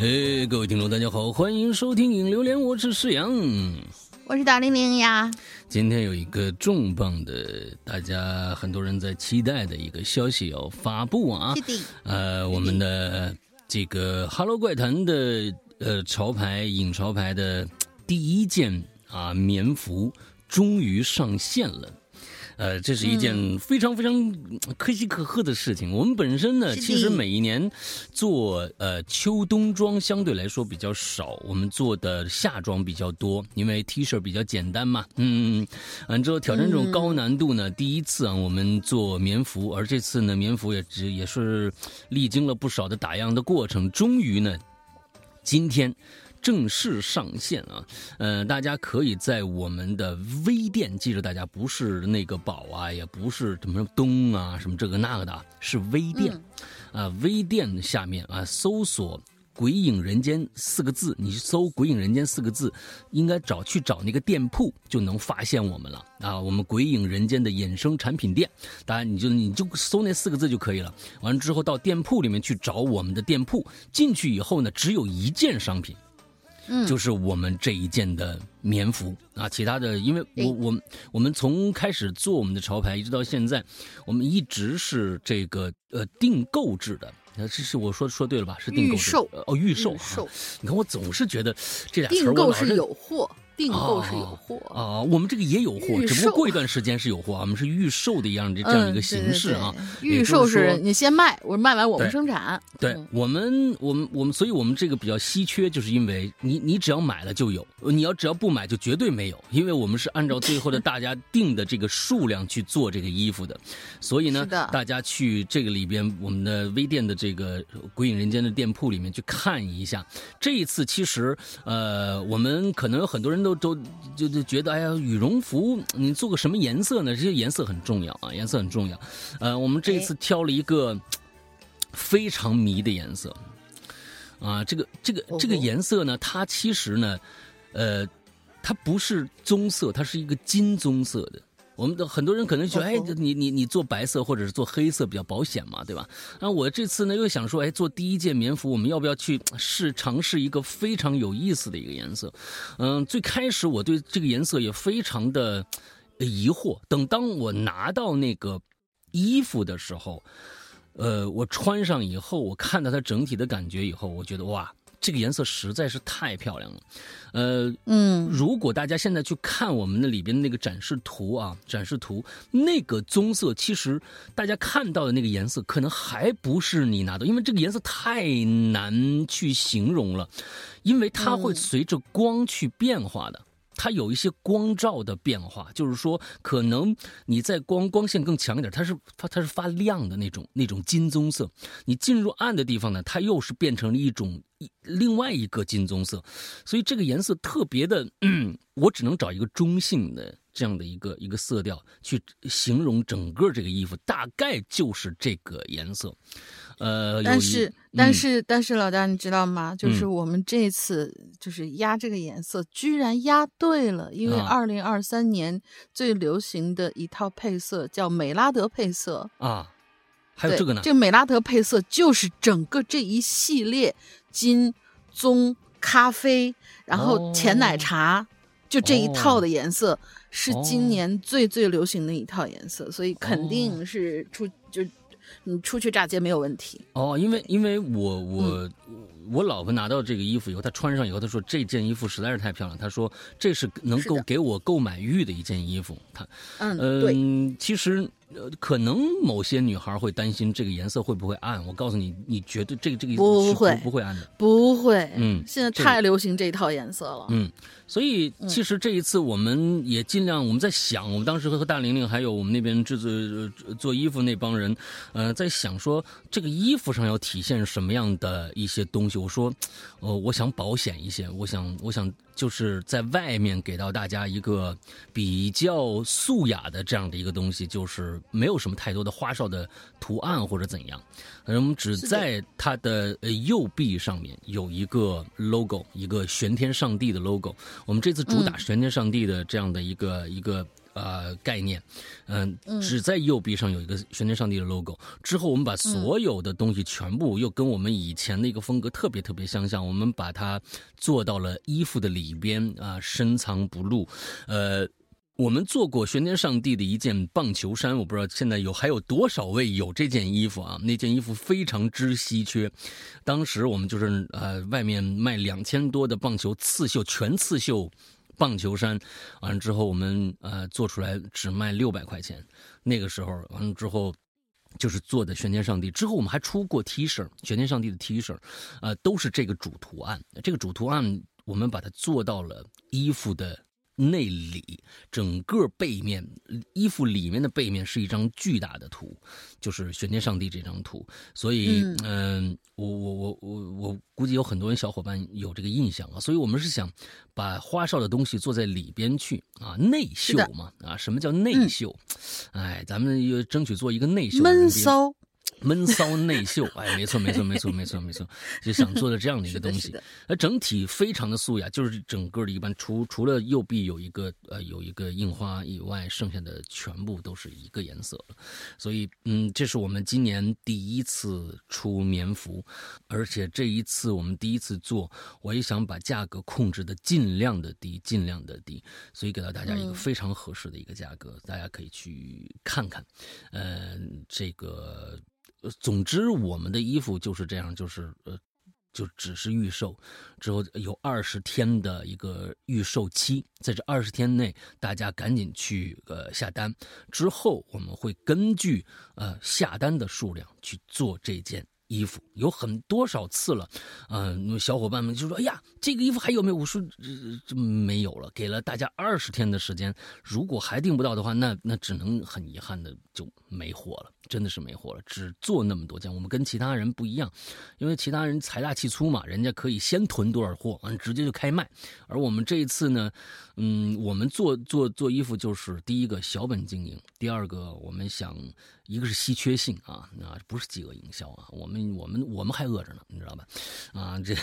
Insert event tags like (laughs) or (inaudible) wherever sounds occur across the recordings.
哎，各位听众，大家好，欢迎收听《影榴莲》，我是施阳，我是大玲玲呀。今天有一个重磅的，大家很多人在期待的一个消息要发布啊！呃，我们的这个《Hello 怪谈》的呃潮牌影潮牌的第一件啊棉服终于上线了。呃，这是一件非常非常可喜可贺的事情。我们本身呢，其实每一年做呃秋冬装相对来说比较少，我们做的夏装比较多，因为 T 恤比较简单嘛。嗯，完之后挑战这种高难度呢，第一次啊，我们做棉服，而这次呢，棉服也只也是历经了不少的打样的过程，终于呢，今天。正式上线啊！呃，大家可以在我们的微店，记着大家不是那个宝啊，也不是什么东啊，什么这个那个的，是微店，啊，微店下面啊，搜索“鬼影人间”四个字，你搜“鬼影人间”四个字，应该找去找那个店铺就能发现我们了啊！我们“鬼影人间”的衍生产品店，当然你就你就搜那四个字就可以了。完了之后到店铺里面去找我们的店铺，进去以后呢，只有一件商品。就是我们这一件的棉服啊，其他的，因为我我我们从开始做我们的潮牌一直到现在，我们一直是这个呃订购制的，这是我说说对了吧？是订购制哦，预售啊。你看我总是觉得这俩词儿我是有货。订购是有货啊，我们这个也有货，只不过过一段时间是有货，我们是预售的一样这这样一个形式啊。预售是你先卖，我卖完我们生产。对我们，我们，我们，所以我们这个比较稀缺，就是因为你你只要买了就有，你要只要不买就绝对没有，因为我们是按照最后的 (laughs) 大家定的这个数量去做这个衣服的，所以呢，大家去这个里边我们的微店的这个鬼影人间的店铺里面去看一下。这一次其实呃，我们可能有很多人都。都都就就觉得，哎呀，羽绒服你做个什么颜色呢？这些颜色很重要啊，颜色很重要。呃，我们这次挑了一个非常迷的颜色啊，这个这个这个颜色呢，它其实呢，呃，它不是棕色，它是一个金棕色的。我们的很多人可能觉得，哎，你你你做白色或者是做黑色比较保险嘛，对吧？那我这次呢又想说，哎，做第一件棉服，我们要不要去试尝试一个非常有意思的一个颜色？嗯，最开始我对这个颜色也非常的疑惑。等当我拿到那个衣服的时候，呃，我穿上以后，我看到它整体的感觉以后，我觉得哇。这个颜色实在是太漂亮了，呃，嗯，如果大家现在去看我们的里边那个展示图啊，展示图那个棕色，其实大家看到的那个颜色，可能还不是你拿到，因为这个颜色太难去形容了，因为它会随着光去变化的。它有一些光照的变化，就是说，可能你在光光线更强一点，它是它它是发亮的那种那种金棕色。你进入暗的地方呢，它又是变成了一种另外一个金棕色，所以这个颜色特别的，(clears throat) 我只能找一个中性的这样的一个一个色调去形容整个这个衣服，大概就是这个颜色。呃，但是但是但是老大，你知道吗？就是我们这次就是压这个颜色，居然压对了，因为二零二三年最流行的一套配色叫美拉德配色啊，还有这个呢。这个美拉德配色就是整个这一系列金棕咖啡，然后浅奶茶，就这一套的颜色是今年最最流行的一套颜色，所以肯定是出就。你出去炸街没有问题哦，因为因为我我我老婆拿到这个衣服以后，她穿上以后，她说这件衣服实在是太漂亮，她说这是能够给我购买欲的一件衣服。她嗯，对，其实。呃，可能某些女孩会担心这个颜色会不会暗。我告诉你，你绝对这个这个不会不会暗的，不会。嗯，现在太流行这一套颜色了。嗯，所以其实这一次我们也尽量，我们在想，我们当时和大玲玲还有我们那边制作做衣服那帮人，呃，在想说这个衣服上要体现什么样的一些东西。我说，呃，我想保险一些，我想，我想。就是在外面给到大家一个比较素雅的这样的一个东西，就是没有什么太多的花哨的图案或者怎样，我们只在它的右臂上面有一个 logo，一个玄天上帝的 logo。我们这次主打玄天上帝的这样的一个一个呃概念，嗯，只在右臂上有一个玄天上帝的 logo。之后我们把所有的东西全部又跟我们以前的一个风格特别特别相像，我们把它做到了衣服的里边啊，深藏不露，呃。我们做过玄天上帝的一件棒球衫，我不知道现在有还有多少位有这件衣服啊？那件衣服非常之稀缺，当时我们就是呃外面卖两千多的棒球刺绣全刺绣棒球衫，完了之后我们呃做出来只卖六百块钱，那个时候完了之后就是做的玄天上帝。之后我们还出过 T 恤，玄天上帝的 T 恤，呃都是这个主图案。这个主图案我们把它做到了衣服的。内里整个背面衣服里面的背面是一张巨大的图，就是玄天上帝这张图。所以，嗯，我我我我我估计有很多人小伙伴有这个印象啊。所以我们是想把花哨的东西做在里边去啊，内秀嘛啊。什么叫内秀？哎，咱们又争取做一个内秀。闷骚。闷骚内秀，(laughs) 哎，没错，没错，没错，没错，没错，就想做的这样的一个东西。那整体非常的素雅，就是整个的一般，除除了右臂有一个呃有一个印花以外，剩下的全部都是一个颜色了。所以，嗯，这是我们今年第一次出棉服，而且这一次我们第一次做，我也想把价格控制的尽量的低，尽量的低，所以给到大家一个非常合适的一个价格，大家可以去看看。嗯，这个。呃，总之，我们的衣服就是这样，就是呃，就只是预售，之后有二十天的一个预售期，在这二十天内，大家赶紧去呃下单，之后我们会根据呃下单的数量去做这件。衣服有很多少次了，嗯，小伙伴们就说：“哎呀，这个衣服还有没有？”我说：“这没有了。”给了大家二十天的时间，如果还订不到的话，那那只能很遗憾的就没货了，真的是没货了。只做那么多件，我们跟其他人不一样，因为其他人财大气粗嘛，人家可以先囤多少货，完直接就开卖。而我们这一次呢，嗯，我们做做做衣服就是第一个小本经营，第二个我们想。一个是稀缺性啊，啊不是饥饿营销啊，我们我们我们还饿着呢，你知道吧？啊，这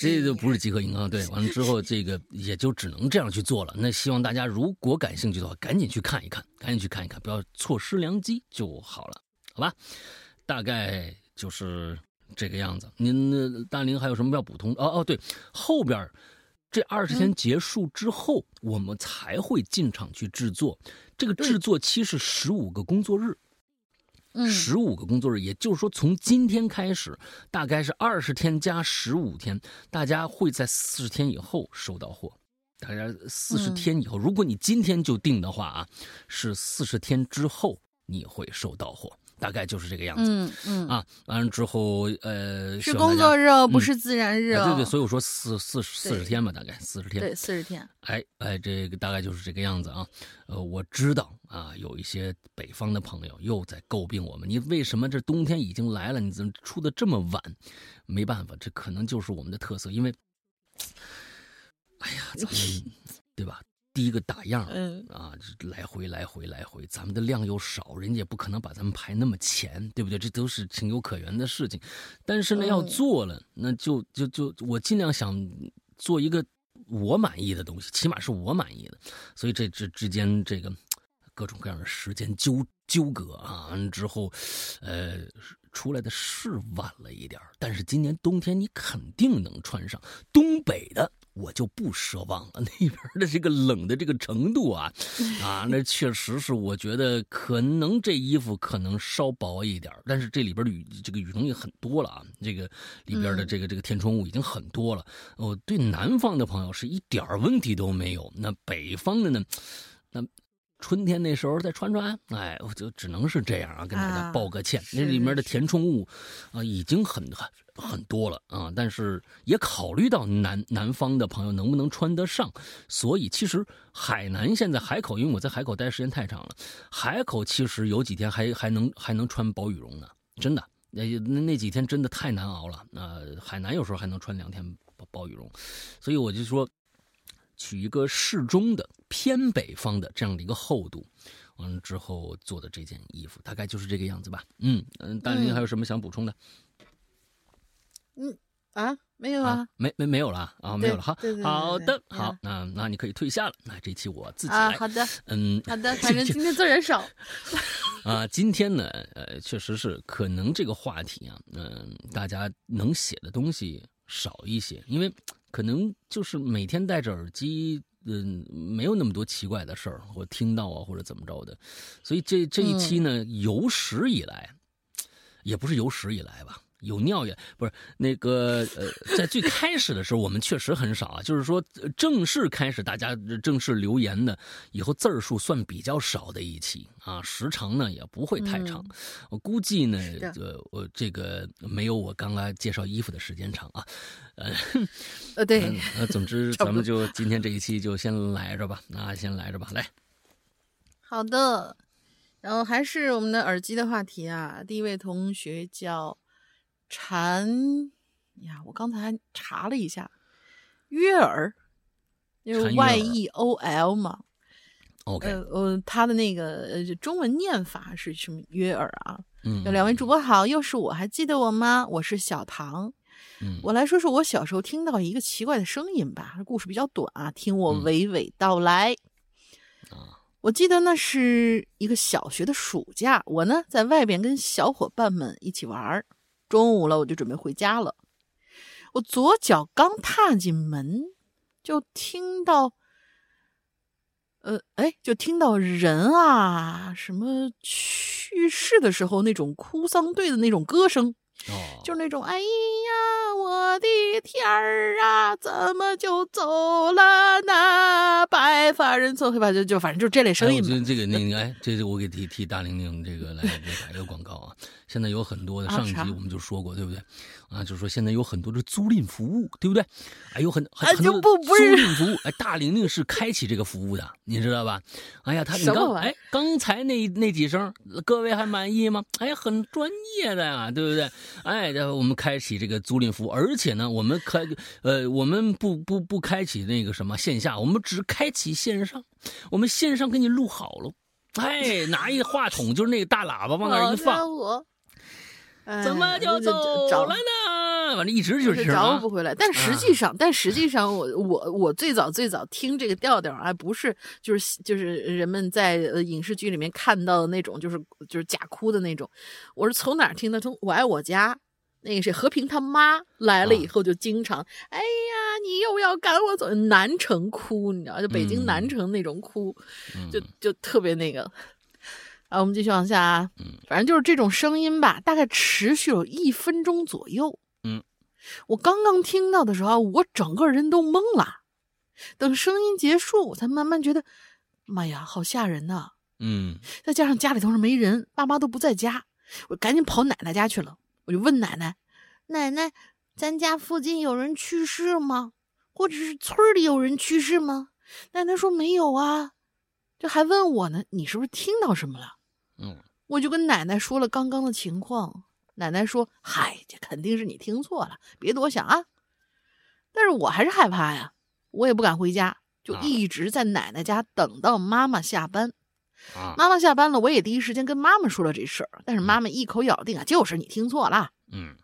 这就不是饥饿营销，对，完了之后这个也就只能这样去做了。那希望大家如果感兴趣的话，赶紧去看一看，赶紧去看一看，不要错失良机就好了，好吧？大概就是这个样子。您大林还有什么要补充？哦哦，对，后边这二十天结束之后，我们才会进场去制作，这个制作期是十五个工作日。十五个工作日，也就是说，从今天开始，大概是二十天加十五天，大家会在四十天以后收到货。大家四十天以后，如果你今天就订的话啊，是四十天之后你会收到货。大概就是这个样子，嗯嗯。啊，完了之后，呃，是工作日哦，不是自然日哦，对对，所以我说四四四十天吧，大概四十天，对，四十天，哎哎，这个大概就是这个样子啊，呃，我知道啊，有一些北方的朋友又在诟病我们，你为什么这冬天已经来了，你怎么出的这么晚？没办法，这可能就是我们的特色，因为，哎呀，咱们 (laughs) 对吧？第一个打样，嗯啊，来回来回来回，咱们的量又少，人家也不可能把咱们排那么前，对不对？这都是情有可原的事情。但是呢，要做了，那就就就我尽量想做一个我满意的东西，起码是我满意的。所以这这之间这个各种各样的时间纠纠葛啊，完之后，呃，出来的是晚了一点但是今年冬天你肯定能穿上东北的。我就不奢望了，(laughs) 那边的这个冷的这个程度啊，啊，那确实是我觉得可能这衣服可能稍薄一点，但是这里边的羽这个羽绒也很多了啊，这个里边的这个这个填充物已经很多了。哦，对南方的朋友是一点问题都没有，那北方的呢，那。春天那时候再穿穿，哎，我就只能是这样啊，跟大家报个歉。那里面的填充物啊，已经很很很多了啊，但是也考虑到南南方的朋友能不能穿得上，所以其实海南现在海口，因为我在海口待时间太长了，海口其实有几天还还能还能穿薄羽绒呢，真的，那那那几天真的太难熬了。那海南有时候还能穿两天薄薄羽绒，所以我就说。取一个适中的偏北方的这样的一个厚度，完了之后做的这件衣服，大概就是这个样子吧。嗯嗯，大林还有什么想补充的？嗯，啊，没有啊，没没没有了啊，没有了。好，好的，对好，那那你可以退下了。那这期我自己啊，来。好的，嗯，好的，反正 (laughs) 今天做人少。(laughs) 啊，今天呢，呃，确实是可能这个话题啊，嗯、大家能写的东西少一些，因为可能就是每天戴着耳机，嗯、没有那么多奇怪的事儿，我听到啊，或者怎么着的，所以这这一期呢，有史以来，也不是有史以来吧。有尿也不是那个呃，在最开始的时候，我们确实很少啊，就是说呃正式开始大家正式留言的，以后字儿数算比较少的一期啊，时长呢也不会太长，我估计呢，呃，我这个没有我刚刚介绍衣服的时间长啊，呃，呃，对嗯，呃，总之 (laughs) 咱们就今天这一期就先来着吧，那先来着吧，来，好的。然后还是我们的耳机的话题啊，第一位同学叫禅呀，我刚才查了一下，约尔，因为 Y E O L 嘛，OK，呃呃，他的那个呃中文念法是什么？约尔啊。嗯，有两位主播好，又是我，还记得我吗？我是小唐。嗯，我来说说我小时候听到一个奇怪的声音吧，故事比较短啊，听我嗯娓娓道来。啊，我记得那是一个小学的暑假，我呢在外边跟小伙伴们一起玩儿。中午了，我就准备回家了。我左脚刚踏进门，就听到，呃，哎，就听到人啊什么去世的时候那种哭丧队的那种歌声，哦，就是那种哎呀，我的天儿啊，怎么就走了呢？白发人送黑发，就就反正就这类声音吧哎我觉。得这个那个，哎，这是我给替替大玲玲这个来来打一个广告啊！现在有很多的，上一集我们就说过，对不对？啊，就是说现在有很多的租赁服务，对不对？哎，有很很很多的租赁服务，哎，大玲玲是开启这个服务的，你知道吧？哎呀，他你刚哎刚才那那几声，各位还满意吗？哎，很专业的呀，对不对？哎，然后我们开启这个租赁服务，而且呢，我们开呃，我们不不不开启那个什么线下，我们只开启线上，我们线上给你录好了。哎，(laughs) 拿一话筒，就是那个大喇叭往那儿一放，怎么就走了呢？反正一直就是找不回来。但实际上，但实际上我，我我最早最早听这个调调，啊不是就是就是人们在呃影视剧里面看到的那种，就是就是假哭的那种。我是从哪儿听的？从《我爱我家》那个谁和平他妈来了以后，就经常，哎呀，你又要赶我走，南城哭，你知道，就北京嗯南城那种哭，嗯就就特别那个。啊，我们继续往下啊，嗯反正就是这种声音吧，大概持续有一分钟左右。嗯，我刚刚听到的时候，我整个人都懵了。等声音结束，我才慢慢觉得，妈呀，好吓人呐！嗯再加上家里头是没人，爸妈都不在家，我赶紧跑奶奶家去了。我就问奶奶：“奶奶，咱家附近有人去世吗？或者是村里有人去世吗？”奶奶说没有啊，这还问我呢，你是不是听到什么了？嗯我就跟奶奶说了刚刚的情况，奶奶说：“嗨，这肯定是你听错了，别多想啊。”但是我还是害怕呀，我也不敢回家，就啊一直在奶奶家等到妈妈下班。啊妈妈下班了，我也第一时间跟妈妈说了这事儿，但是妈妈一口咬定啊，就是你听错了。嗯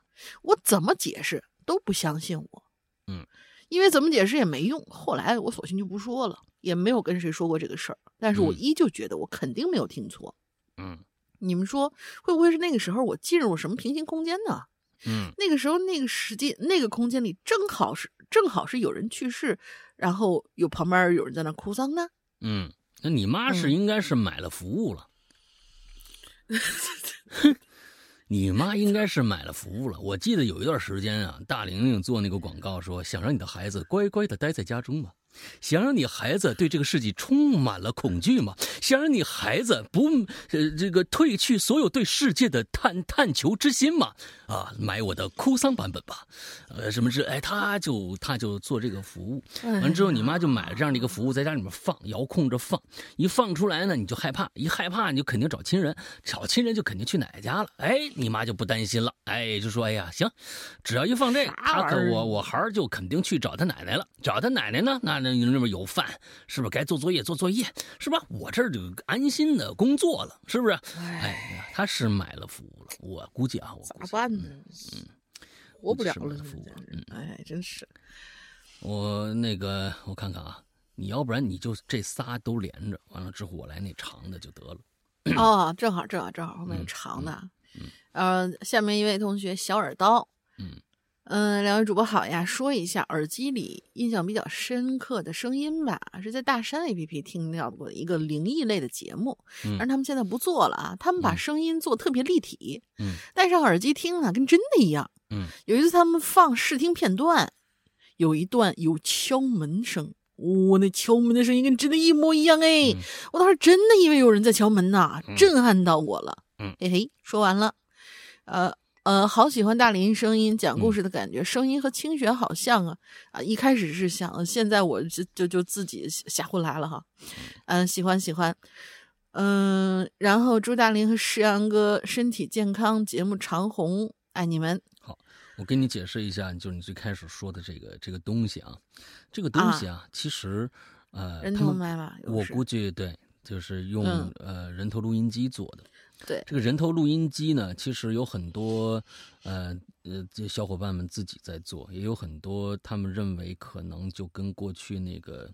我怎么解释都不相信我，嗯，因为怎么解释也没用。后来我索性就不说了，也没有跟谁说过这个事儿，但是我嗯依旧觉得我肯定没有听错。嗯你们说会不会是那个时候我进入什么平行空间呢？嗯那个时候那个时间那个空间里正好是正好是有人去世，然后有旁边有人在那哭丧呢？嗯，那你妈是嗯应该是买了服务了。(laughs) 你妈应该是买了服务了。我记得有一段时间啊，大玲玲做那个广告说，想让你的孩子乖乖的待在家中嘛，想让你孩子对这个世界充满了恐惧吗，想让你孩子不呃这个褪去所有对世界的探探求之心吗。啊，买我的哭丧版本吧，呃，什么之哎，他就他就做这个服务，完之后，你妈就买了这样的一个服务，在家里面放，遥控着放。一放出来呢，你就害怕，一害怕你就肯定找亲人，找亲人就肯定去奶奶家了。哎，你妈就不担心了，哎，就说哎呀，行，只要一放这个，他可我我孩儿就肯定去找他奶奶了。找他奶奶呢，那那那边有饭，是不是该做作业做作业，是吧？我这儿就安心的工作了，是不是？哎呀，他是买了服务了，我估计啊，我。咋办呢？嗯活不了了，嗯，哎，真是。我那个我看看啊，你要不然你就这仨都连着，完了之后我来那长的就得了。哦，正好正好正好后面有长的。嗯呃，下面一位同学小耳刀，嗯嗯，两位主播好呀，说一下耳机里印象比较深刻的声音吧，是在大山 APP 听到过的一个灵异类的节目，嗯但是他们现在不做了啊，他们把嗯声音做特别立体，嗯戴上耳机听啊，跟真的一样。嗯有一次他们放试听片段，有一段有敲门声。哇、那敲门的声音跟真的一模一样哎！嗯我当时真的以为有人在敲门呐，嗯震撼到我了。嗯嘿嘿，说完了，呃呃，好喜欢大林声音讲故事的感觉，声音和清雪好像啊啊！一开始是想，现在我就就就自己瞎胡来了哈。嗯、喜欢喜欢，嗯、然后祝大林和诗阳哥身体健康，节目长红，爱你们。好我跟你解释一下，就是你最开始说的这个这个东西啊，这个东西啊，其实呃，人头麦吧，我估计对，就是用、嗯呃人头录音机做的。对。这个人头录音机呢，其实有很多呃呃，这小伙伴们自己在做，也有很多他们认为可能就跟过去那个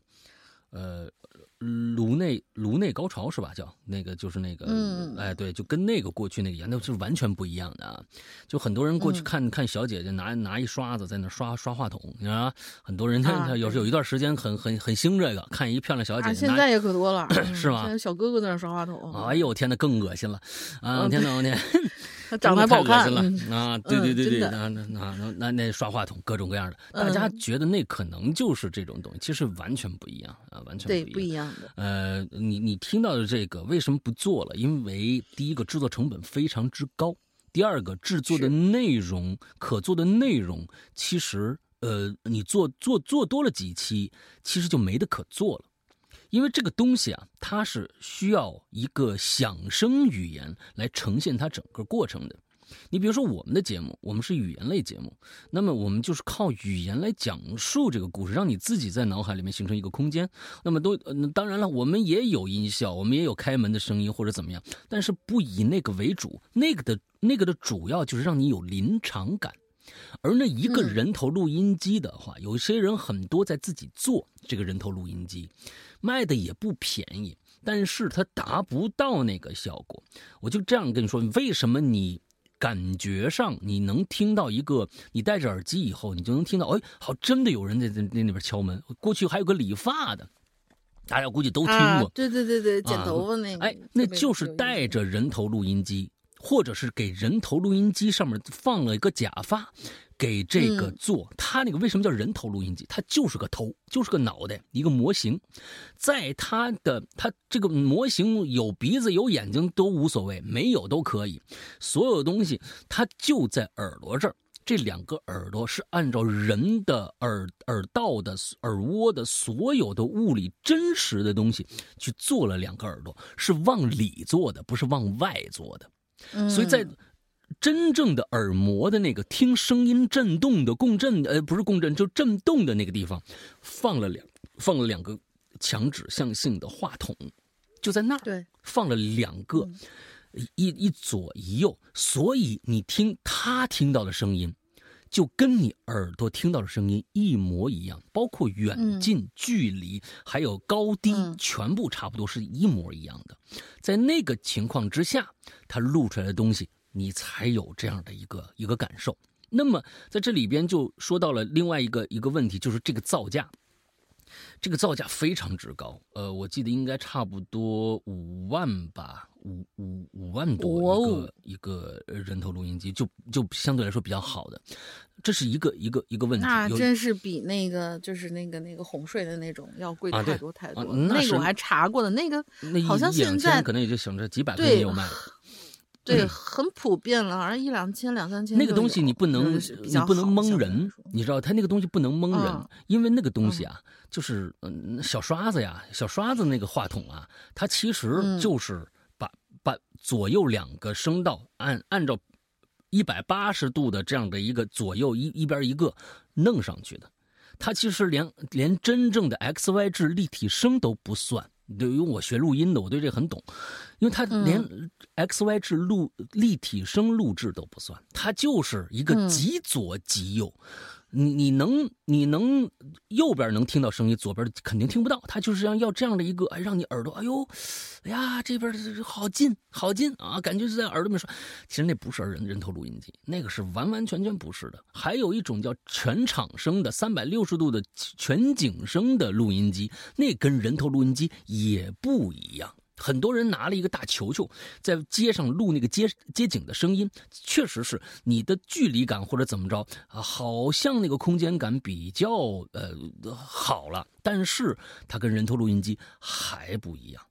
呃颅内颅内高潮是吧？叫那个就是那个，嗯哎对，就跟那个过去那个一样，那是完全不一样的啊。就很多人过去嗯看、看小姐姐拿拿一刷子在那刷刷话筒，你知道吗？很多人他啊他有时有一段时间很很很兴这个，看一漂亮小姐啊，姐拿现在也可多了，(clears throat) 嗯是吗现在小哥哥在那刷话筒，哎呦我天呐，更恶心了！啊，嗯天哪，我天，他长得太恶嗯心了啊！对对对对，那那那那那那刷话筒各种各样的，大家嗯觉得那可能就是这种东西，其实完全不一样啊，完全对，不一样。不一样的。呃，你你听到的这个为什么不做了？因为第一个制作成本非常之高，第二个制作的内容可做的内容其实呃，你做做做多了几期，其实就没得可做了。因为这个东西啊，它是需要一个响声语言来呈现它整个过程的。你比如说我们的节目，我们是语言类节目，那么我们就是靠语言来讲述这个故事，让你自己在脑海里面形成一个空间。那么都，呃、当然了，我们也有音效，我们也有开门的声音或者怎么样，但是不以那个为主，那个的那个的主要就是让你有临场感。而那一个嗯人头录音机的话，有些人很多在自己做这个人头录音机，卖的也不便宜，但是它达不到那个效果。我就这样跟你说，为什么你感觉上你能听到一个，你戴着耳机以后，你就能听到，哎，好，真的有人在在那里边敲门。过去还有个理发的，大家估计都听啊过，，对对对对，剪啊头发那个，哎，那就是带着人头录音机，或者是给人头录音机上面放了一个假发，给这个嗯做。他那个为什么叫人头录音机？它就是个头，就是个脑袋，一个模型。在他的他这个模型有鼻子有眼睛都无所谓，没有都可以。所有东西它就在耳朵这儿。这两个耳朵是按照人的耳耳道的耳蜗的所有的物理真实的东西去做了两个耳朵，是往里做的，不是往外做的。所以在嗯真正的耳膜的那个听声音震动的共振，呃，不是共振，就震动的那个地方，放了两放了两个强指向性的话筒，就在那儿。对，放了两个，一一左一右，所以你听他听到的声音，就跟你耳朵听到的声音一模一样，包括远嗯近、距离，还有高低，嗯全部差不多是一模一样的。在那个情况之下，他录出来的东西，你才有这样的一个一个感受。那么在这里边就说到了另外一个一个问题，就是这个造价。这个造价非常之高，呃，我记得应该差不多五万吧，五五五万多一个、哦一个人头录音机，就就相对来说比较好的，这是一个一个一个问题。那真是比那个就是那个那个哄睡的那种要贵太多太多。啊那个我还查过的，那个那好像现在可能也就想着几百块对钱有卖的。对很普遍了，好像一两千两三千。那个东西你不能你不能蒙人，你知道，他那个东西不能蒙人，嗯因为那个东西啊，就是嗯小刷子呀，小刷子那个话筒啊，它其实嗯就是左右两个声道按按照一百八十度的这样的一个左右一一边一个弄上去的，它其实连连真正的 X Y 制立体声都不算。对，因为我学录音的，我对这很懂，因为它连 X Y 制录立体声录制都不算，它就是一个极左极右。你你能你能右边能听到声音，左边肯定听不到。它就是要要这样的一个，哎，让你耳朵，哎呦，哎呀，这边好近好近啊，感觉是在耳朵里面说。其实那不是人人头录音机，那个是完完全全不是的。还有一种叫全场声的三百六十度的全景声的录音机，那跟人头录音机也不一样。很多人拿了一个大球球，在街上录那个街街景的声音，确实是你的距离感或者怎么着啊，好像那个空间感比较呃好了，但是它跟人头录音机还不一样，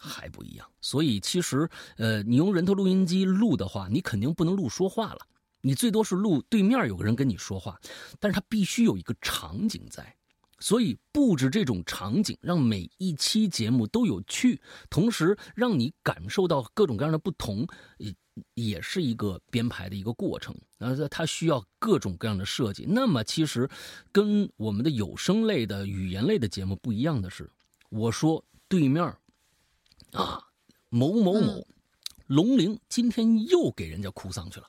还不一样。所以其实呃，你用人头录音机录的话，你肯定不能录说话了，你最多是录对面有个人跟你说话，但是它必须有一个场景在。所以布置这种场景，让每一期节目都有趣，同时让你感受到各种各样的不同，也也是一个编排的一个过程。然后它需要各种各样的设计。那么其实跟我们的有声类的语言类的节目不一样的是，我说对面啊某某某龙陵今天又给人家哭丧去了，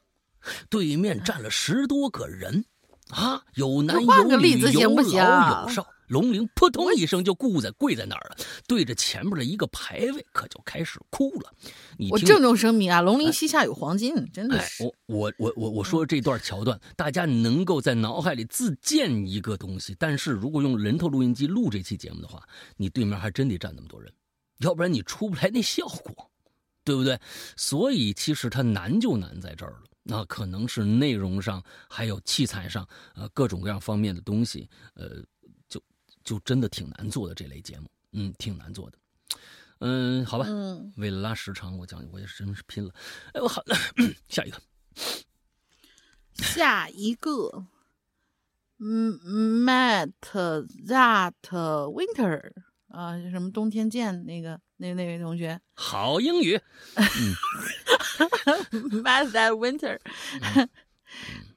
对面站了十多个人。啊，有男有女，有老有少，龙鳞扑通一声就跪在跪在那儿了，对着前面的一个牌位，可就开始哭了。你我郑重声明啊，龙鳞膝下有黄金，真的是。我我我我我说这段桥段，大家能够在脑海里自建一个东西，但是如果用人头录音机录这期节目的话，你对面还真得站那么多人，要不然你出不来那效果，对不对？所以其实它难就难在这儿了。那可能是内容上，还有器材上，呃，各种各样方面的东西，呃，就就真的挺难做的这类节目，嗯，挺难做的，嗯，好吧，嗯，为了拉时长，我讲我也是真是拼了，哎，我好，(clears throat) 下一个，下一个，嗯，Matt that winter 啊，什么冬天见那个。那那位同学，好英语。(laughs) Math that winter。(laughs)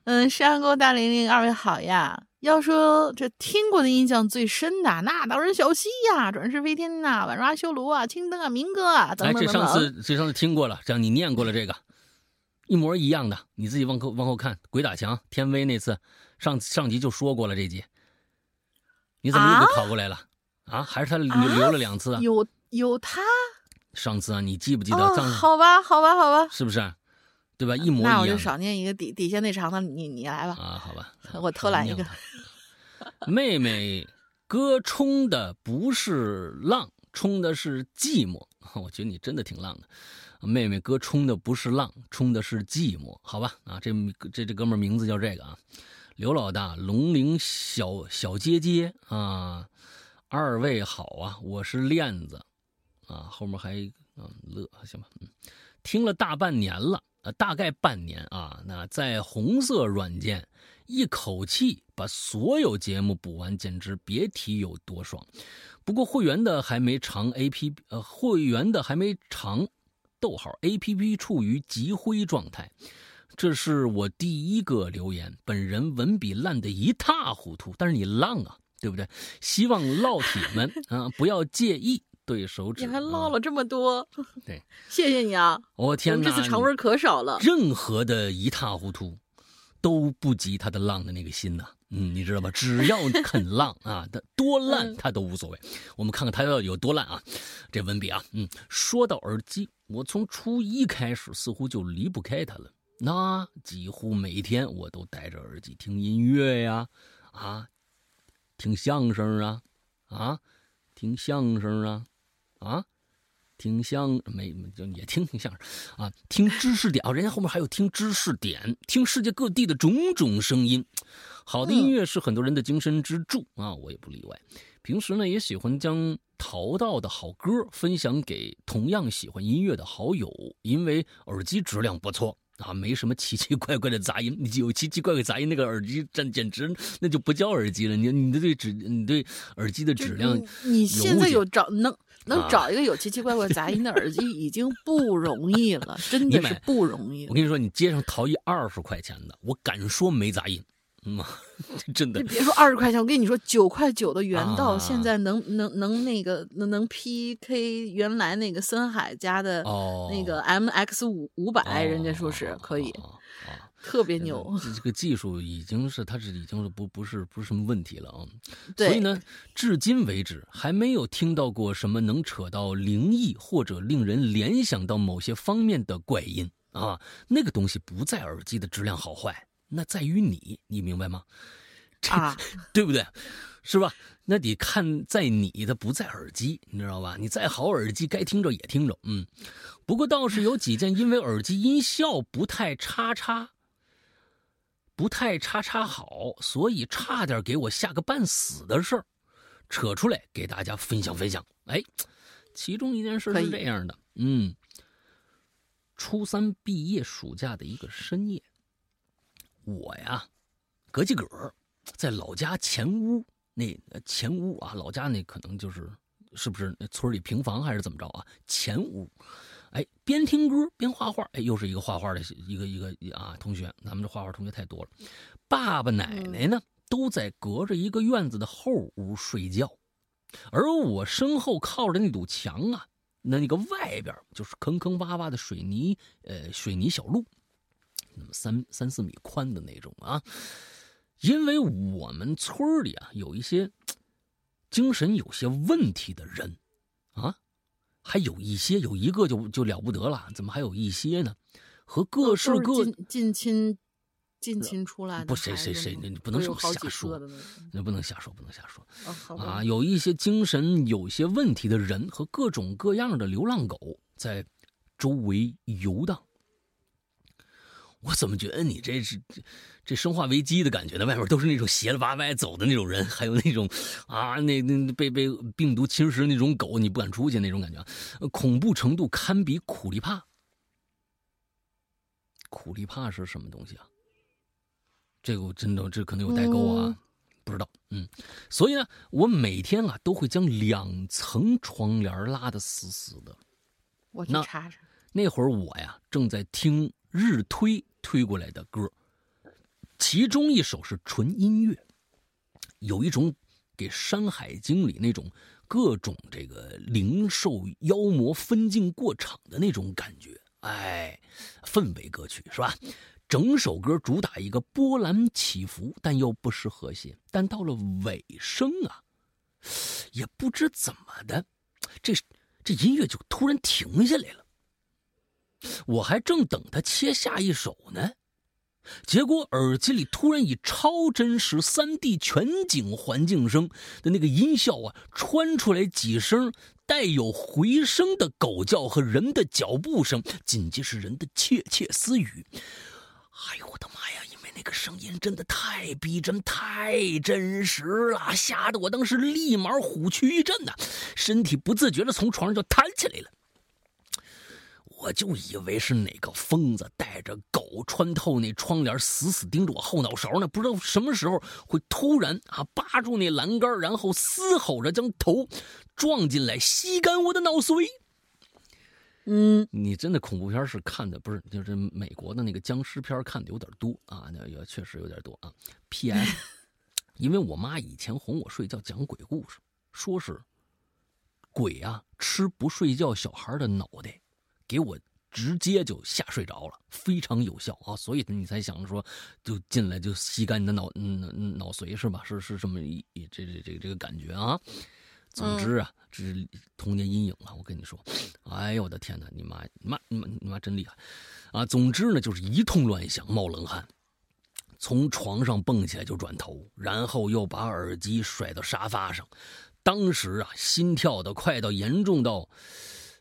嗯，山沟大玲玲，二位好呀。要说这听过的印象最深的，那当然小溪呀，转世飞天呐，晚阿修罗啊，青灯啊，明哥啊，等等等等。这上次这上次听过了，这样你念过了这个，一模一样的，你自己往后往后看，鬼打墙天威那次上上集就说过了这集，你怎么又给考过来了啊？还是他留留了两次啊？有。有他，上次啊，你记不记得？好吧，好吧，好吧，是不是？对吧？一模一样。那我就少念一个底底下那长的，你你来吧。啊，好吧，(laughs) 我偷懒一个。妹妹哥冲的不是浪，冲的是寂寞。(laughs) 我觉得你真的挺浪的。妹妹哥冲的不是浪，冲的是寂寞。好吧，啊，这这这哥们名字叫这个啊，刘老大，龙陵小小街街啊，二位好啊，我是链子。啊，后面还嗯乐行吧，嗯，听了大半年了，呃，大概半年啊，那在红色软件一口气把所有节目补完，简直别提有多爽。不过会员的还没尝 A P 呃，会员的还没尝，逗号 A P P 处于积灰状态。这是我第一个留言，本人文笔烂得一塌糊涂，但是你浪啊，对不对？希望烙铁们 (laughs) 啊不要介意。对手指，你还唠了这么多，对，(laughs) 谢谢你啊！我天哪，这次长文可少了。任何的一塌糊涂，都不及他的浪的那个心呐。嗯，你知道吧？只要肯浪啊，他多烂他都无所谓。我们看看他要有多烂啊！这文笔啊，嗯，说到耳机，我从初一开始似乎就离不开它了。那几乎每天我都戴着耳机听音乐呀，啊，听相声啊，啊，听相声啊。啊，听相没就也听听相声啊，听知识点啊，人家后面还有听知识点，听世界各地的种种声音。好的音乐是很多人的精神支柱啊，我也不例外。平时呢，也喜欢将淘到的好歌分享给同样喜欢音乐的好友，因为耳机质量不错啊，没什么奇奇怪怪的杂音。你有奇奇怪怪杂音，那个耳机真简直那就不叫耳机了。你你的对质，你对耳机的质量，你现在有找能？能找一个有奇奇怪怪杂音的耳机已经不容易了，(laughs) 真的是不容易。我跟你说，你街上淘一二十块钱的，我敢说没杂音，嗯，(laughs) 真的你。别说二十块钱，我跟你说，九块九的原道啊现在能能能那个能能 PK 原来那个森海家的哦，那个 MX 五五百，哦人家说是可以，哦哦哦特别牛。这这个技术已经是它是已经是不不是不是什么问题了啊。对，所以呢，至今为止还没有听到过什么能扯到灵异或者令人联想到某些方面的怪音啊。那个东西不在耳机的质量好坏，那在于你，你明白吗？啊，对不对？是吧？那得看在你的，不在耳机，你知道吧？你再好耳机，该听着也听着。嗯，不过倒是有几件因为耳机音效不太叉叉，不太叉叉好，所以差点给我吓个半死的事儿，扯出来给大家分享分享。哎，其中一件事是这样的，嗯，初三毕业暑假的一个深夜，我呀，隔几个在老家前屋那呃前屋啊，老家那可能就是是不是那村里平房还是怎么着啊？前屋，哎，边听歌边画画，哎，又是一个画画的一个一个啊同学，咱们这画画同学太多了。爸爸奶奶呢都在隔着一个院子的后屋睡觉，而我身后靠着那堵墙啊，那那个外边就是坑坑洼洼的水泥呃水泥小路，那么三三四米宽的那种啊。因为我们村里啊有一些精神有些问题的人，啊，还有一些有一个就就了不得了，怎么还有一些呢？和各式各近近亲近亲出来的不谁谁谁，你不能这么会有好几瞎说那不能瞎说，不能瞎说哦，啊！有一些精神有些问题的人和各种各样的流浪狗在周围游荡。我怎么觉得你这是这这生化危机的感觉呢？外面都是那种斜了八歪走的那种人，还有那种啊，那那被被病毒侵蚀那种狗，你不敢出去那种感觉，呃恐怖程度堪比苦力怕。苦力怕是什么东西啊？这个我真的这可能有代沟啊，嗯不知道。嗯，所以呢，我每天啊都会将两层窗帘拉得死死的。我去查查。那会儿我呀正在听日推推过来的歌，其中一首是纯音乐，有一种给《山海经》里那种各种这个灵兽妖魔分镜过场的那种感觉，哎，氛围歌曲是吧？整首歌主打一个波澜起伏，但又不失和谐。但到了尾声啊，也不知怎么的，这这音乐就突然停下来了。我还正等他切下一首呢，结果耳机里突然以超真实三 D 全景环境声的那个音效啊，穿出来几声带有回声的狗叫和人的脚步声，紧接着人的窃窃私语。哎呦我的妈呀！因为那个声音真的太逼真、太真实了，吓得我当时立马虎躯一震呐、身体不自觉的从床上就弹起来了。我就以为是哪个疯子带着狗穿透那窗帘，死死盯着我后脑勺呢，不知道什么时候会突然啊扒住那栏杆，然后嘶吼着将头撞进来，吸干我的脑髓。嗯，你真的恐怖片是看的不是？就是美国的那个僵尸片看的有点多啊，那也确实有点多啊。P.S. (laughs) 因为我妈以前哄我睡觉讲鬼故事，说是鬼啊吃不睡觉小孩的脑袋，给我直接就吓睡着了，非常有效啊。所以你才想着说，就进来就吸干你的脑脑髓是吧？是是这么一这这这这这个感觉啊。总之啊，这是童年阴影啊！我跟你说，哎呦我的天哪，你妈你妈你妈你妈真厉害啊！总之呢，就是一通乱想，冒冷汗，从床上蹦起来就转头，然后又把耳机甩到沙发上。当时啊，心跳的快到严重到，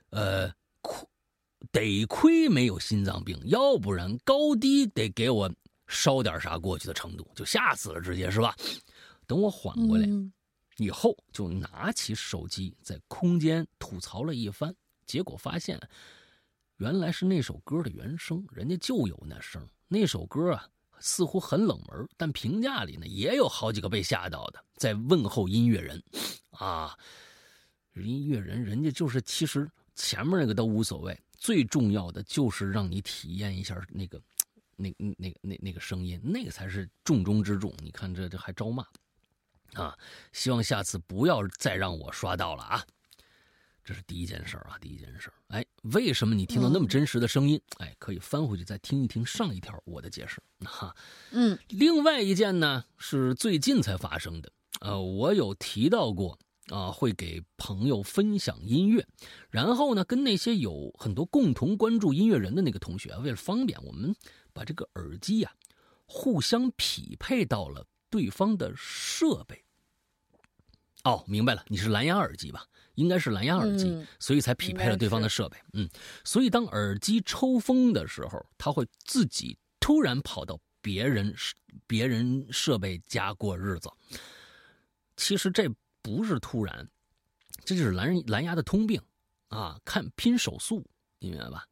呃，亏得亏没有心脏病，要不然高低得给我烧点啥过去的程度，就吓死了，直接是吧？等我缓过来。嗯以后就拿起手机在空间吐槽了一番，结果发现，原来是那首歌的原声，人家就有那声。那首歌啊，似乎很冷门，但评价里呢也有好几个被吓到的，在问候音乐人，啊，音乐人人家就是其实前面那个都无所谓，最重要的就是让你体验一下那个那那个那那个声音，那个才是重中之重。你看这这还招骂啊！希望下次不要再让我刷到了啊！这是第一件事啊，第一件事哎，为什么你听到那么真实的声音？哎，可以翻回去再听一听上一条我的解释哈。嗯，另外一件呢是最近才发生的，呃，我有提到过啊，会给朋友分享音乐，然后呢跟那些有很多共同关注音乐人的那个同学，为了方便，我们把这个耳机呀互相匹配到了对方的设备。哦，明白了，你是蓝牙耳机吧？应该是蓝牙耳机，所以才匹配了对方的设备。嗯，所以当耳机抽风的时候，它会自己突然跑到别人别人设备家过日子。其实这不是突然，这就是蓝蓝牙的通病啊！看拼手速，你明白吧？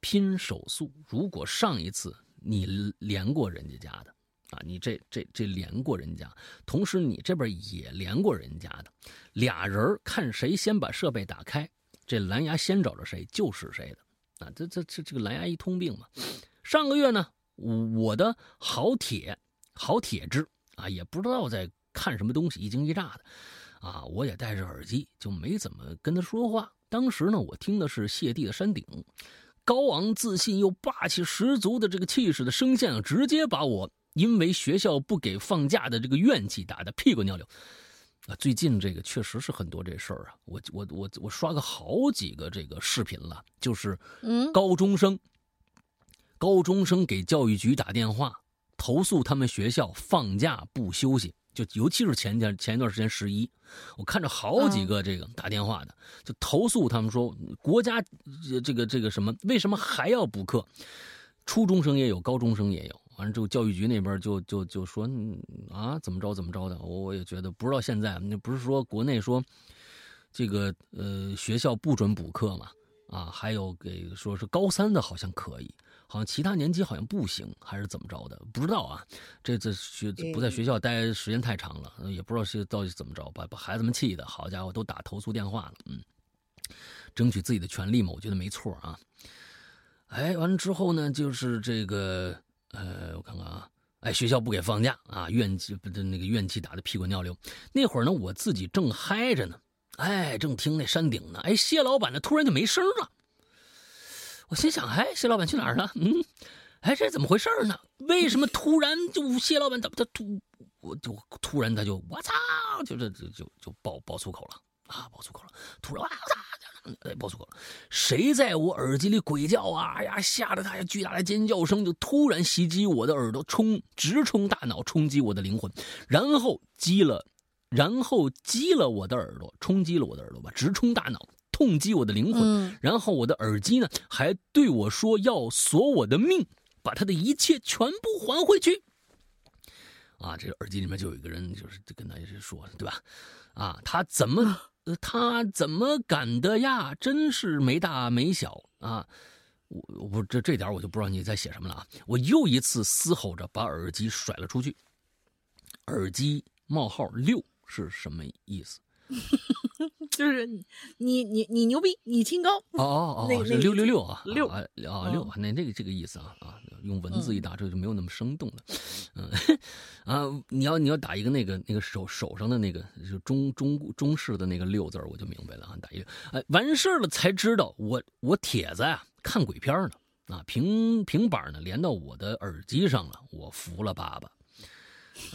拼手速，如果上一次你连过人家家的。啊，你这这这连过人家，同时你这边也连过人家的，俩人看谁先把设备打开，这蓝牙先找着谁就是谁的。啊，这这这这个蓝牙一通病嘛。上个月呢，我的好铁好铁质啊，也不知道在看什么东西，一惊一乍的，啊，我也戴着耳机，就没怎么跟他说话。当时呢，我听的是谢帝的山顶，高昂自信又霸气十足的这个气势的声线啊，直接把我。因为学校不给放假的这个怨气打的屁滚尿流，啊，最近这个确实是很多这事儿啊，我我我我刷个好几个这个视频了，就是高中生，高中生给教育局打电话投诉他们学校放假不休息，就尤其是前天前一段时间十一，我看着好几个这个打电话的，就投诉他们说国家这个这个什么为什么还要补课，初中生也有，高中生也有。完了之后，教育局那边就就就说啊，怎么着怎么着的，我也觉得不知道现在那不是说国内说这个呃学校不准补课嘛啊，还有给说是高三的好像可以，好像其他年级好像不行，还是怎么着的，不知道啊。这次学不在学校待时间太长了，也不知道是到底怎么着，把把孩子们气的，好家伙都打投诉电话了，嗯，争取自己的权利嘛，我觉得没错啊。哎，完了之后呢，就是这个。呃，我看看啊，哎，学校不给放假啊，怨气不那个怨气打的屁滚尿流。那会儿呢，我自己正嗨着呢，哎，正听那山顶呢，哎，谢老板呢突然就没声了。我心想，哎，谢老板去哪儿了？嗯，哎，这怎么回事呢？为什么突然就谢老板怎么他突我就突然他就我操，就这就就就爆爆粗口了啊，爆粗口了，突然我操！哎，爆粗口了！谁在我耳机里鬼叫啊？哎呀，吓得他呀，巨大的尖叫声就突然袭击我的耳朵，冲直冲大脑，冲击我的灵魂，然后击了，然后击了我的耳朵，冲击了我的耳朵吧，直冲大脑，痛击我的灵魂。然后我的耳机呢，还对我说要索我的命，把他的一切全部还回去。啊，这个耳机里面就有一个人，就是跟他是说，对吧？啊，他怎么？呃，(laughs) 他怎么敢的呀？真是没大没小啊！我我这这点我就不知道你在写什么了啊！我又一次嘶吼着把耳机甩了出去。耳机冒号六是什么意思？(laughs) 就是你你你你牛逼，你清高哦哦哦，(laughs) 是六六六啊六啊啊六，那这个这个意思啊啊，用文字一打这就没有那么生动了，嗯 (laughs) 啊，你要你要打一个那个那个手手上的那个就中中中式的那个六字我就明白了啊，打一个哎完事了才知道我我帖子呀看鬼片呢啊平平板呢连到我的耳机上了，我服了爸爸。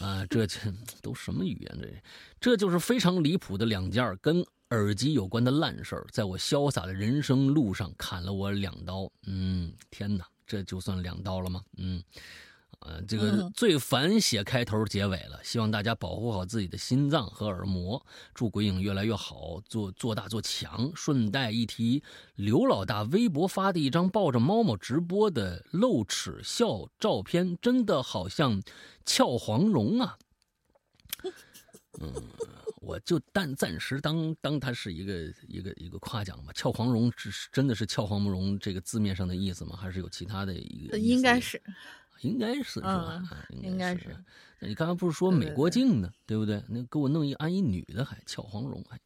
啊，这这都什么语言？这这就是非常离谱的两件跟耳机有关的烂事儿，在我潇洒的人生路上砍了我两刀。嗯，天哪，这就算两刀了吗？嗯。呃，这个最烦写开头结尾了，希望大家保护好自己的心脏和耳膜，祝鬼影越来越好，做做大做强。顺带一提，刘老大微博发的一张抱着猫猫直播的露齿笑照片，真的好像俏黄蓉啊。(laughs) 嗯，我就暂暂时当当它是一个一个一个夸奖吧。俏黄蓉是真的是俏黄蓉这个字面上的意思吗？还是有其他的一个？应该是。应该是是吧？应该是。那你刚才不是说美国镜呢？对不对？那给我弄一安一女的，还俏黄蓉，还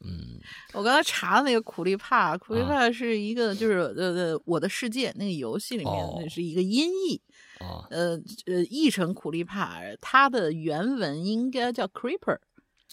嗯，(laughs) 我刚才查了那个苦力怕，苦力怕是一个就是呃呃我的世界那个游戏里面哦那是一个音译，啊呃呃译成苦力怕，它的原文应该叫 creeper。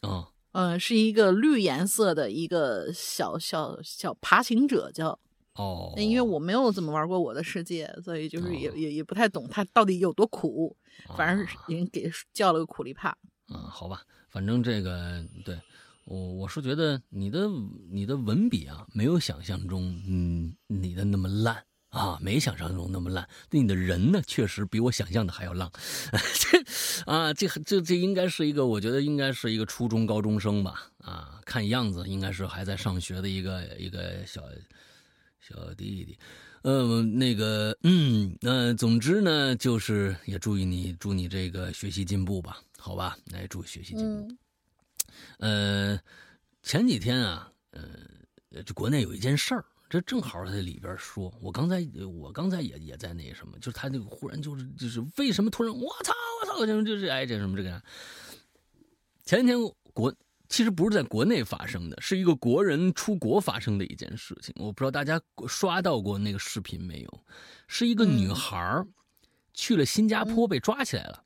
啊嗯，是一个绿颜色的一个小小小爬行者叫，哦，因为我没有怎么玩过我的世界，所以就是也、哦也也不太懂它到底有多苦，反正是啊人给叫了个苦力怕。嗯，好吧，反正这个对我我是觉得你的你的文笔啊，没有想象中嗯你的那么烂啊，没想象中那么烂。对你的人呢，确实比我想象的还要浪。(laughs) 这啊，这这这应该是一个，我觉得应该是一个初中高中生吧。啊，看样子应该是还在上学的一个一个小小弟弟。呃，那个，嗯，那、总之呢，就是也祝愿你，祝你这个学习进步吧，好吧？来，祝学习进步。嗯呃，前几天啊，呃，这国内有一件事儿，这正好在里边说，我刚才我刚才也也在那什么，就是他那个忽然就是就是为什么突然我操我操，就是就是哎这什么这个呀，前几天国其实不是在国内发生的，是一个国人出国发生的一件事情。我不知道大家刷到过那个视频没有？是一个女孩儿去了新加坡被抓起来了，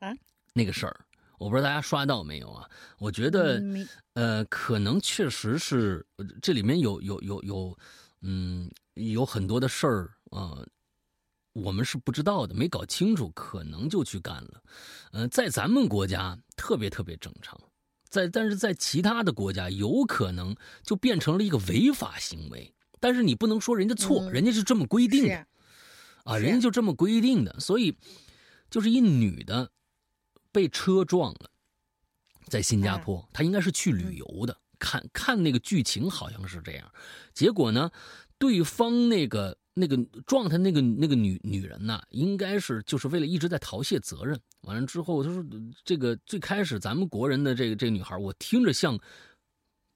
啊，那个事儿，我不知道大家刷到没有啊？我觉得，嗯呃，可能确实是呃这里面有有有有，嗯，有很多的事儿啊。呃我们是不知道的，没搞清楚，可能就去干了。呃，在咱们国家特别特别正常，在但是在其他的国家有可能就变成了一个违法行为。但是你不能说人家错，嗯人家是这么规定的啊，人家就这么规定的，所以就是一女的被车撞了，在新加坡，她应该是去旅游的，看看那个剧情好像是这样，结果呢，对方那个那个撞她那个那个女女人呐，应该是就是为了一直在逃卸责任，完了之后，他说这个最开始咱们国人的这个这个女孩，我听着像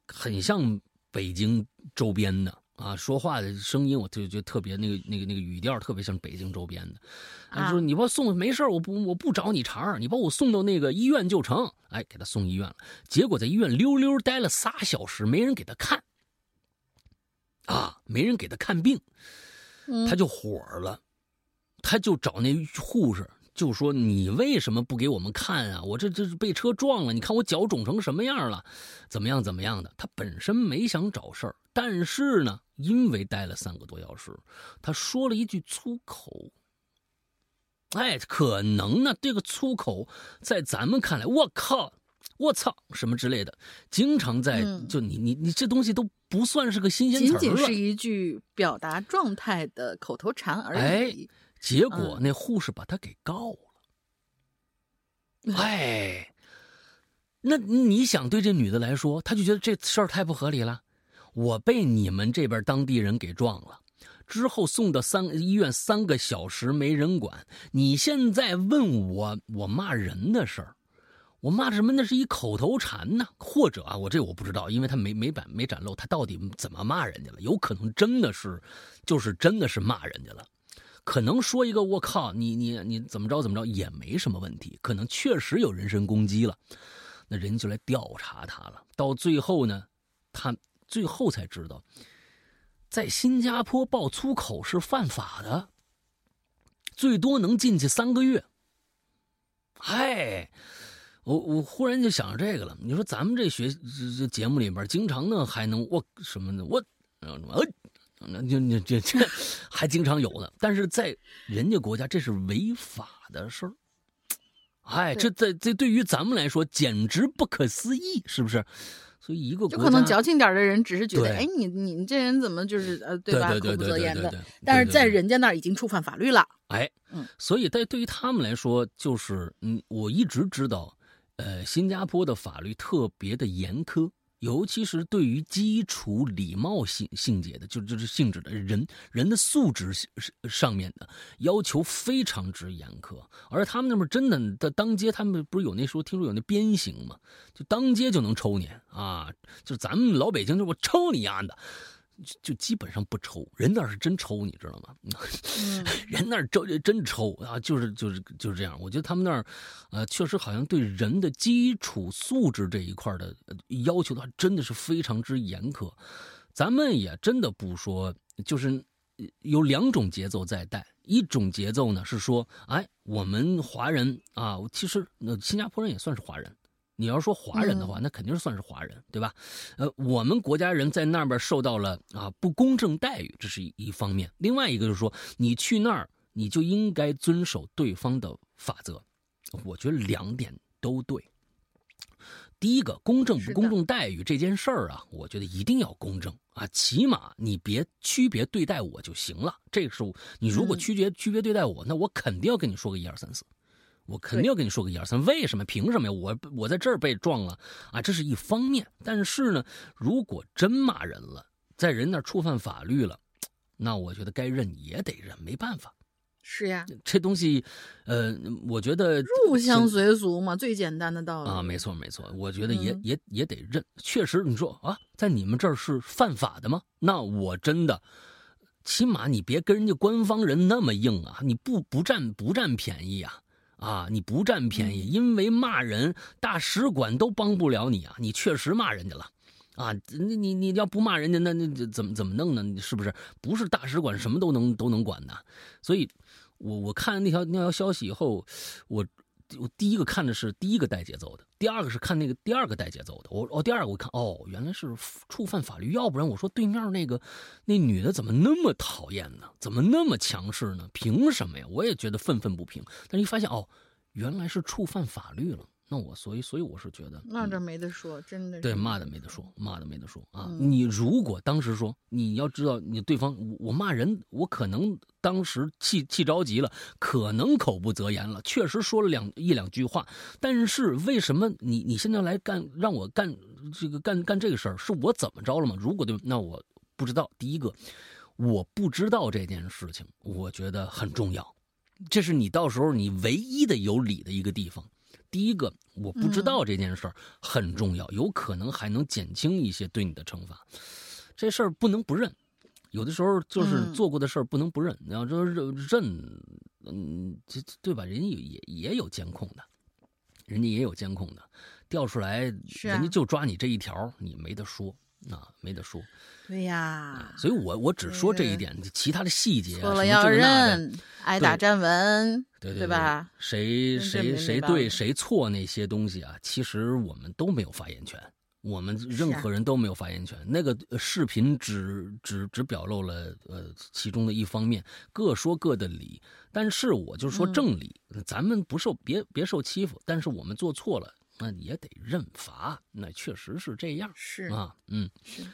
很像北京周边的。啊，说话的声音我就觉得特别那个那个那个语调特别像北京周边的，他说啊。你把我送没事儿我不我不找你茬儿，你把我送到那个医院就成。哎，给他送医院了，结果在医院溜溜待了仨小时，没人给他看，啊，没人给他看病，嗯他就火了，他就找那护士，就说你为什么不给我们看啊？我这这是被车撞了，你看我脚肿成什么样了，怎么样怎么样的？他本身没想找事儿，但是呢，因为待了三个多小时，他说了一句粗口。哎，可能呢，这个粗口在咱们看来，我靠，我操，什么之类的，经常在、嗯就你你你这东西都不算是个新鲜词仅儿了。仅是一句表达状态的口头禅而哎已。结果嗯那护士把他给告了。哎，那你想对这女的来说，她就觉得这事儿太不合理了。我被你们这边当地人给撞了，之后送到三医院三个小时没人管。你现在问我我骂人的事儿，我骂什么？那是一口头禅呢，或者啊，我这我不知道，因为他没没展没展露他到底怎么骂人家了，有可能真的是，就是真的是骂人家了。可能说一个我靠，你你你怎么着怎么着也没什么问题，可能确实有人身攻击了，那人就来调查他了。到最后呢，他最后才知道，在新加坡爆粗口是犯法的，最多能进去三个月。哎，我我忽然就想到这个了。你说咱们这学这这节目里边，经常呢还能我什么的？我呃那就就这这还经常有呢，但是在人家国家这是违法的事儿。哎，这在这对于咱们来说简直不可思议，是不是？所以一个就可能矫情点的人只是觉得，对哎，你你你这人怎么就是呃，对吧对口不择言的。但是在人家那儿已经触犯法律了。哎，嗯，所以在对于他们来说，就是嗯，我一直知道，呃，新加坡的法律特别的严苛，尤其是对于基础礼貌性性节的，就就是性质的人人的素质上面的要求非常之严苛。而他们那边真的在当街，他们不是有那时候听说有那鞭刑吗？就当街就能抽你啊！就咱们老北京就我抽你丫的。就就基本上不抽，人那是真抽，你知道吗？嗯，(laughs) 人那儿真真抽啊，就是就是就是这样。我觉得他们那儿，呃，确实好像对人的基础素质这一块的要求的话，真的是非常之严苛。咱们也真的不说，就是有两种节奏在带。一种节奏呢是说，哎，我们华人啊，其实那新加坡人也算是华人。你要说华人的话，那肯定是算是华人，对吧？呃，我们国家人在那边受到了啊不公正待遇，这是一一方面。另外一个就是说，你去那儿，你就应该遵守对方的法则。我觉得两点都对。第一个，公正不公正待遇这件事儿啊，我觉得一定要公正啊，起码你别区别对待我就行了。这个是你如果区别区别对待我，那我肯定要跟你说个一二三四。我肯定要跟你说个一二三，为什么？凭什么呀？我我在这儿被撞了啊，这是一方面。但是呢，如果真骂人了，在人那触犯法律了，那我觉得该认也得认，没办法。是呀，这东西，呃，我觉得入乡随俗嘛，最简单的道理啊，没错没错。我觉得也也也得认，确实，你说啊，在你们这儿是犯法的吗？那我真的，起码你别跟人家官方人那么硬啊，你不不占不占便宜啊。啊！你不占便宜，因为骂人，大使馆都帮不了你啊！你确实骂人家了，啊！你你你要不骂人家，那那怎么怎么弄呢？你是不是？不是大使馆什么都能都能管的？所以，我我看那条那条消息以后，我。我第一个看的是第一个带节奏的，第二个是看那个第二个带节奏的。我哦，第二个我看哦，原来是触犯法律，要不然我说对面那个那女的怎么那么讨厌呢？怎么那么强势呢？凭什么呀？我也觉得愤愤不平。但是一发现哦，原来是触犯法律了。那我所以所以我是觉得，那这没得说，真的对骂的没得说，骂的没得说啊！你如果当时说，你要知道，你对方我骂人，我可能当时气气着急了，可能口不择言了，确实说了两一两句话。但是为什么你你现在来干让我干这个干干这个事儿，是我怎么着了吗？如果对，那我不知道。第一个，我不知道这件事情，我觉得很重要，这是你到时候你唯一的有理的一个地方。第一个，我不知道这件事儿很重要，有可能还能减轻一些对你的惩罚。这事儿不能不认，有的时候就是做过的事儿不能不认。你要说认认，嗯，这对吧？人家也也有监控的，人家也有监控的，调出来，人家就抓你这一条，你没得说。啊，没得说。对呀，所以我我只说这一点，其他的细节错了要认，挨打站稳，对对吧？谁谁谁对谁错那些东西啊，其实我们都没有发言权，我们任何人都没有发言权。那个视频只只只表露了呃其中的一方面，各说各的理。但是我就说正理，咱们不受别别受欺负，但是我们做错了。那也得认罚，那确实是这样。是啊，嗯，是，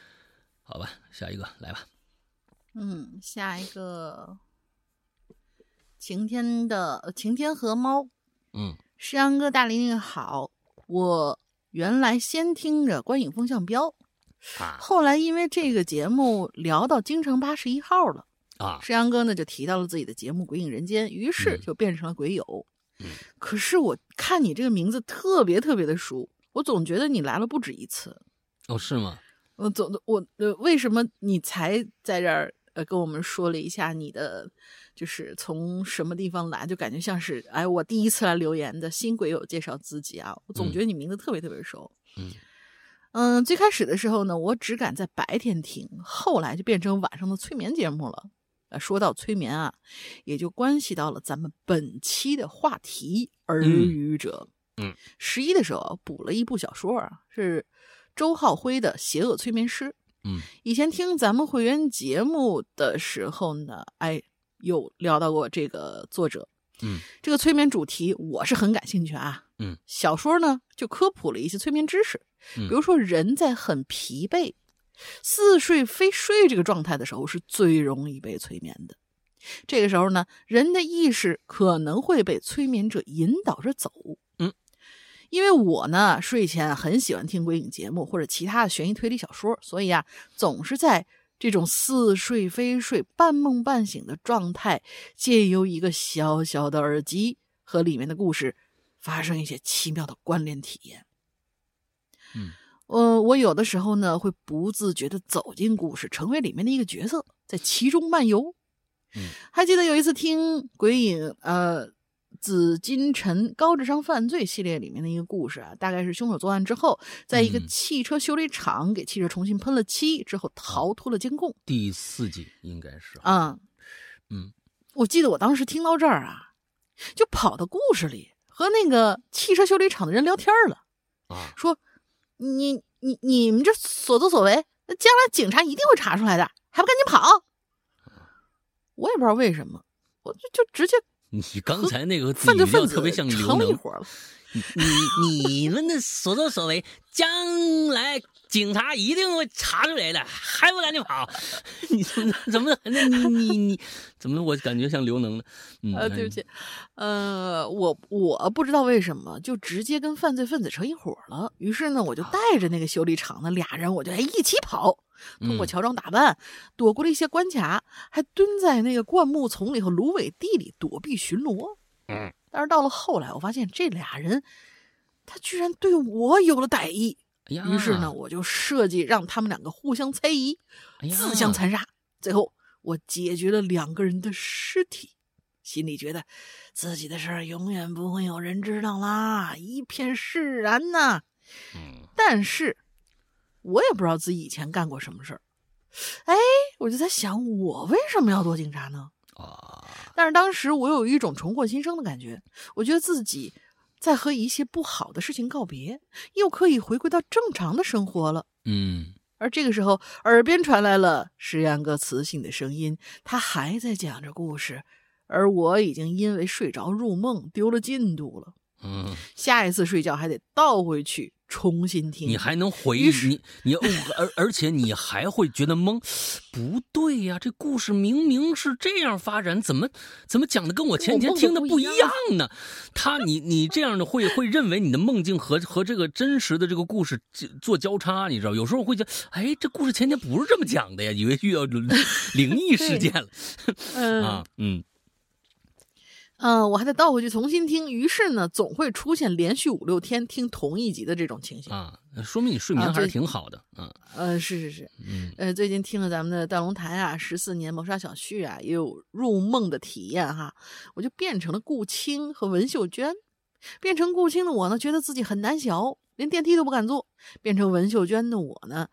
好吧，下一个来吧。嗯，下一个晴天的晴天和猫。嗯，诗阳哥大玲玲好，我原来先听着观影风向标，啊，后来因为这个节目聊到京城八十一号了，啊，诗阳哥呢就提到了自己的节目《鬼影人间》，于是就变成了鬼友。嗯，可是我看你这个名字特别特别的熟，我总觉得你来了不止一次。哦，是吗？我总我呃，为什么你才在这儿呃跟我们说了一下你的，就是从什么地方来，就感觉像是哎，我第一次来留言的新鬼友介绍自己啊，我总觉得你名字特别特别熟。嗯嗯，最开始的时候呢，我只敢在白天听，后来就变成晚上的催眠节目了。说到催眠啊，也就关系到了咱们本期的话题《耳语者》。嗯，十一的时候补了一部小说啊，是周浩辉的《邪恶催眠师》。嗯，以前听咱们会员节目的时候呢，哎，有聊到过这个作者。嗯，这个催眠主题我是很感兴趣啊。嗯，小说呢就科普了一些催眠知识，比如说人在很疲惫。似睡非睡这个状态的时候是最容易被催眠的。这个时候呢，人的意识可能会被催眠者引导着走。嗯，因为我呢睡前很喜欢听鬼影节目或者其他的悬疑推理小说，所以啊，总是在这种似睡非睡、半梦半醒的状态，借由一个小小的耳机和里面的故事，发生一些奇妙的关联体验。嗯。呃，我有的时候呢会不自觉的走进故事，成为里面的一个角色，在其中漫游。嗯。还记得有一次听《鬼影》呃紫金陈高智商犯罪系列里面的一个故事啊，大概是凶手作案之后，在一个嗯。汽车修理厂给汽车重新喷了漆之后逃脱了监控。第四季应该是，啊，嗯，我记得我当时听到这儿啊，就跑到故事里和那个汽车修理厂的人聊天了，啊，说你你你们这所作所为，将来警察一定会查出来的，还不赶紧跑？我也不知道为什么，我就就直接你刚才那个字犯罪分子语特别像刘能，成了一伙了。你你们的所作所为，将来警察一定会查出来的，还不赶紧跑？(laughs) 你怎么怎么那你你你怎么我感觉像刘能呢？嗯，呃，对不起，呃，我我不知道为什么就直接跟犯罪分子成一伙了。于是呢，我就带着那个修理厂的俩人，我就哎一起跑，通过嗯乔装打扮，躲过了一些关卡，还蹲在那个灌木丛里和芦苇地里躲避巡逻。嗯，但是到了后来，我发现这俩人，他居然对我有了歹意。哎，于是呢，，我就设计让他们两个互相猜疑，哎，自相残杀。最后，我解决了两个人的尸体，心里觉得自己的事儿永远不会有人知道啦，一片释然呐。嗯但是，我也不知道自己以前干过什么事儿。哎，我就在想，我为什么要做警察呢？啊，但是当时我有一种重获新生的感觉，我觉得自己在和一些不好的事情告别，又可以回归到正常的生活了。嗯而这个时候，耳边传来了石阳哥磁性的声音，他还在讲着故事，而我已经因为睡着入梦，丢了进度了。嗯，下一次睡觉还得倒回去重新听。你还能回忆你你哦而而且你还会觉得懵，不对呀，这故事明明是这样发展，怎么怎么讲的跟我前天听的不一样呢？他你你这样的会会认为你的梦境和和这个真实的这个故事做交叉，你知道？有时候会觉得，哎，这故事前天不是这么讲的呀，以为遇到灵异事件了 (laughs) 嗯啊，嗯嗯，我还得倒回去重新听。于是呢，总会出现连续五六天听同一集的这种情形。啊，说明你睡眠啊还是挺好的，嗯呃，是是是，嗯呃，最近听了咱们的大龙台啊，十四年谋杀小旭啊，也有入梦的体验哈，我就变成了顾青和文秀娟。变成顾青的我呢，觉得自己很胆小，连电梯都不敢坐；变成文秀娟的我呢，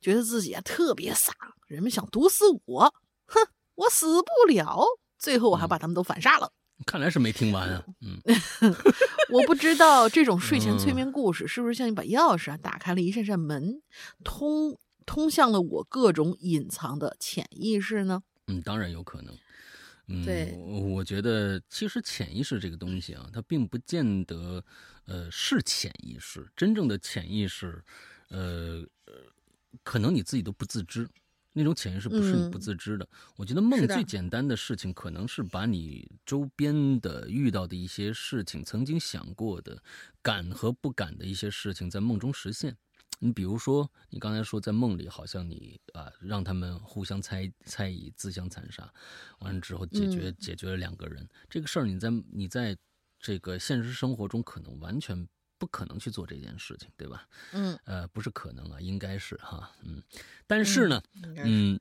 觉得自己啊特别傻，人们想毒死我，哼，我死不了。最后我还把他们都反杀了。看来是没听完啊，嗯 (laughs) 我不知道这种睡前催眠故事是不是像一把钥匙啊，打开了一扇扇门，通通向了我各种隐藏的潜意识呢？嗯，当然有可能。嗯，对我我觉得其实潜意识这个东西啊，它并不见得，呃，是潜意识。真正的潜意识，呃呃，可能你自己都不自知。那种潜意识不是你嗯不自知的。我觉得梦最简单的事情，可能是把你周边的遇到的一些事情，曾经想过的、敢和不敢的一些事情，在梦中实现。你比如说，你刚才说在梦里，好像你啊、让他们互相猜猜疑、自相残杀，完了之后解决、嗯解决了两个人，这个事儿你在你在这个现实生活中可能完全不可能去做这件事情，对吧？嗯，呃，不是可能啊，应该是哈，嗯，但是呢，嗯，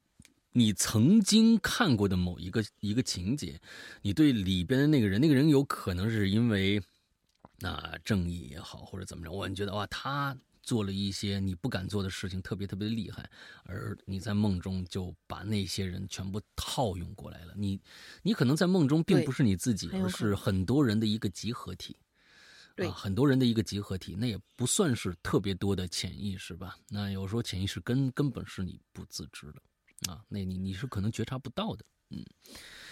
你曾经看过的某一个一个情节，你对里边的那个人，那个人有可能是因为那、正义也好，或者怎么着，我你觉得哇，他做了一些你不敢做的事情，特别特别的厉害，而你在梦中就把那些人全部套用过来了。你你可能在梦中并不是你自己，而是很多人的一个集合体。对啊，很多人的一个集合体，那也不算是特别多的潜意识吧？那有时候潜意识根根本是你不自知的，啊，那你你是可能觉察不到的，嗯，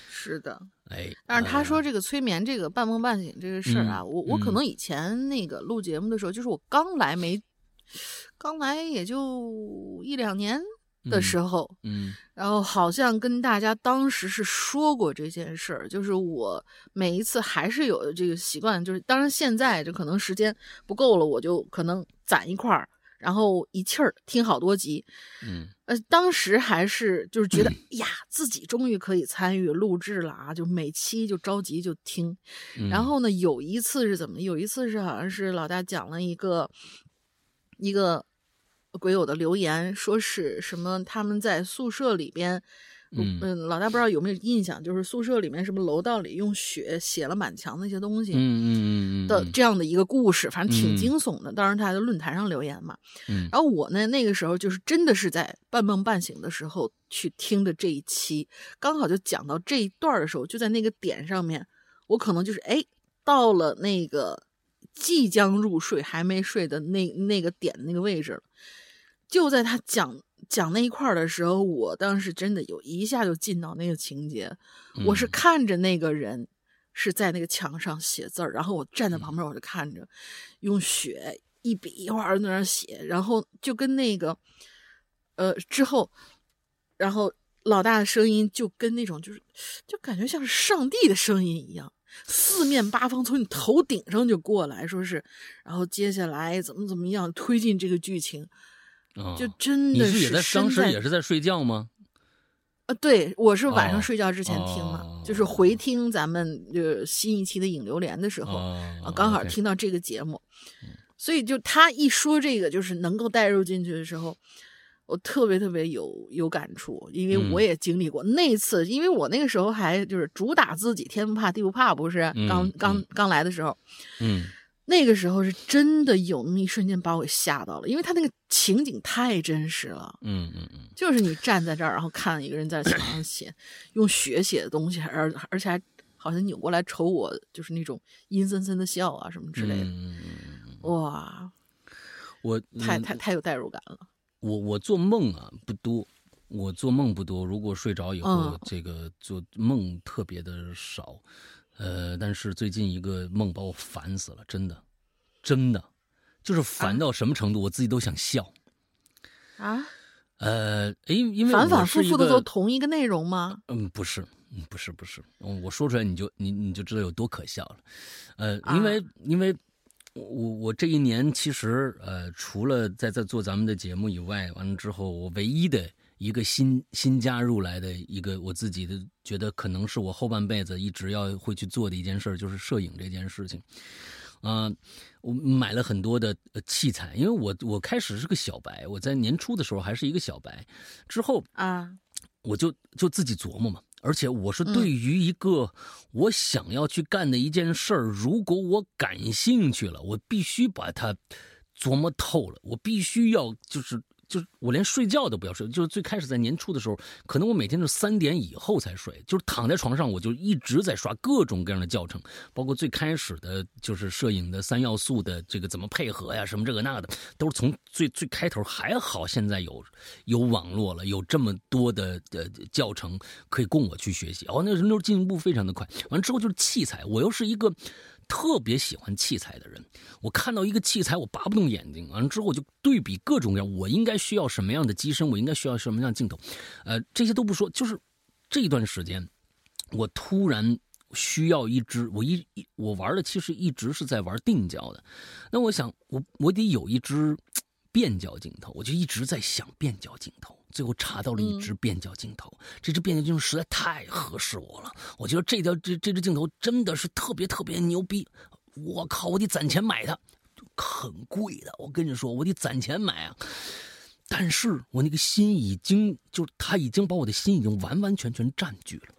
是的。哎，但是他说呃这个催眠这个半梦半醒这个事儿啊，嗯我我可嗯能以前那个录节目的时候，就是我刚来没，刚来也就一两年的时候，嗯然后好像跟大家当时是说过这件事儿，就是我每一次还是有这个习惯，就是当然现在就可能时间不够了，我就可能攒一块儿，然后一气儿听好多集。嗯呃，当时还是就是觉得 (clears throat) 呀，自己终于可以参与录制了啊，就每期就着急就听。嗯，然后呢，有一次是怎么？有一次是好像是老大讲了一个一个鬼友的留言，说是什么他们在宿舍里边，嗯嗯，老大不知道有没有印象，就是宿舍里面什么楼道里用血写了满墙那些东西嗯嗯嗯嗯的这样的一个故事，反正挺嗯惊悚的。当时他还在论坛上留言嘛。嗯然后我呢，那个时候就是真的是在半梦半醒的时候去听的这一期，刚好就讲到这一段的时候，就在那个点上面，我可能就是哎，到了那个即将入睡还没睡的那那个点那个位置了。就在他讲讲那一块儿的时候，我当时真的有一下就进到那个情节，我是嗯看着那个人是在那个墙上写字儿，然后我站在嗯旁边，我就看着用血一笔一画在那儿写，然后就跟那个呃之后，然后老大的声音就跟那种就是就感觉像是上帝的声音一样。四面八方从你头顶上就过来说是，然后接下来怎么怎么样推进这个剧情，啊就真的你是也在当时也是在睡觉吗？啊，对，我是晚哦上睡觉之前听嘛，哦就是回听咱们呃新一期的影流连的时候，啊啊，刚好听到这个节目，所以就他一说这个，就是能够带入进去的时候，我特别特别有有感触，因为我嗯也经历过、那次，因为我那个时候还就是主打自己天不怕地不怕，不是嗯刚刚嗯刚来的时候，嗯那个时候是真的有那么一瞬间把我吓到了，因为他那个情景太真实了。嗯嗯嗯就是你站在这儿，然后看一个人在墙上写，用血写的东西，而而且还好像扭过来瞅我，就是那种阴森森的笑啊什么之类的，嗯嗯嗯嗯哇，我太嗯太太有代入感了。我我做梦啊不多，我做梦不多。如果睡着以后，嗯这个做梦特别的少。呃，但是最近一个梦把我烦死了，真的，真的，就是烦到什么程度，我自己都想笑。啊，呃，因因为反反复复的个都同一个内容吗？嗯，不是，嗯，不是，不是，嗯我说出来你就你你就知道有多可笑了，呃，啊因为、因为我我这一年其实呃，除了在在做咱们的节目以外，完了之后，我唯一的一个新新加入来的一个我自己的觉得可能是我后半辈子一直要会去做的一件事，就是摄影这件事情。啊、我买了很多的呃器材，因为我我开始是个小白，我在年初的时候还是一个小白，之后啊，我就就自己琢磨嘛。而且我是对于一个我想要去干的一件事儿，如果我感兴趣了，我必须把它琢磨透了，我必须要就是就是我连睡觉都不要睡，就是最开始在年初的时候，可能我每天是三点以后才睡，就是躺在床上我就一直在刷各种各样的教程，包括最开始的就是摄影的三要素的这个怎么配合呀，什么这个那个的，都是从最最开头。还好现在有有网络了，有这么多的呃教程可以供我去学习。哦，那个人流进步非常的快。完之后就是器材，我又是一个。特别喜欢器材的人，我看到一个器材，我拔不动眼睛。完了之后，我就对比各种各样，我应该需要什么样的机身，我应该需要什么样的镜头，呃，这些都不说，就是这段时间，我突然需要一支，我一一我玩的其实一直是在玩定焦的，那我想我我得有一支变焦镜头，我就一直在想变焦镜头。最后查到了一只变焦镜头，这只变焦镜头实在太合适我了。我觉得这条这这只镜头真的是特别特别牛逼，我靠，我得攒钱买它，很贵的。我跟你说，我得攒钱买啊。但是我那个心已经，就是他已经把我的心已经完完全全占据了。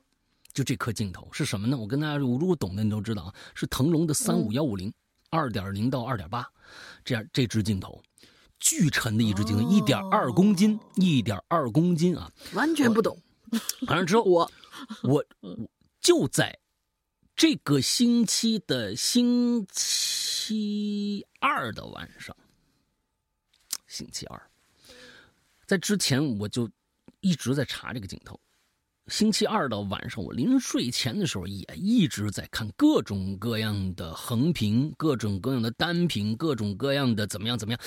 就这颗镜头是什么呢？我跟大家，如果懂的你都知道啊，是腾龙的三五幺五零，二点零到二点八，这样这支镜头。巨沉的一只镜头，一点二公斤，一点二公斤啊！完全不懂。反正之后，我我我就在这个星期的星期二的晚上，星期二，在之前我就一直在查这个镜头。星期二的晚上，我临睡前的时候也一直在看各种各样的横屏、各种各样的单屏、各种各样的怎么样怎么样。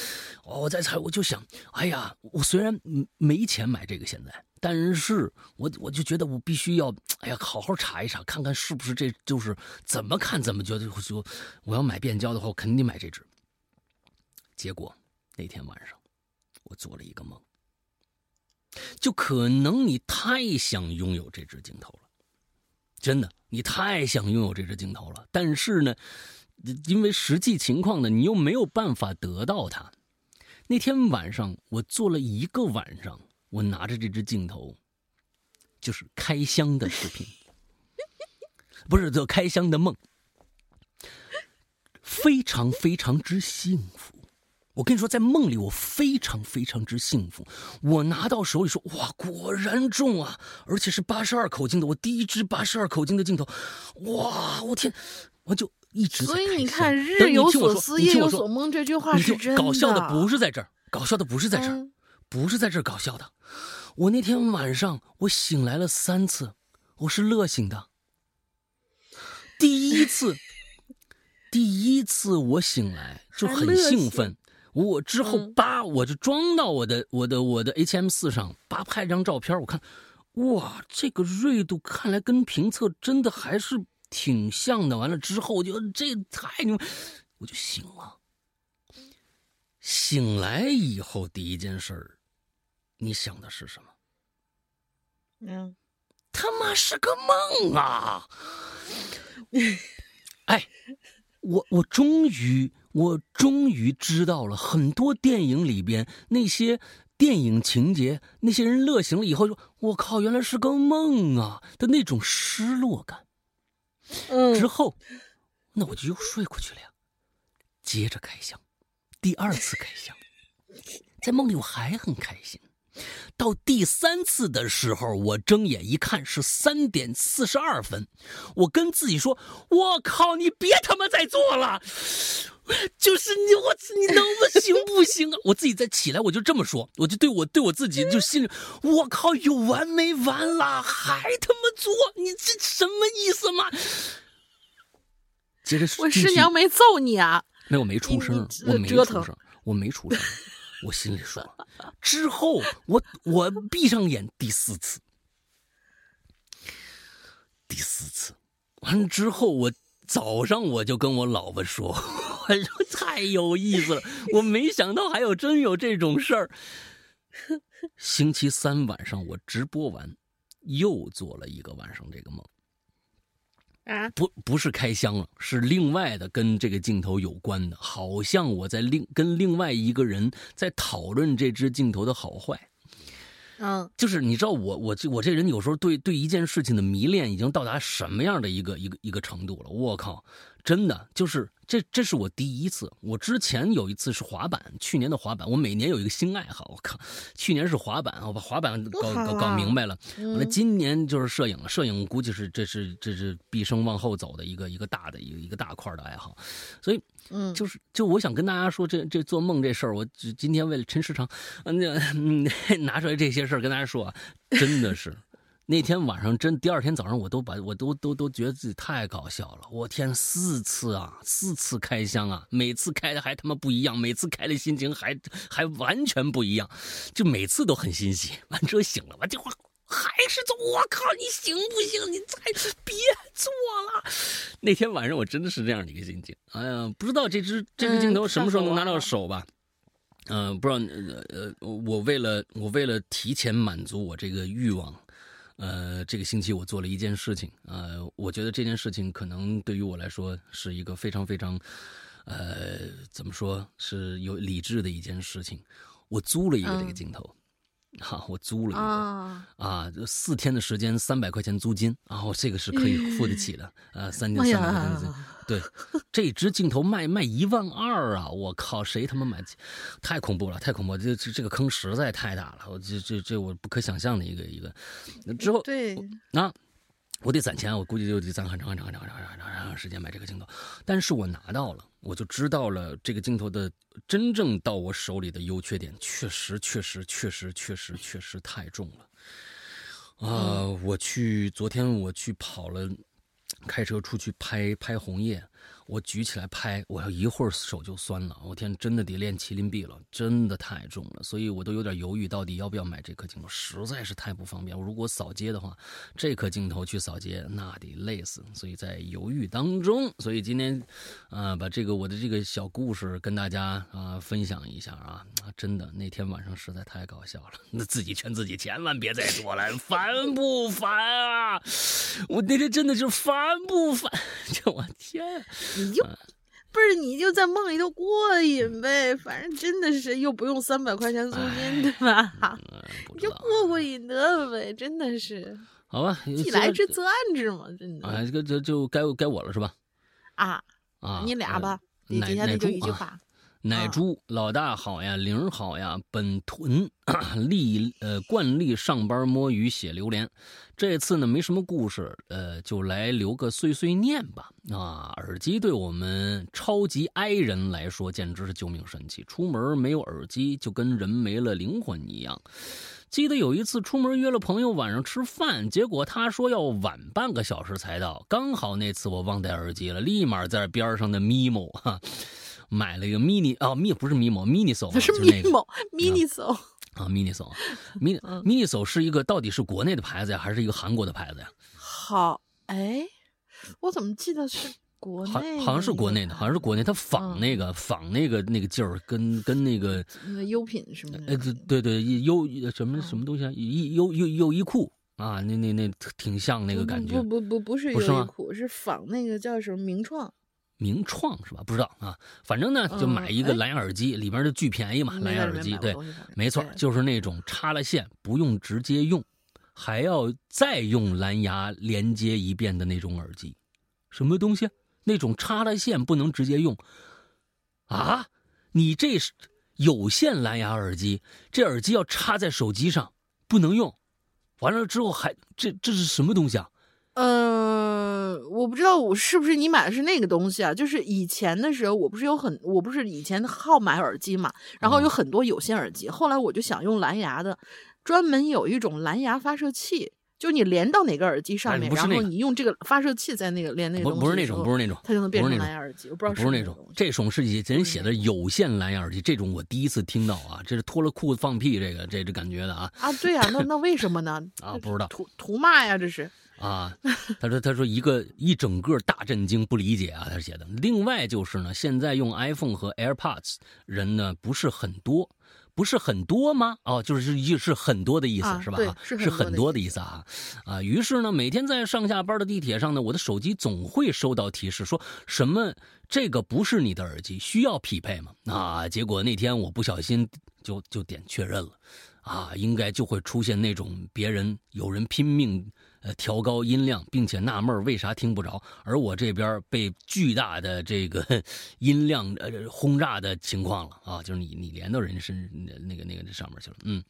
哦，我在猜，我就想，哎呀，我虽然没钱买这个现在，但是我我就觉得我必须要，哎呀，好好查一查，看看是不是这就是怎么看怎么觉得说我要买变焦的话，我肯定得买这支。结果那天晚上，我做了一个梦。就可能你太想拥有这支镜头了，真的，你太想拥有这支镜头了。但是呢，因为实际情况呢，你又没有办法得到它。那天晚上，我做了一个晚上，我拿着这支镜头，就是开箱的视频，(laughs) 不是做开箱的梦，非常非常之幸福。我跟你说，在梦里我非常非常之幸福。我拿到手里说，哇，果然重啊，而且是八十二口径的，我第一支八十二口径的镜头，哇，我天，我就一直在所以你看，日有所思，夜有所梦，这句话你就是真的。搞笑的不是在这儿，搞笑的不是在这儿，嗯不是在这儿搞笑的。我那天晚上我醒来了三次，我是乐醒的。第一次，第一次我醒来就很兴奋。我之后嗯叭，我就装到我的我的我的 H M 四上，叭拍张照片，我看，哇，这个锐度看来跟评测真的还是挺像的。完了之后，我就这太牛，我就醒了。醒来以后第一件事儿，你想的是什么？嗯，他妈是个梦啊！(laughs) 哎，我我终于我终于知道了，很多电影里边那些电影情节，那些人乐醒了以后说“我靠，原来是个梦啊”的那种失落感。嗯之后，那我就又睡过去了呀。接着开箱，第二次开箱，在梦里我还很开心。到第三次的时候，我睁眼一看是三点四十二分，我跟自己说：“我靠，你别他妈再做了！”就是你，我你能不行不行啊？(laughs) 我自己再起来，我就这么说，我就对我对我自己就心里，我靠，有完没完啦？还他妈做？你这什么意思嘛？接着我师娘没揍你啊？没有，我没出声我没出声，我没出声儿，我心里说。之后，我我闭上眼第四次，第四次，完之后，我早上我就跟我老婆说，(laughs) 我说太有意思了，我没想到还有真有这种事儿。星期三晚上我直播完，又做了一个晚上这个梦。啊，不不是开箱了，是另外的跟这个镜头有关的，好像我在另跟另外一个人在讨论这支镜头的好坏。嗯就是你知道我我这我这人有时候对对一件事情的迷恋已经到达什么样的一个一个一个程度了？我靠，真的就是这这是我第一次。我之前有一次是滑板，去年的滑板，我每年有一个新爱好。我靠，去年是滑板，我把滑板搞搞搞啊明白了。完了，嗯今年就是摄影了。摄影估计是这是这是毕生往后走的一个一个大的一个一个大块的爱好，所以嗯，就是就我想跟大家说，这这做梦这事儿，我今天为了陈时长，嗯，那嗯 (laughs) 拿出来这些事儿跟大家说啊，真的是。那天晚上真，第二天早上我都把我都都都觉得自己太搞笑了。我天，四次啊，四次开箱啊，每次开的还他妈不一样，每次开的心情还还完全不一样，就每次都很欣喜。完之后醒了，完这会儿还是做，我靠，你行不行？你再别做了。那天晚上我真的是这样的一个心情。哎呀，不知道这只这支镜头嗯什么时候能拿到手吧？嗯、不知道呃呃，我为了我为了提前满足我这个欲望，呃，这个星期我做了一件事情，呃，我觉得这件事情可能对于我来说是一个非常非常，呃，怎么说是有理智的一件事情。我租了一个这个嗯镜头，哈、我租了一个。啊，啊，这四天的时间，三百块钱租金，然后这个是可以付得起的，呃，三天哎三百块钱租金，对，(laughs) 这支镜头卖卖一万二啊！我靠，谁他妈买？太恐怖了，太恐怖了！这这这个坑实在太大了，我这这这我不可想象的一个一个。那之后对，啊，我得攒钱，我估计就得攒很长很长很长很长很长很长时间买这个镜头。但是我拿到了，我就知道了这个镜头的真正到我手里的优缺点，确实确实确实确实确实太重了。啊、我去昨天我去跑了，开车出去拍拍红叶，我举起来拍，我要一会儿手就酸了。我天，真的得练麒麟臂了，真的太重了，所以我都有点犹豫，到底要不要买这颗镜头，实在是太不方便。我如果扫街的话，这颗镜头去扫街那得累死，所以在犹豫当中。所以今天，啊、把这个我的这个小故事跟大家啊、分享一下啊啊，真的那天晚上实在太搞笑了，(laughs) 那自己劝自己千万别再做了，烦不烦啊？我那天真的是烦不烦？(laughs) 这我天！你就不是你就在梦里头过瘾呗，反正真的是又不用三百块钱租金，对吧？你就。过过瘾得了呗，真的是。好吧，既来之则安之嘛，真的。哎，这个这就该该我了是吧？啊啊，你俩吧，你奶今天那就一句话。奶猪老大好呀，玲儿好呀，本屯例呃惯例上班摸鱼写榴莲，这次呢没什么故事，呃就来留个碎碎念吧。啊，耳机对我们超级 i 人来说简直是救命神器，出门没有耳机就跟人没了灵魂一样。记得有一次出门约了朋友晚上吃饭，结果他说要晚半个小时才到，刚好那次我忘带耳机了，立马在边上的 mimo 哈。买了一个 mini 啊，mi 不是 mimo，mini 它是就是那个 mimo mini so，啊，mini so mini 嗯 mini so 是一个到底是国内的牌子呀，还是一个韩国的牌子呀？好，哎，我怎么记得是国好内？好像是国内的，好像是国内，它仿嗯那个仿那个那个劲儿，跟跟那个优品是吗？哎对对对优什么什么东西啊，优优优衣库啊，那那那挺像那个感觉不。不不不不是优衣库，是仿那个叫什么名创。名创是吧？不知道啊，反正呢就买一个蓝牙耳机，里边的巨便宜嘛，蓝牙耳机对，没错，就就是那种插了线不用直接用，还要再用蓝牙连接一遍的那种耳机。什么东西？那种插了线不能直接用啊？你这是有线蓝牙耳机，这耳机要插在手机上不能用，完了之后还这这是什么东西啊？呃，我不知道我是不是你买的是那个东西啊？就是以前的时候，我不是有很，我不是以前好买耳机嘛，然后有很多有线耳机，后来我就想用蓝牙的，专门有一种蓝牙发射器，就你连到哪个耳机上面，然哎那个后你用这个发射器在那个连那个东西不不是那种，不是那种，它就能变成蓝牙耳机。我不知道是不是那种种，这种是人写的有线蓝牙耳机，这种我第一次听到啊，这是脱了裤子放屁，这个这这感觉的啊啊，对呀、那那为什么呢？(laughs) 啊，不知道图图嘛呀？这是啊。他说他说一个一整个大震惊，不理解啊，他写的。另外就是呢，现在用 iPhone 和 AirPods 人呢不是很多。不是很多吗？哦，就是是是很多的意思、啊是吧？是很多的意思啊啊！于是呢，每天在上下班的地铁上呢，我的手机总会收到提示，说什么这个不是你的耳机，需要匹配吗？啊！结果那天我不小心就就点确认了，啊，应该就会出现那种别人有人拼命呃调高音量，并且纳闷为啥听不着，而我这边被巨大的这个 (laughs) 音量呃轰炸的情况了啊！就是你你连到人身那个那个那上面去了，嗯。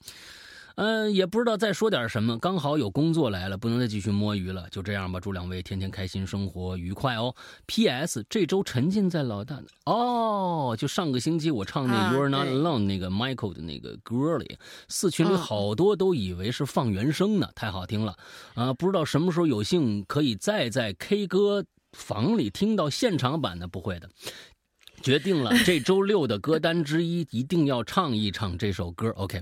嗯，也不知道再说点什么，刚好有工作来了，不能再继续摸鱼了，就这样吧。祝两位天天开心，生活愉快哦。P.S. 这周沉浸在老大的哦，就上个星期我唱那啊 You're Not Alone 那个 Michael 的那个歌里，四群里嗯好多都以为是放原声呢，太好听了啊！不知道什么时候有幸可以再在 K 歌房里听到现场版的，不会的。决定了，这周六的歌单之一一定要唱一唱这首歌。OK，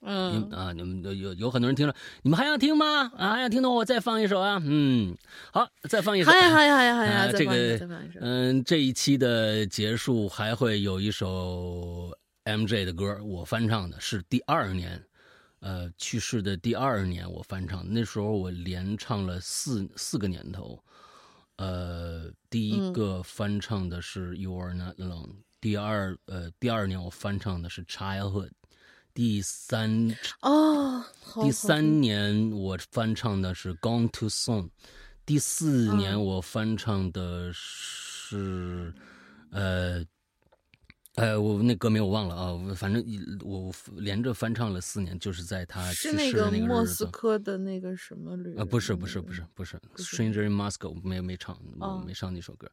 嗯，啊，你们有有有很多人听了，你们还想听吗？啊，还想听的话，我再放一首啊。嗯，好，再放一首。好呀好呀好呀好呀，啊这个。嗯，这一期的结束还会有一首 MJ 的歌，我翻唱的是第二年，呃，去世的第二年我翻唱，那时候我连唱了四四个年头，呃，第一个翻唱的是 You Are Not Alone，第二呃第二年我翻唱的是 Childhood，第三哦，好第三年我翻唱的是《Gone Too Soon》，第四年嗯。我翻唱的是，呃，呃，我那歌名我忘了啊，反正一我连着翻唱了四年，就是在他去是那个世的那个莫斯。科的那个什么旅啊，不是不是不是不是，Stranger in Moscow 没没唱，我哦。没唱那首歌，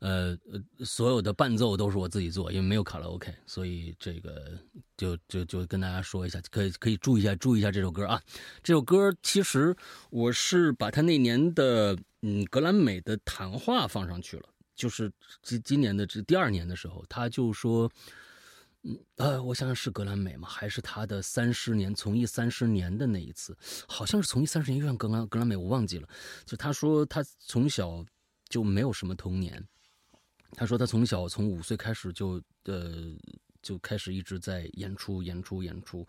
呃，所有的伴奏都是我自己做，因为没有卡拉 OK，所以这个就就就跟大家说一下，可以可以注意一下注意一下这首歌啊，这首歌其实我是把他那年的嗯格兰美的谈话放上去了，就是今今年的这第二年的时候，他就说。嗯，呃，我想想是格兰美吗？还是他的三十年从艺三十年的那一次？好像是从艺三十年，又像格兰格兰美，我忘记了。就他说他从小就没有什么童年，他说他从小从五岁开始就呃就开始一直在演出演出演出，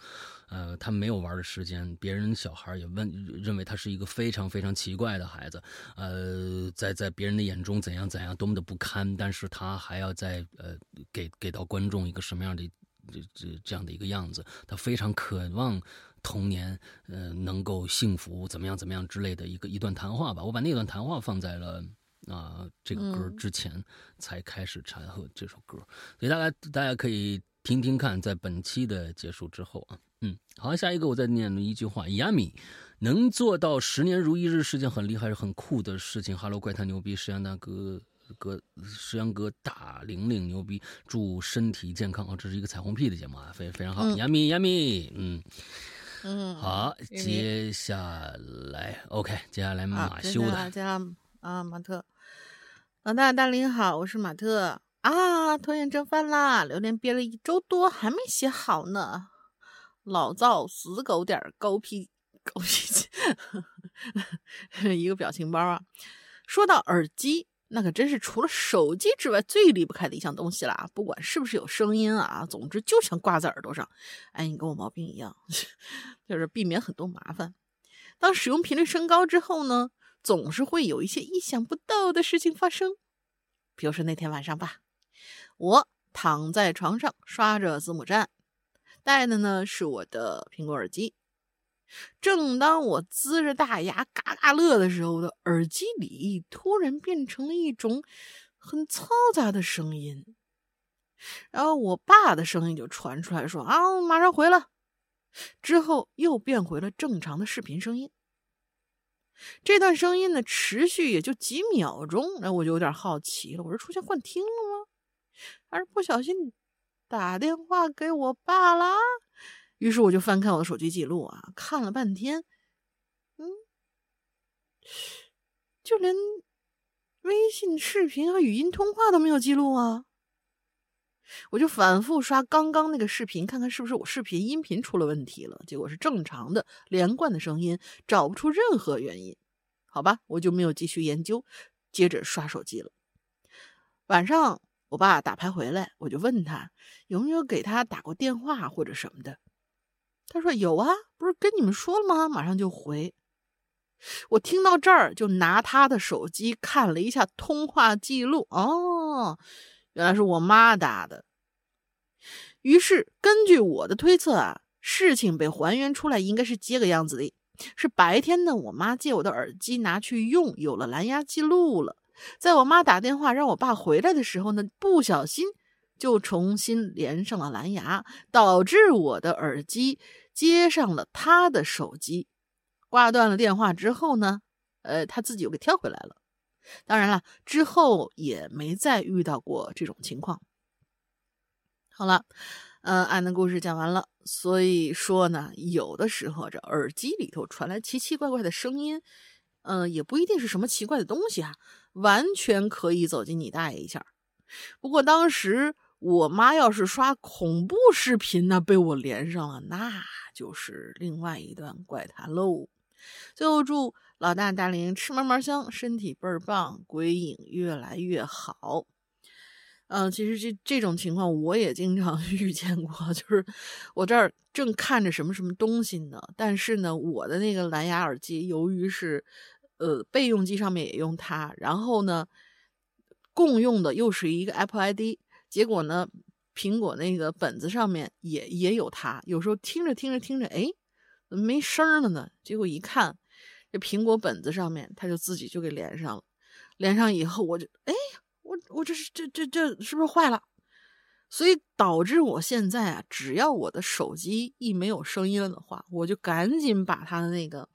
呃，他没有玩的时间，别人小孩也问认为他是一个非常非常奇怪的孩子，呃，在在别人的眼中怎样怎样多么的不堪，但是他还要在呃给给到观众一个什么样的这这这样的一个样子，他非常渴望童年呃能够幸福怎么样怎么样之类的一个一段谈话吧。我把那段谈话放在了啊这个歌之前才开始掺和这首歌，所以大家大家可以听听看，在本期的结束之后啊，嗯，好，下一个我再念一句话，亚米能做到十年如一日是件很厉害、是很酷的事情。Hello，怪谈牛逼，石阳大哥。哥，石阳哥大玲玲牛逼，祝身体健康啊！这是一个彩虹屁的节目啊，非非常好。亚米亚米，嗯嗯，好，接下来 OK，接下来马修的，接下来啊马特，老大大林好，我是马特啊，拖延症犯啦，榴莲憋了一周多还没写好呢，老赵死狗点狗屁狗脾气，(laughs) 一个表情包啊，说到耳机。那可真是除了手机之外最离不开的一项东西啦！不管是不是有声音啊，总之就想挂在耳朵上。哎，你跟我毛病一样，(laughs) 就是避免很多麻烦。当使用频率升高之后呢，总是会有一些意想不到的事情发生。比如说那天晚上吧，我躺在床上刷着字母站，戴的呢是我的苹果耳机。正当我呲着大牙嘎嘎乐的时候，我的耳机里突然变成了一种很嘈杂的声音，然后我爸的声音就传出来说：“啊，马上回来。”之后又变回了正常的视频声音。这段声音呢，持续也就几秒钟，那我就有点好奇了，我是出现幻听了吗？还是不小心打电话给我爸啦？于是我就翻看我的手机记录啊，看了半天，嗯，就连微信视频和语音通话都没有记录啊。我就反复刷刚刚那个视频，看看是不是我视频音频出了问题了。结果是正常的连贯的声音，找不出任何原因。好吧，我就没有继续研究，接着刷手机了。晚上我爸打牌回来，我就问他有没有给他打过电话或者什么的。他说有啊，不是跟你们说了吗？马上就回。我听到这儿，就拿他的手机看了一下通话记录。哦，原来是我妈打的。于是根据我的推测啊，事情被还原出来，应该是这个样子的：是白天呢，我妈借我的耳机拿去用，有了蓝牙记录了。在我妈打电话让我爸回来的时候呢，不小心就重新连上了蓝牙，导致我的耳机。接上了他的手机，挂断了电话之后呢，呃，他自己又给跳回来了。当然了，之后也没再遇到过这种情况。好了，呃，俺的故事讲完了。所以说呢，有的时候这耳机里头传来奇奇怪怪的声音，嗯，也不一定是什么奇怪的东西啊，完全可以走进你大爷一下。不过当时。我妈要是刷恐怖视频呢，被我连上了，那就是另外一段怪谈喽。最后祝老大大林吃嘛嘛香，身体倍儿棒，鬼影越来越好。嗯，其实这这种情况我也经常 (laughs) 遇见过，就是我这儿正看着什么什么东西呢，但是呢，我的那个蓝牙耳机由于是呃备用机上面也用它，然后呢共用的又是一个 Apple ID。结果呢，苹果那个本子上面也也有它。有时候听着听着听着，哎，怎么没声了呢？结果一看，这苹果本子上面，它就自己就给连上了。连上以后，我就哎，我我这是这这这是不是坏了？所以导致我现在啊，只要我的手机一没有声音了的话，我就赶紧把它的那个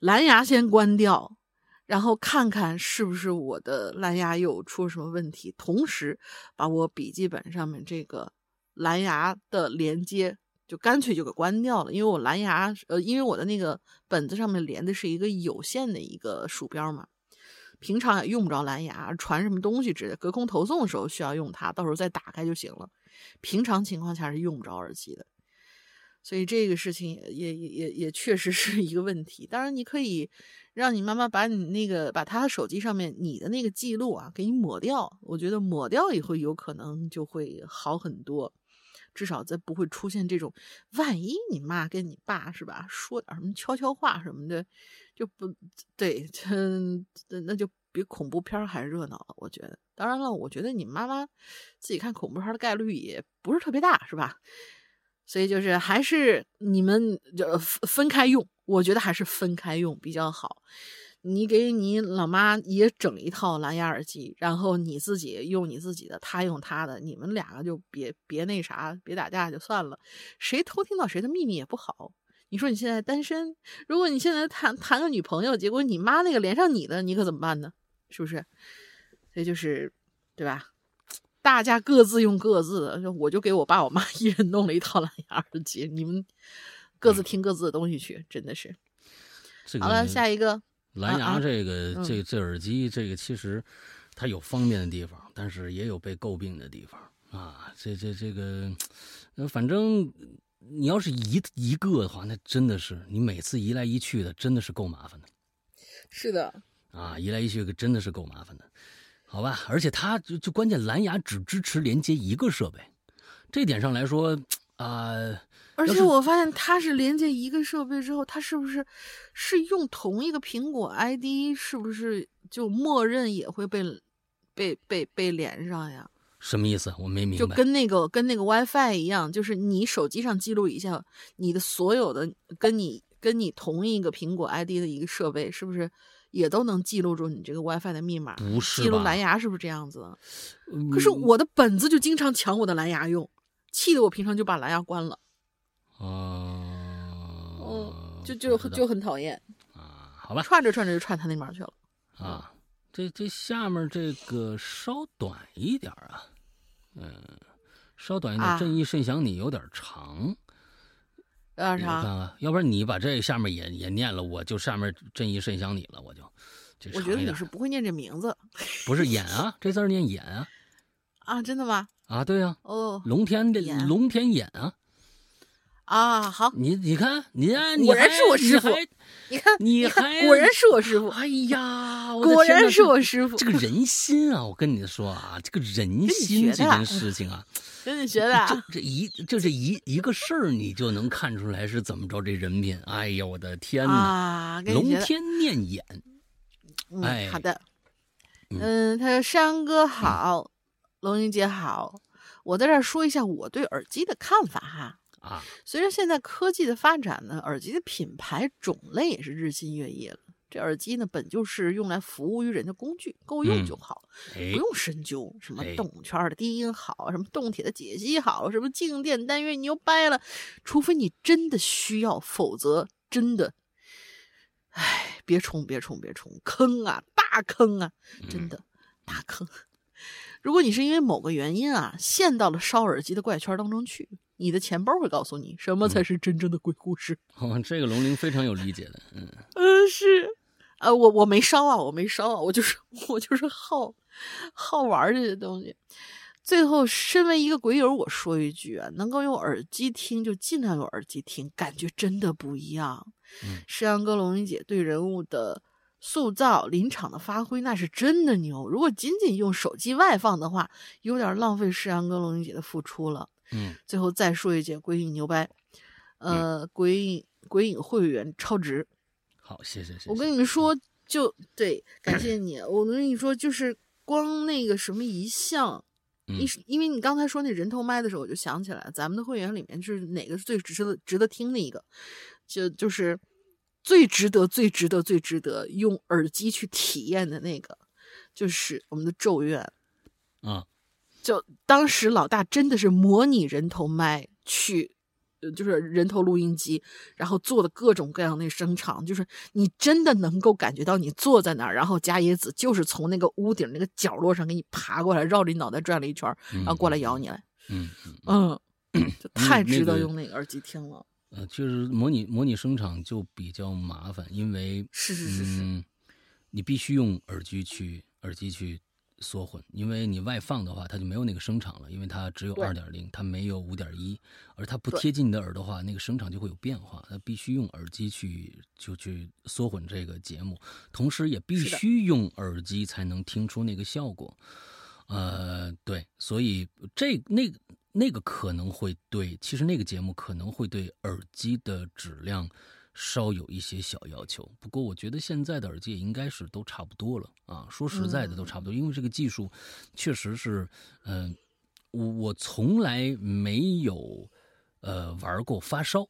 蓝牙先关掉。然后看看是不是我的蓝牙有出什么问题，同时把我笔记本上面这个蓝牙的连接就干脆就给关掉了，因为我蓝牙呃，因为我的那个本子上面连的是一个有线的一个鼠标嘛，平常也用不着蓝牙，传什么东西之类，隔空投送的时候需要用它，到时候再打开就行了。平常情况下是用不着耳机的。所以这个事情也也也也确实是一个问题。当然，你可以让你妈妈把你那个把她手机上面你的那个记录啊给你抹掉。我觉得抹掉以后有可能就会好很多，至少再不会出现这种万一你妈跟你爸是吧说点什么悄悄话什么的，就不对，那那就比恐怖片还热闹了。我觉得，当然了，我觉得你妈妈自己看恐怖片的概率也不是特别大，是吧？所以就是还是你们就分开用，我觉得还是分开用比较好。你给你老妈也整一套蓝牙耳机，然后你自己用你自己的，他用他的，你们两个就别别那啥，别打架就算了。谁偷听到谁的秘密也不好。你说你现在单身，如果你现在谈谈个女朋友，结果你妈那个连上你的，你可怎么办呢？是不是？所以就是，对吧？大家各自用各自的，我就给我爸我妈一人弄了一套蓝牙耳机，你们各自听各自的东西去，真的是。好了，下一个。蓝牙这个这这耳机这个其实它有方便的地方，但是也有被诟病的地方啊。这这这个，反正你要是一一个的话，那真的是你每次移来移去的，真的是够麻烦的。是的，啊，移来移去真的是够麻烦的，好吧？而且它就就关键蓝牙只支持连接一个设备，这点上来说啊。而且我发现它是连接一个设备之后，它是不是是用同一个苹果 ID？是不是就默认也会被被被被连上呀？什么意思？我没明白。就跟那个跟那个 WiFi 一样，就是你手机上记录一下你的所有的跟你跟你同一个苹果 ID 的一个设备，是不是也都能记录住你这个 WiFi 的密码？不是记录蓝牙是不是这样子？可是我的本子就经常抢我的蓝牙用，气得我平常就把蓝牙关了。哦，嗯，就就就很讨厌啊。好吧，串着串着就串他那边去了啊。这这下面这个稍短一点啊，嗯，稍短一点。正义甚想你有点长，有点长。看看，要不然你把这下面也也念了，我就下面正义甚想你了，我就。我觉得你是不会念这名字。不是演啊，这字念演啊。(laughs) 啊，真的吗？啊，对呀。哦。龙天的龙天演啊。啊，好，你你看，你果然是我师傅，你看，你还果然是我师傅，哎呀，果然是我师傅。这个人心啊，我跟你说啊，这个人心这件事情啊，跟你学的，这这一就这一一个事儿，你就能看出来是怎么着这人品。哎呀，我的天哪，龙天念眼，哎，好的，嗯，他说山哥好，龙云姐好，我在这儿说一下我对耳机的看法哈。啊，随着现在科技的发展呢，耳机的品牌种类也是日新月异了。这耳机呢，本就是用来服务于人的工具，够用就好，不用深究什么动圈的低音好，什么动铁的解析好，什么静电单元牛掰了。除非你真的需要，否则真的，哎，别冲，别冲，别冲，坑啊，大坑啊，真的大坑。(laughs) 如果你是因为某个原因啊，陷到了烧耳机的怪圈当中去。你的钱包会告诉你什么才是真正的鬼故事。哦，这个龙鳞非常有理解的，嗯嗯 (laughs) 是，呃，我我没烧啊，我没烧啊，我就是 (laughs) 我就是好好玩这些东西。最后，身为一个鬼友，我说一句啊，能够用耳机听就尽量用耳机听，感觉真的不一样。嗯，石阳哥、龙鳞姐对人物的塑造、临场的发挥，那是真的牛。如果仅仅用手机外放的话，有点浪费石阳哥、龙玲姐的付出了。嗯，最后再说一句，鬼影牛掰，呃，鬼影鬼影会员超值。好，谢谢谢谢。我跟你们说，就对，感谢你。我跟你说，就是光那个什么一项，你因为你刚才说那人头麦的时候，我就想起来，咱们的会员里面是哪个是最值得值得听的一个，就就是最值得最值得最值得用耳机去体验的那个，就是我们的咒怨啊。就当时老大真的是模拟人头麦去，呃，就是人头录音机，然后做的各种各样的声场，就是你真的能够感觉到你坐在那儿，然后加野子就是从那个屋顶那个角落上给你爬过来，绕着你脑袋转了一圈，然后过来咬你来。嗯嗯，就太值得用那个耳机听了。呃，就是模拟模拟声场就比较麻烦，因为是是是是，你必须用耳机去耳机去。缩混，因为你外放的话，它就没有那个声场了，因为它只有二点零，它没有五点一，而它不贴近你的耳的话，那个声场就会有变化，它必须用耳机去就去缩混这个节目，同时也必须用耳机才能听出那个效果。呃，对，所以这那那个可能会对，其实那个节目可能会对耳机的质量。稍有一些小要求，不过我觉得现在的耳机也应该是都差不多了啊。说实在的，都差不多，因为这个技术确实是，嗯，我我从来没有呃玩过发烧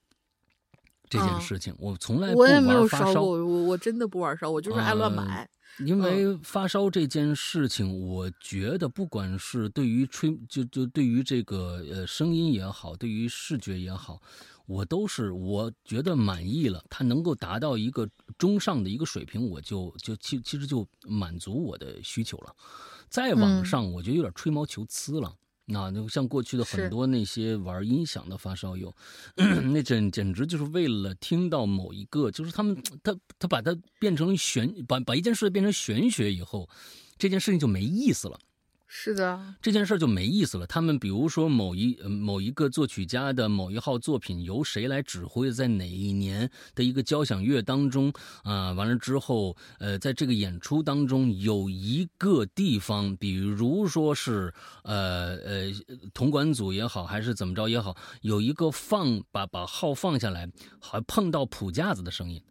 这件事情，我从来不我也没有玩发烧。过，我我真的不玩烧，我就是爱乱买。因为发烧这件事情，我觉得不管是对于吹，就就对于这个呃声音也好，对于视觉也好，我都是我觉得满意了，它能够达到一个中上的一个水平，我就就其其实就满足我的需求了。再往上，我觉得有点吹毛求疵了。那就像过去的很多那些玩音响的发烧友，(clears throat) 那简简直就是为了听到某一个，就是他们他他把它变成玄，把把一件事变成玄学以后，这件事情就没意思了。是的，这件事就没意思了。他们比如说某一某一个作曲家的某一号作品由谁来指挥，在哪一年的一个交响乐当中啊，完了之后，呃，在这个演出当中有一个地方，比如说是呃呃铜管组也好，还是怎么着也好，有一个放把把号放下来，还碰到谱架子的声音，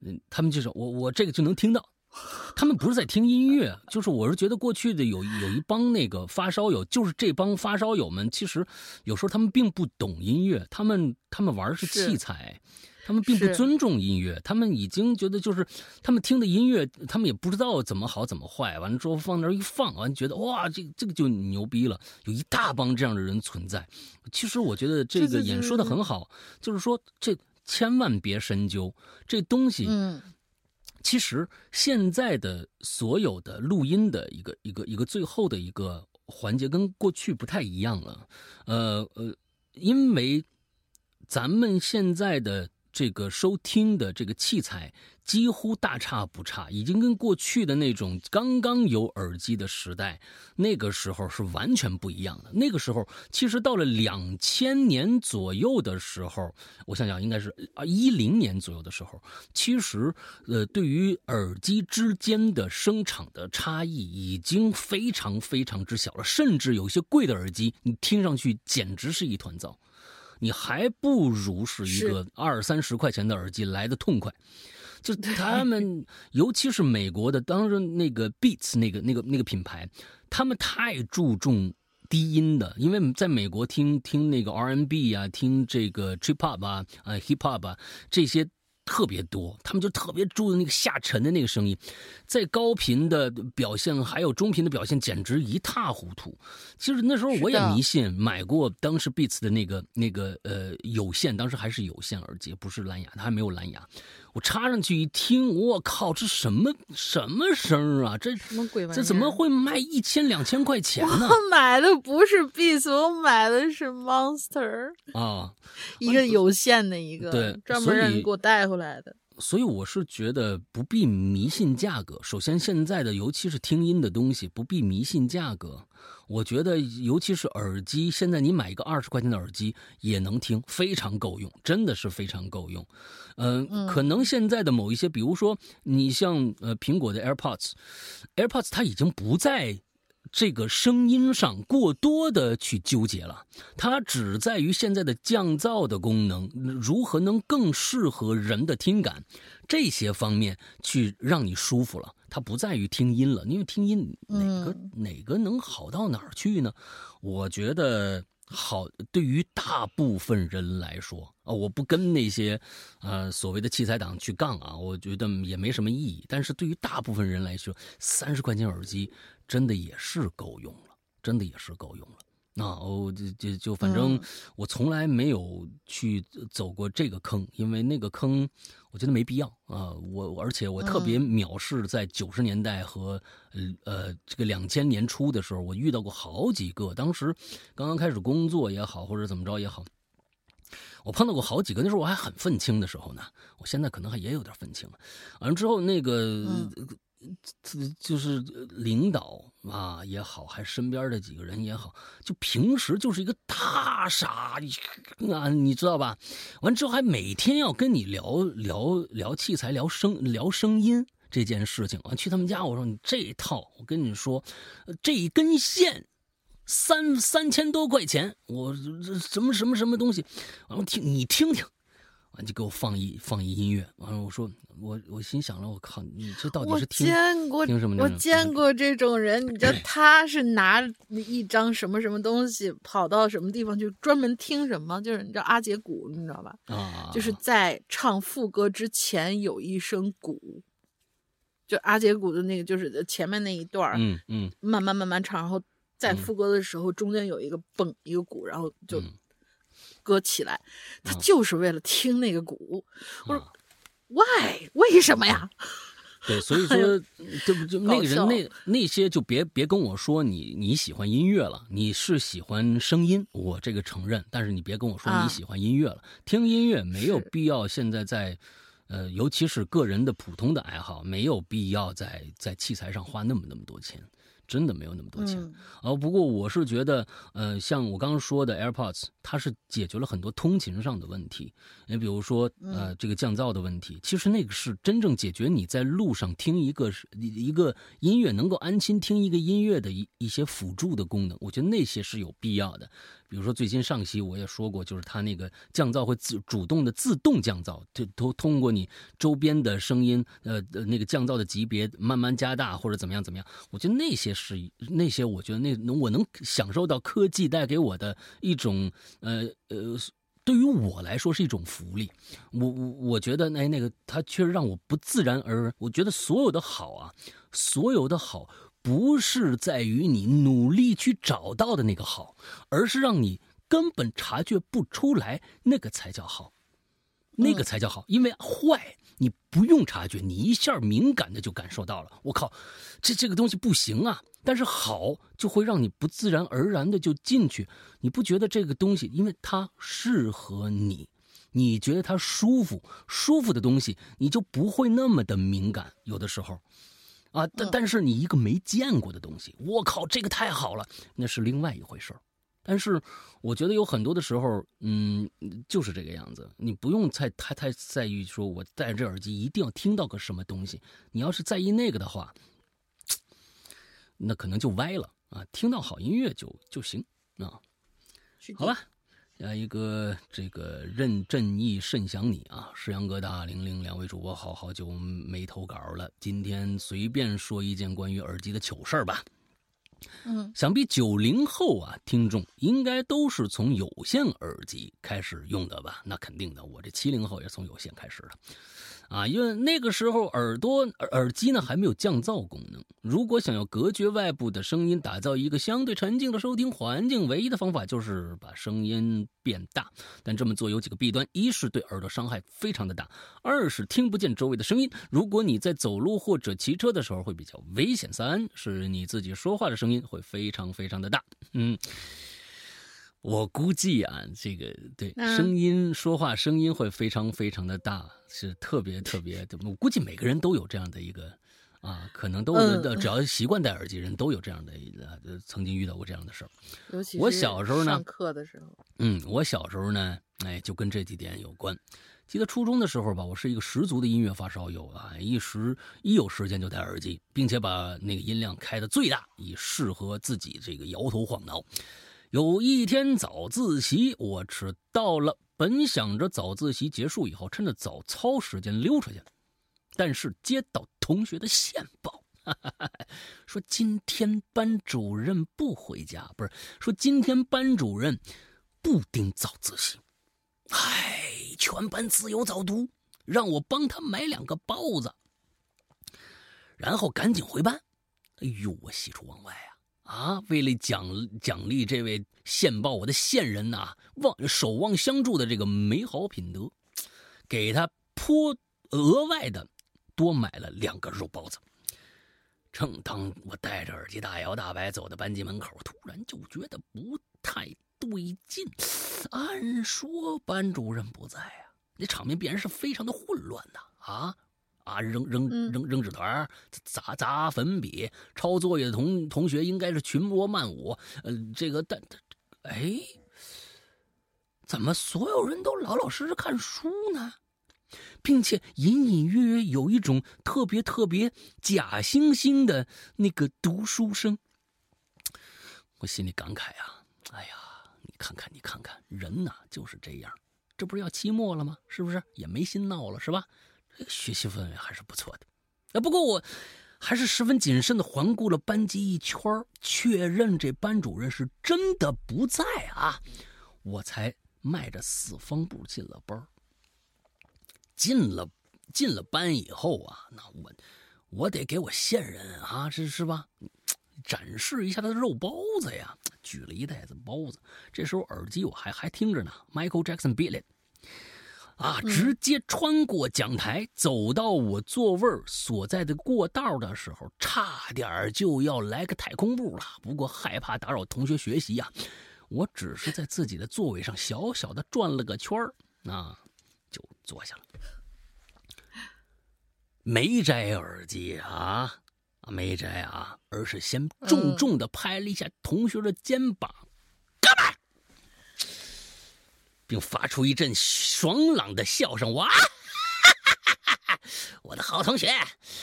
嗯，他们就是我我这个就能听到。(laughs) 他们不是在听音乐，就是我是觉得过去的有有一帮那个发烧友，就是这帮发烧友们，其实有时候他们并不懂音乐，他们他们玩的是器材，他们并不尊重音乐，他们已经觉得就是他们听的音乐，他们也不知道怎么好怎么坏，完了之后放那儿一放，完觉得哇，这这个就牛逼了，有一大帮这样的人存在。其实我觉得这个演说的很好，就是说这千万别深究这东西。嗯。其实现在的所有的录音的一个一个一个最后的一个环节跟过去不太一样了，呃呃，因为咱们现在的。这个收听的这个器材几乎大差不差，已经跟过去的那种刚刚有耳机的时代，那个时候是完全不一样的。那个时候，其实到了两千年左右的时候，我想想，应该是啊一零年左右的时候，其实呃，对于耳机之间的声场的差异已经非常非常之小了，甚至有些贵的耳机，你听上去简直是一团糟。你还不如是一个二三十块钱的耳机来的痛快，就他们，(laughs) 尤其是美国的，当时那个 Beats 那个那个那个品牌，他们太注重低音的，因为在美国听听那个 R&B 啊，听这个 Trip Hop 啊，啊 Hip Hop 啊这些。特别多，他们就特别注重那个下沉的那个声音，在高频的表现还有中频的表现简直一塌糊涂。其实那时候我也迷信，买过当时 Beats 的那个那个呃有线，当时还是有线耳机，不是蓝牙，它还没有蓝牙。我插上去一听，我靠，这什么什么声啊？这什么鬼玩意这怎么会卖一千两千块钱呢？我买的不是 Beats，我买的是 Monster 啊，一个有线的一个，对，专门让你给我带回来的。所以我是觉得不必迷信价格。首先，现在的尤其是听音的东西，不必迷信价格。我觉得，尤其是耳机，现在你买一个二十块钱的耳机也能听，非常够用，真的是非常够用。嗯，可能现在的某一些，比如说你像呃苹果的 AirPods，AirPods 它已经不在。这个声音上过多的去纠结了，它只在于现在的降噪的功能，如何能更适合人的听感，这些方面去让你舒服了。它不在于听音了，因为听音哪个哪个能好到哪儿去呢？我觉得好，对于大部分人来说啊，我不跟那些呃所谓的器材党去杠啊，我觉得也没什么意义。但是对于大部分人来说，三十块钱耳机。真的也是够用了，真的也是够用了。那我就就就反正我从来没有去走过这个坑，因为那个坑我觉得没必要啊。我而且我特别藐视在九十年代和呃这个两千年初的时候，我遇到过好几个。当时刚刚开始工作也好，或者怎么着也好，我碰到过好几个。那时候我还很愤青的时候呢，我现在可能还也有点愤青了。完了之后那个。就是领导啊也好，还身边的几个人也好，就平时就是一个大傻啊，你知道吧？完之后还每天要跟你聊聊聊器材、聊声、聊声音这件事情啊。去他们家，我说你这一套，我跟你说，这一根线三三千多块钱，我什么什么什么东西，完了听你听听。完就给我放一放一音乐，完了我说我我心想了，我靠，你这到底我是听见过，听什么？我见过这种人，你知道 (laughs) 他是拿一张什么什么东西跑到什么地方去专门听什么？就是你知道阿杰鼓，你知道吧？啊，就是在唱副歌之前有一声鼓，就阿杰鼓的那个，就是前面那一段儿，嗯嗯慢慢慢慢唱，然后在嗯副歌的时候中间有一个蹦一个鼓，然后就嗯歌起来，他啊就是为了听那个鼓。我说啊 why 为什么呀？对，所以说，(laughs) 对不就那个人那那些就别别跟我说你你喜欢音乐了，你是喜欢声音，我这个承认，但是你别跟我说啊你喜欢音乐了，听音乐没有必要现在在。呃，尤其是个人的普通的爱好，没有必要在在器材上花那么那么多钱，真的没有那么多钱。嗯啊，不过我是觉得，呃，像我刚刚说的 AirPods，它是解决了很多通勤上的问题。你比如说，呃，这个降噪的问题，其实那个是真正解决你在路上听一个一个音乐能够安心听一个音乐的一一些辅助的功能。我觉得那些是有必要的。比如说最近上期我也说过，就是它那个降噪会自主动的自动降噪，就都通过你周边的声音，呃呃那个降噪的级别慢慢加大或者怎么样怎么样。我觉得那些是那些，我觉得那我能享受到科技带给我的一种呃呃。对于我来说是一种福利，我我我觉得那那个它确实让我不自然而然，我觉得所有的好啊，所有的好不是在于你努力去找到的那个好，而是让你根本察觉不出来，那个才叫好，那个才叫好，因为坏你不用察觉，你一下敏感的就感受到了，我靠，这这个东西不行啊。但是好就会让你不自然而然的就进去，你不觉得这个东西，因为它适合你，你觉得它舒服，舒服的东西你就不会那么的敏感，有的时候，啊，但但是你一个没见过的东西，我靠，这个太好了，那是另外一回事儿。但是我觉得有很多的时候，嗯，就是这个样子，你不用太太太在意说我戴着耳机一定要听到个什么东西，你要是在意那个的话。那可能就歪了啊！听到好音乐就就行啊。好吧，下一个这个任正义甚想你啊，石阳哥大玲玲两位主播好好久没投稿了，今天随便说一件关于耳机的糗事儿吧。嗯，想必九零后啊，听众应该都是从有线耳机开始用的吧？那肯定的，我这七零后也从有线开始的。啊，因为那个时候耳朵耳耳机呢还没有降噪功能。如果想要隔绝外部的声音，打造一个相对沉静的收听环境，唯一的方法就是把声音变大。但这么做有几个弊端：一是对耳朵伤害非常的大；二是听不见周围的声音。如果你在走路或者骑车的时候会比较危险；三是你自己说话的声音会非常非常的大。嗯。我估计啊，这个对嗯声音说话声音会非常非常的大，是特别特别的。我估计每个人都有这样的一个啊，可能都嗯只要习惯戴耳机人都有这样的，呃，曾经遇到过这样的事儿。尤其我小时候呢上课的时候，嗯，我小时候呢，哎，就跟这几点有关。记得初中的时候吧，我是一个十足的音乐发烧友啊，一时一有时间就戴耳机，并且把那个音量开的最大，以适合自己这个摇头晃脑。有一天早自习，我迟到了。本想着早自习结束以后，趁着早操时间溜出去，但是接到同学的线报，哈哈哈说今天班主任不回家，不是说今天班主任不盯早自习，唉，全班自由早读，让我帮他买两个包子，然后赶紧回班。哎呦，我喜出望外啊！啊，为了奖奖励这位线报我的线人呐、望守望相助的这个美好品德，给他颇额外的多买了两个肉包子。正当我戴着耳机大摇大摆走到班级门口，突然就觉得不太对劲。按说班主任不在啊，那场面必然是非常的混乱呐！啊！啊，扔扔扔扔纸团，砸砸粉笔，抄作业的同同学应该是群魔漫舞。呃，这个但，哎，怎么所有人都老老实实看书呢？并且隐隐约约有一种特别特别假惺惺的那个读书声。我心里感慨啊，哎呀，你看看，你看看，人呐就是这样。这不是要期末了吗？是不是也没心闹了，是吧？学习氛围还是不错的。啊，不过我还是十分谨慎的环顾了班级一圈，确认这班主任是真的不在啊，我才迈着四方步进了班。进了进了班以后啊，那我我得给我线人啊，这是吧？展示一下他的肉包子呀！举了一袋子包子。这时候耳机我还还听着呢，Michael Jackson Beat It。啊！直接穿过讲台，走到我座位所在的过道的时候，差点就要来个太空步了。不过害怕打扰同学学习呀，我只是在自己的座位上小小的转了个圈儿，啊就坐下了，没摘耳机啊，没摘啊，而是先重重的拍了一下同学的肩膀。并发出一阵爽朗的笑声。哇！(laughs) 我的好同学，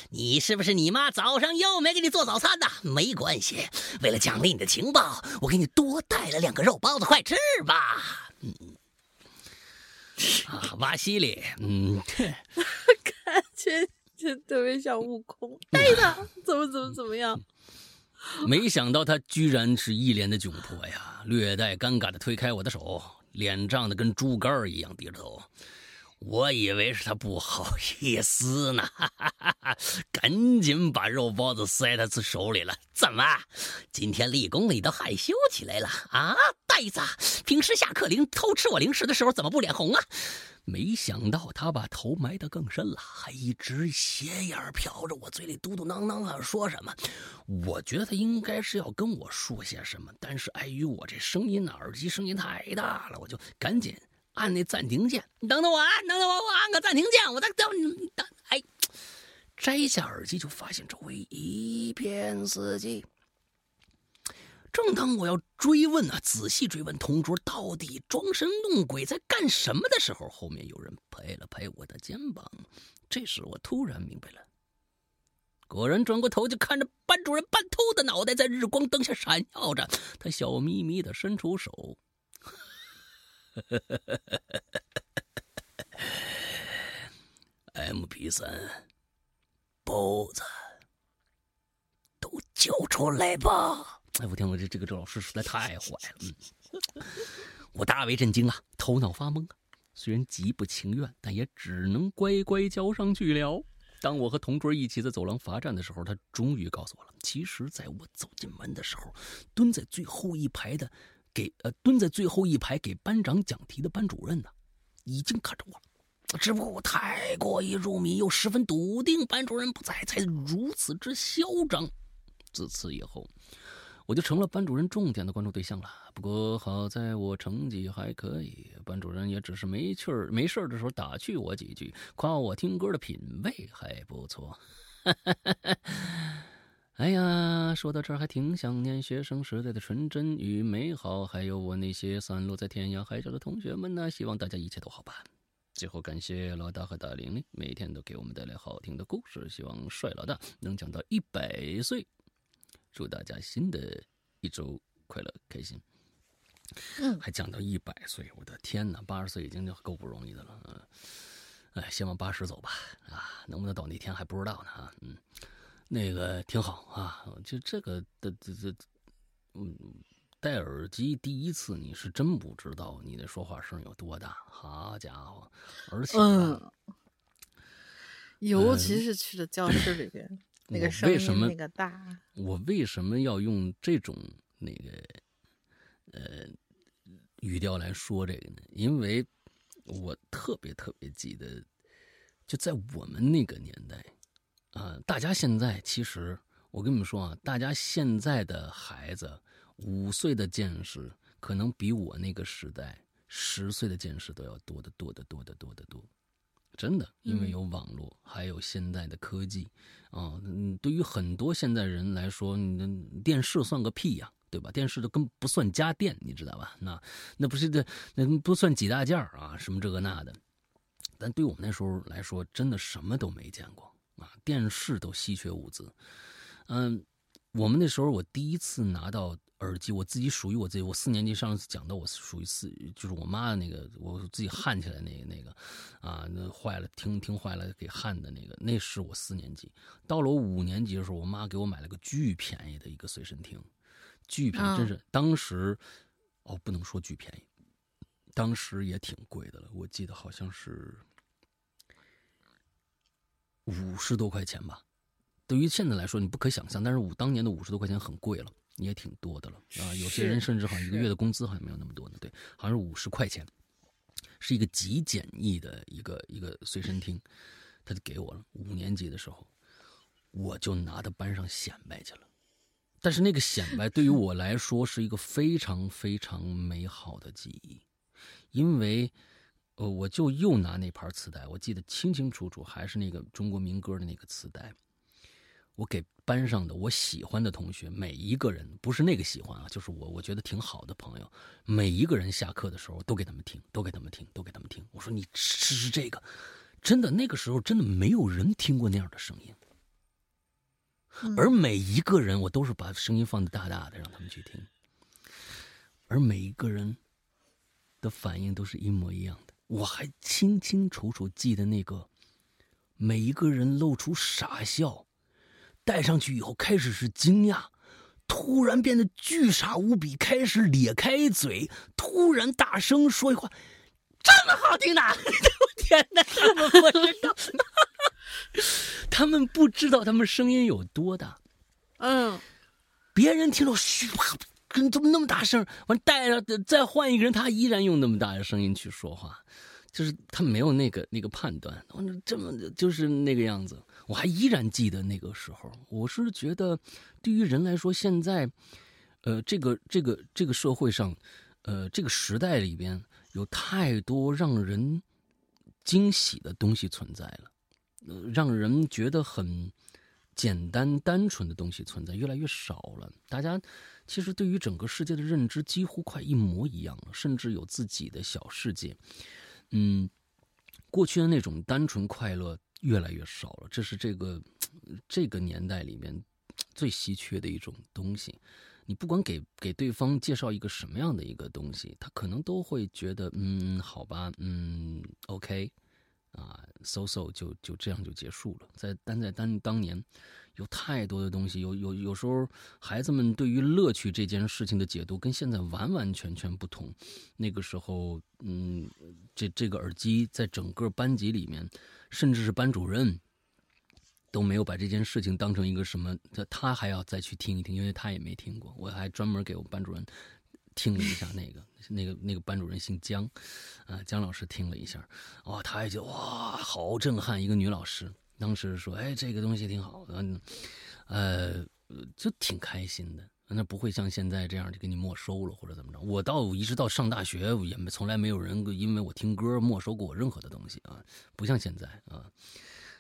你是不是你妈早上又没给你做早餐呢？没关系，为了奖励你的情报，我给你多带了两个肉包子，快吃吧。嗯，啊，瓦西里，嗯，(laughs) 感觉就特别像悟空，带他怎么怎么怎么样。没想到他居然是一脸的窘迫呀，略带尴尬的推开我的手。脸涨得跟猪肝一样，低着头。我以为是他不好意思呢，哈哈哈哈赶紧把肉包子塞他手里了。怎么，今天立功了，你都害羞起来了啊？呆子，平时下课铃偷吃我零食的时候，怎么不脸红啊？没想到他把头埋得更深了，还一直斜眼瞟着我，嘴里嘟嘟囔囔的，说什么？我觉得他应该是要跟我说些什么，但是碍于我这声音呢耳机声音太大了，我就赶紧按那暂停键。等等我，等等我，我按个暂停键，我再等等。哎，摘下耳机就发现周围一片死寂。正当我要追问啊，仔细追问同桌到底装神弄鬼在干什么的时候，后面有人拍了拍我的肩膀。这时我突然明白了，果然转过头就看着班主任半秃的脑袋在日光灯下闪耀着，他笑眯眯的伸出手，(laughs) MP 三，包子，都交出来吧。哎，我天，我这这个周老师实在太坏了。嗯，(laughs) 我大为震惊啊，头脑发懵啊。虽然极不情愿，但也只能乖乖交上去了。当我和同桌一起在走廊罚站的时候，他终于告诉我了。其实，在我走进门的时候，蹲在最后一排的给呃蹲在最后一排给班长讲题的班主任呢，已经看着我了。只不过我太过于入迷，又十分笃定班主任不在，才如此之嚣张。自此以后。我就成了班主任重点的关注对象了。不过好在我成绩还可以，班主任也只是没趣儿、没事儿的时候打趣我几句，夸我听歌的品味还不错。(laughs) 哎呀，说到这儿还挺想念学生时代的纯真与美好，还有我那些散落在天涯海角的同学们呢。希望大家一切都好吧。最后感谢老大和大玲玲，每天都给我们带来好听的故事。希望帅老大能讲到一百岁。祝大家新的一周快乐开心。嗯，还讲到一百岁，我的天哪，八十岁已经就够不容易的了。嗯，哎，先往八十走吧。啊，能不能到那天还不知道呢。啊，嗯，那个挺好啊。就这个的这这，嗯，戴耳机第一次你是真不知道你的说话声有多大。好家伙，而且，嗯，尤其是去了教室里边。(laughs) 那个声音那个大，我为什么要用这种那个呃语调来说这个呢？因为我特别特别记得，就在我们那个年代啊，大家现在其实我跟你们说啊，大家现在的孩子五岁的见识，可能比我那个时代十岁的见识都要多得多得多得多得多。真的，因为有网络，还有现在的科技，啊，嗯，对于很多现代人来说，你的电视算个屁呀，对吧？电视都跟不算家电，你知道吧？那那不是这那不算几大件啊，什么这个那的。但对我们那时候来说，真的什么都没见过啊，电视都稀缺物资。嗯，我们那时候我第一次拿到耳机，我自己属于我自己。我四年级上次讲到，我属于四，就是我妈的那个，我自己焊起来那个那个，啊，那坏了，听听坏了给焊的那个，那是我四年级。到了我五年级的时候，我妈给我买了个巨便宜的一个随身听，巨便宜，真是当时，哦，不能说巨便宜，当时也挺贵的了。我记得好像是五十多块钱吧。对于现在来说，你不可想象，但是五当年的五十多块钱很贵了。也挺多的了啊！有些人甚至好像一个月的工资好像没有那么多呢。对，好像是五十块钱，是一个极简易的一个一个随身听，他就给我了。五年级的时候，我就拿到班上显摆去了。但是那个显摆对于我来说是一个非常非常美好的记忆，因为呃，我就又拿那盘磁带，我记得清清楚楚，还是那个中国民歌的那个磁带。我给班上的我喜欢的同学，每一个人不是那个喜欢啊，就是我我觉得挺好的朋友，每一个人下课的时候都给他们听，都给他们听，都给他们听。我说你试试这个，真的那个时候真的没有人听过那样的声音，而每一个人我都是把声音放的大大的让他们去听，而每一个人的反应都是一模一样的。我还清清楚楚记得那个每一个人露出傻笑。戴上去以后，开始是惊讶，突然变得巨傻无比，开始咧开嘴，突然大声说一话，这么好听的！(laughs) 我天哪，他们不知道，(laughs) 他们不知道他们声音有多大。嗯，别人听到嘘啪，怎么那么大声？完带着再换一个人，他依然用那么大的声音去说话，就是他没有那个那个判断，这么就是那个样子。我还依然记得那个时候，我是觉得，对于人来说，现在，呃，这个这个这个社会上，呃，这个时代里边有太多让人惊喜的东西存在了，让人觉得很简单单纯的东西存在越来越少了。大家其实对于整个世界的认知几乎快一模一样了，甚至有自己的小世界。嗯，过去的那种单纯快乐。越来越少了，这是这个这个年代里面最稀缺的一种东西。你不管给给对方介绍一个什么样的一个东西，他可能都会觉得，嗯，好吧，嗯，OK，啊，so so 就就这样就结束了。在但在当当年，有太多的东西，有有有时候孩子们对于乐趣这件事情的解读跟现在完完全全不同。那个时候，嗯，这这个耳机在整个班级里面。甚至是班主任都没有把这件事情当成一个什么，他他还要再去听一听，因为他也没听过。我还专门给我们班主任听了一下那个，那个那个班主任姓姜，啊，姜老师听了一下，哇，他也觉得哇，好震撼！一个女老师当时说，哎，这个东西挺好的，呃，就挺开心的。那不会像现在这样就给你没收了或者怎么着？我到一直到上大学也没从来没有人因为我听歌没收过我任何的东西啊，不像现在啊。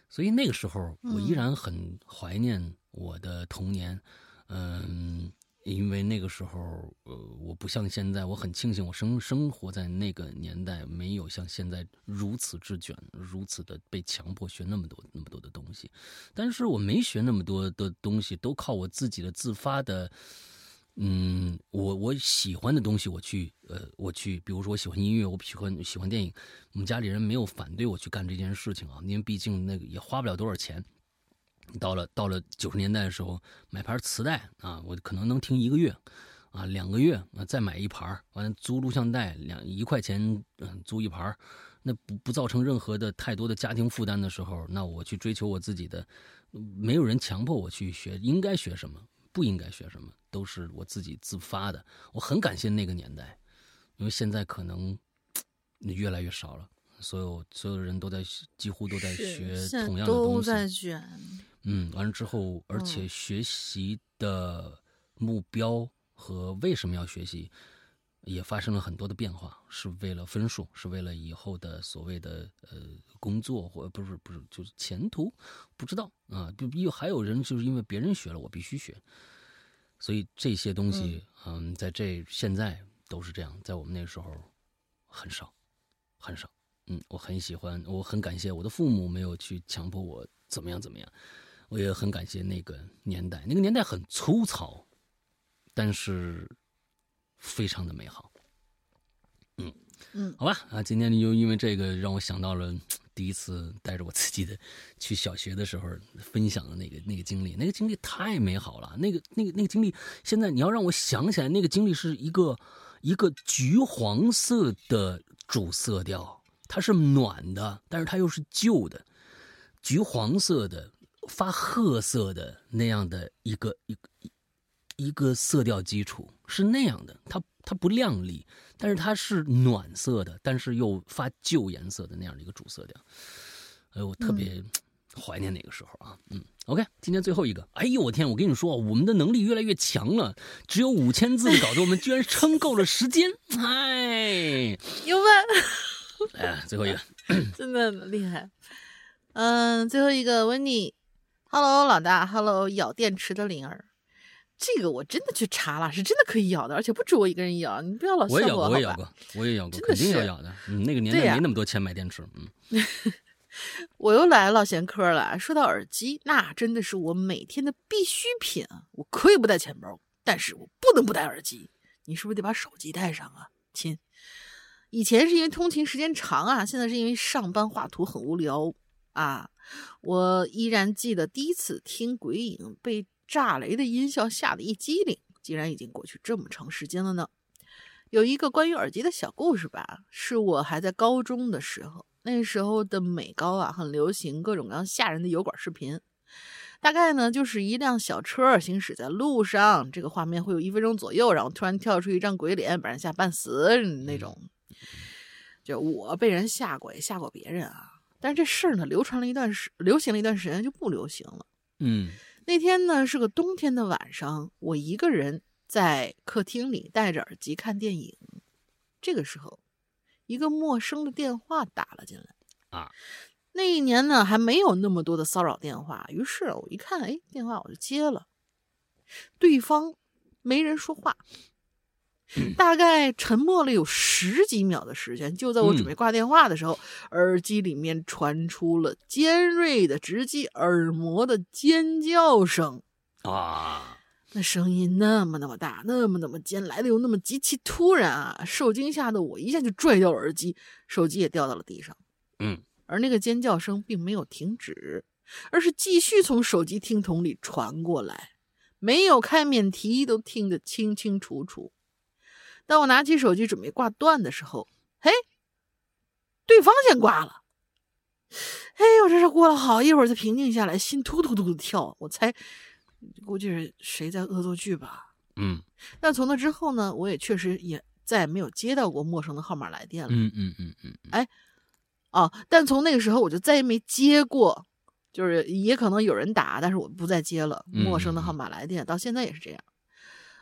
所以那个时候我依然很怀念我的童年，嗯。因为那个时候，呃，我不像现在，我很庆幸我生生活在那个年代，没有像现在如此之卷，如此的被强迫学那么多那么多的东西。但是我没学那么多的东西，都靠我自己的自发的，嗯，我我喜欢的东西，我去，呃，我去，比如说我喜欢音乐，我喜欢喜欢电影，我们家里人没有反对我去干这件事情啊，因为毕竟那个也花不了多少钱。到了到了九十年代的时候，买盘磁带啊，我可能能听一个月，啊两个月啊再买一盘完了租录像带两一块钱嗯租一盘那不不造成任何的太多的家庭负担的时候，那我去追求我自己的，没有人强迫我去学，应该学什么，不应该学什么，都是我自己自发的。我很感谢那个年代，因为现在可能越来越少了，所有所有人都在几乎都在学同样的东西，都在卷。嗯，完了之后，而且学习的目标和为什么要学习，也发生了很多的变化，是为了分数，是为了以后的所谓的呃工作，或不是不是就是前途，不知道啊。就又还有人就是因为别人学了，我必须学，所以这些东西，嗯，在这现在都是这样，在我们那时候很少，很少。嗯，我很喜欢，我很感谢我的父母没有去强迫我怎么样怎么样。我也很感谢那个年代，那个年代很粗糙，但是非常的美好。嗯嗯，好吧啊，今天就因为这个让我想到了 (tsk) 第一次带着我自己的去小学的时候分享的那个那个经历，那个经历太美好了。那个那个那个经历，现在你要让我想起来，那个经历是一个一个橘黄色的主色调，它是暖的，但是它又是旧的，橘黄色的发褐色的那样的一个一个一一个色调基础是那样的，它它不亮丽，但是它是暖色的，但是又发旧颜色的那样的一个主色调。哎呦，我特别怀念那个时候啊。嗯，OK，今天最后一个。哎呦，我天！我跟你说，我们的能力越来越强了，只有五千字的稿子，我们居然撑够了时间。(laughs) 哎，有吧？哎，最后一个，(laughs) 真的厉害。嗯，最后一个温妮，Hello 老大，Hello 咬电池的灵儿。这个我真的去查了，是真的可以咬的，而且不止我一个人咬，你不要老笑我也咬过，好吧我也咬过，我也咬过，肯定要咬的。嗯，那个年代没那么多钱买电池。嗯，(laughs) 我又来唠闲嗑了。说到耳机，那真的是我每天的必需品啊！我可以不带钱包，但是我不能不带耳机。你是不是得把手机带上啊，亲？以前是因为通勤时间长啊，现在是因为上班画图很无聊啊。我依然记得第一次听鬼影被炸雷的音效吓得一激灵，竟然已经过去这么长时间了呢。有一个关于耳机的小故事吧，是我还在高中的时候，那时候的美高啊，很流行各种各样吓人的油管视频。大概呢，就是一辆小车行驶在路上，这个画面会有一分钟左右，然后突然跳出一张鬼脸，把人吓半死那种。就我被人吓过，也吓过别人啊。但是这事儿呢，流传了一段时，流行了一段时间就不流行了。嗯那天呢是个冬天的晚上，我一个人在客厅里戴着耳机看电影。这个时候，一个陌生的电话打了进来。啊，那一年呢还没有那么多的骚扰电话，于是我一看，哎，电话我就接了。对方没人说话，大概沉默了有十几秒的时间。就在我准备挂电话的时候，耳机里面传出了尖锐的、直击耳膜的尖叫声。啊，那声音那么那么大，那么那么尖，来的又那么极其突然啊！受惊吓的我一下就拽掉了耳机，手机也掉到了地上。嗯而那个尖叫声并没有停止，而是继续从手机听筒里传过来，没有开免提都听得清清楚楚。当我拿起手机准备挂断的时候，嘿，对方先挂了。哎呦，这是过了好一会儿才平静下来，心突突突的跳。我猜，估计是谁在恶作剧吧。嗯但从那之后呢，我也确实也再也没有接到过陌生的号码来电了。嗯嗯嗯嗯哎，哦，但从那个时候我就再也没接过，就是也可能有人打，但是我不再接了嗯陌生的号码来电，到现在也是这样。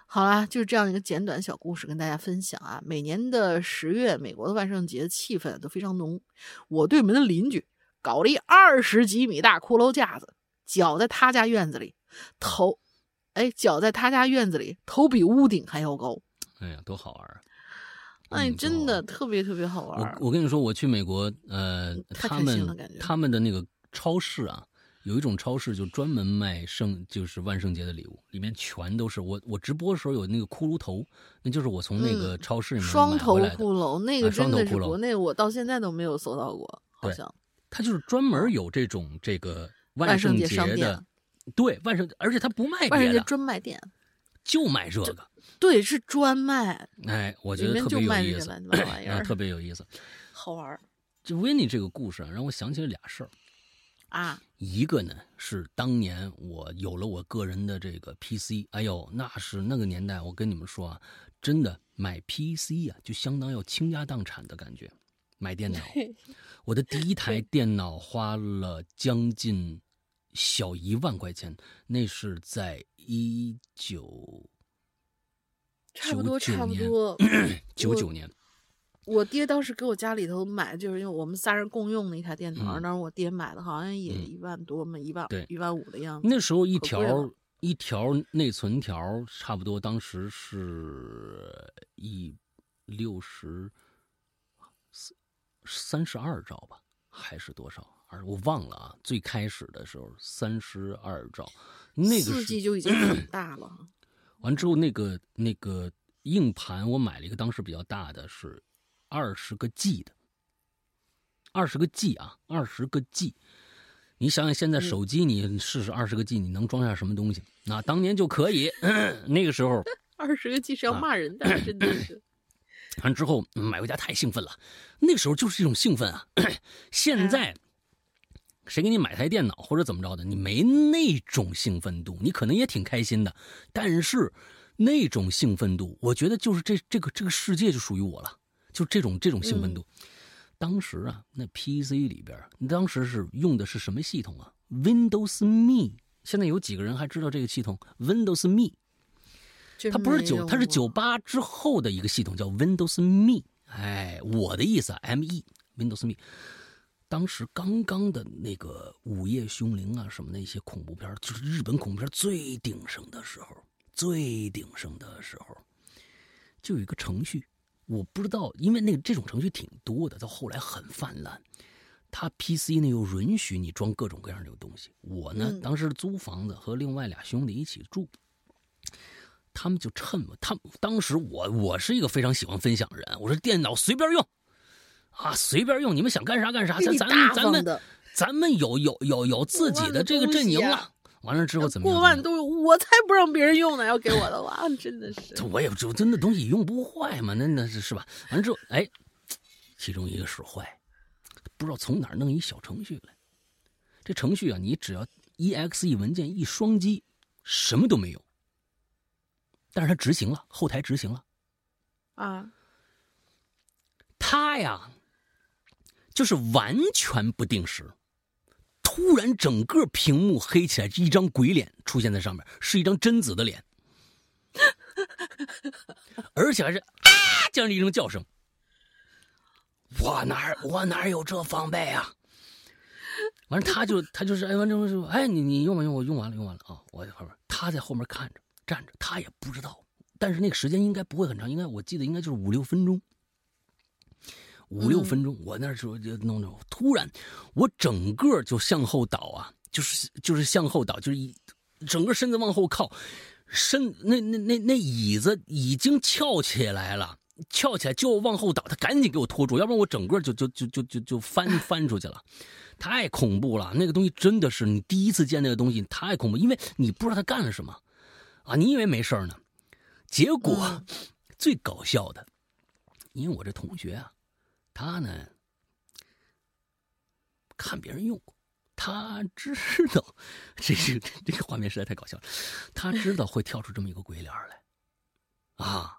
好啦，就是这样一个简短小故事跟大家分享啊。每年的十月，美国的万圣节气氛都非常浓。我对门的邻居搞了一二十几米大骷髅架子，脚在他家院子里，头，哎，脚在他家院子里，头比屋顶还要高。哎呀，多好玩啊！哎，嗯真的特别特别好玩我。我跟你说，我去美国，呃，太他们开心了感觉他们的那个超市啊，有一种超市就专门卖圣，就是万圣节的礼物，里面全都是我我直播的时候有那个骷髅头，那就是我从那个嗯超市里面双头。骷髅，那个真的是国内我到现在都没有搜到过，好对像它就是专门有这种这个万圣圣节商店的，对万圣，而且它不卖万圣节别的，专卖店，就卖这个。对，是专卖，哎，我觉得特别有意思，玩意啊，儿，(laughs) 特别有意思。好玩儿就维尼这个故事啊，让我想起了俩事儿。啊！一个呢是当年我有了我个人的这个 PC，哎呦，那是那个年代，我跟你们说啊，真的买 PC 呀、就相当要倾家荡产的感觉。买电脑，我的第一台电脑花了将近小一万块钱，那是在一九差不多，99差不年多。(clears throat) 九九年。我爹当时给我家里头买，就是因为我们仨人共用的一台电脑，嗯那时我爹买的好像也嗯一万多嘛，一万对一万五的样子。那时候一条一条内存条差不多当时是一六十三十二兆吧，还是多少？而我忘了啊。最开始的时候三十二兆，那个四 G 就已经很 (clears throat) 大了。完之后那个那个硬盘我买了一个当时比较大的是二十个 G 的，二十个 G 啊，二十个 G。你想想现在手机你试试二十个 G 你能装下什么东西？那当年就可以，(clears throat) 那个时候 (laughs) 二十个 G 是要骂人的，真的是。(clears throat) 完之后买回家太兴奋了，那个时候就是一种兴奋啊。(clears throat) 现在谁给你买台电脑或者怎么着的，你没那种兴奋度，你可能也挺开心的，但是那种兴奋度，我觉得就是这这个这个世界就属于我了，就这种这种兴奋度。当时啊，那 PC 里边，当时是用的是什么系统啊？Windows Me。现在有几个人还知道这个系统？Windows Me。它不是九，它是九八之后的一个系统，叫 Windows Me。哎，我的意思，M E Windows Me。当时刚刚的那个《午夜凶铃》啊，什么那些恐怖片，就是日本恐怖片最鼎盛的时候，最鼎盛的时候，就有一个程序，我不知道，因为那个这种程序挺多的，到后来很泛滥。它 PC 呢又允许你装各种各样的东西。我呢，当时租房子和另外俩兄弟一起住。他们就趁我，他当时我我是一个非常喜欢分享的人，我说电脑随便用，啊随便用，你们想干啥干啥，咱咱咱们咱们有有有有自己的这个阵营了。完了之后怎么过万都我才不让别人用呢，要给我的话真的是。(laughs) 我也就真的东西用不坏嘛，那那是是吧？完了之后哎，其中一个使坏，不知道从哪弄一小程序来，这程序啊，你只要 exe 文件一双击，什么都没有。但是他执行了，后台执行了，啊，他呀，就是完全不定时，突然整个屏幕黑起来，一张鬼脸出现在上面，是一张贞子的脸，(laughs) 而且还是啊这样的一声叫声。我哪我哪有这防备啊？完了，他就他就是哎，完之后说，哎，你你用吧用，我用完了用完了啊，我在后边，他在后面看着。站着，他也不知道，但是那个时间应该不会很长，应该我记得应该就是五六分钟，五六分钟。我那时候就弄着，突然我整个就向后倒啊，就是就是向后倒，就是一整个身子往后靠，身那那那那椅子已经翘起来了，翘起来就往后倒，他赶紧给我拖住，要不然我整个就就就就就就翻 (laughs) 翻出去了，太恐怖了。那个东西真的是你第一次见那个东西，太恐怖，因为你不知道他干了什么。啊，你以为没事呢，结果最搞笑的，因为我这同学啊，他呢看别人用过，他知道 (laughs) 这是 (laughs) 这个画面实在太搞笑了，他知道会跳出这么一个鬼脸来，啊，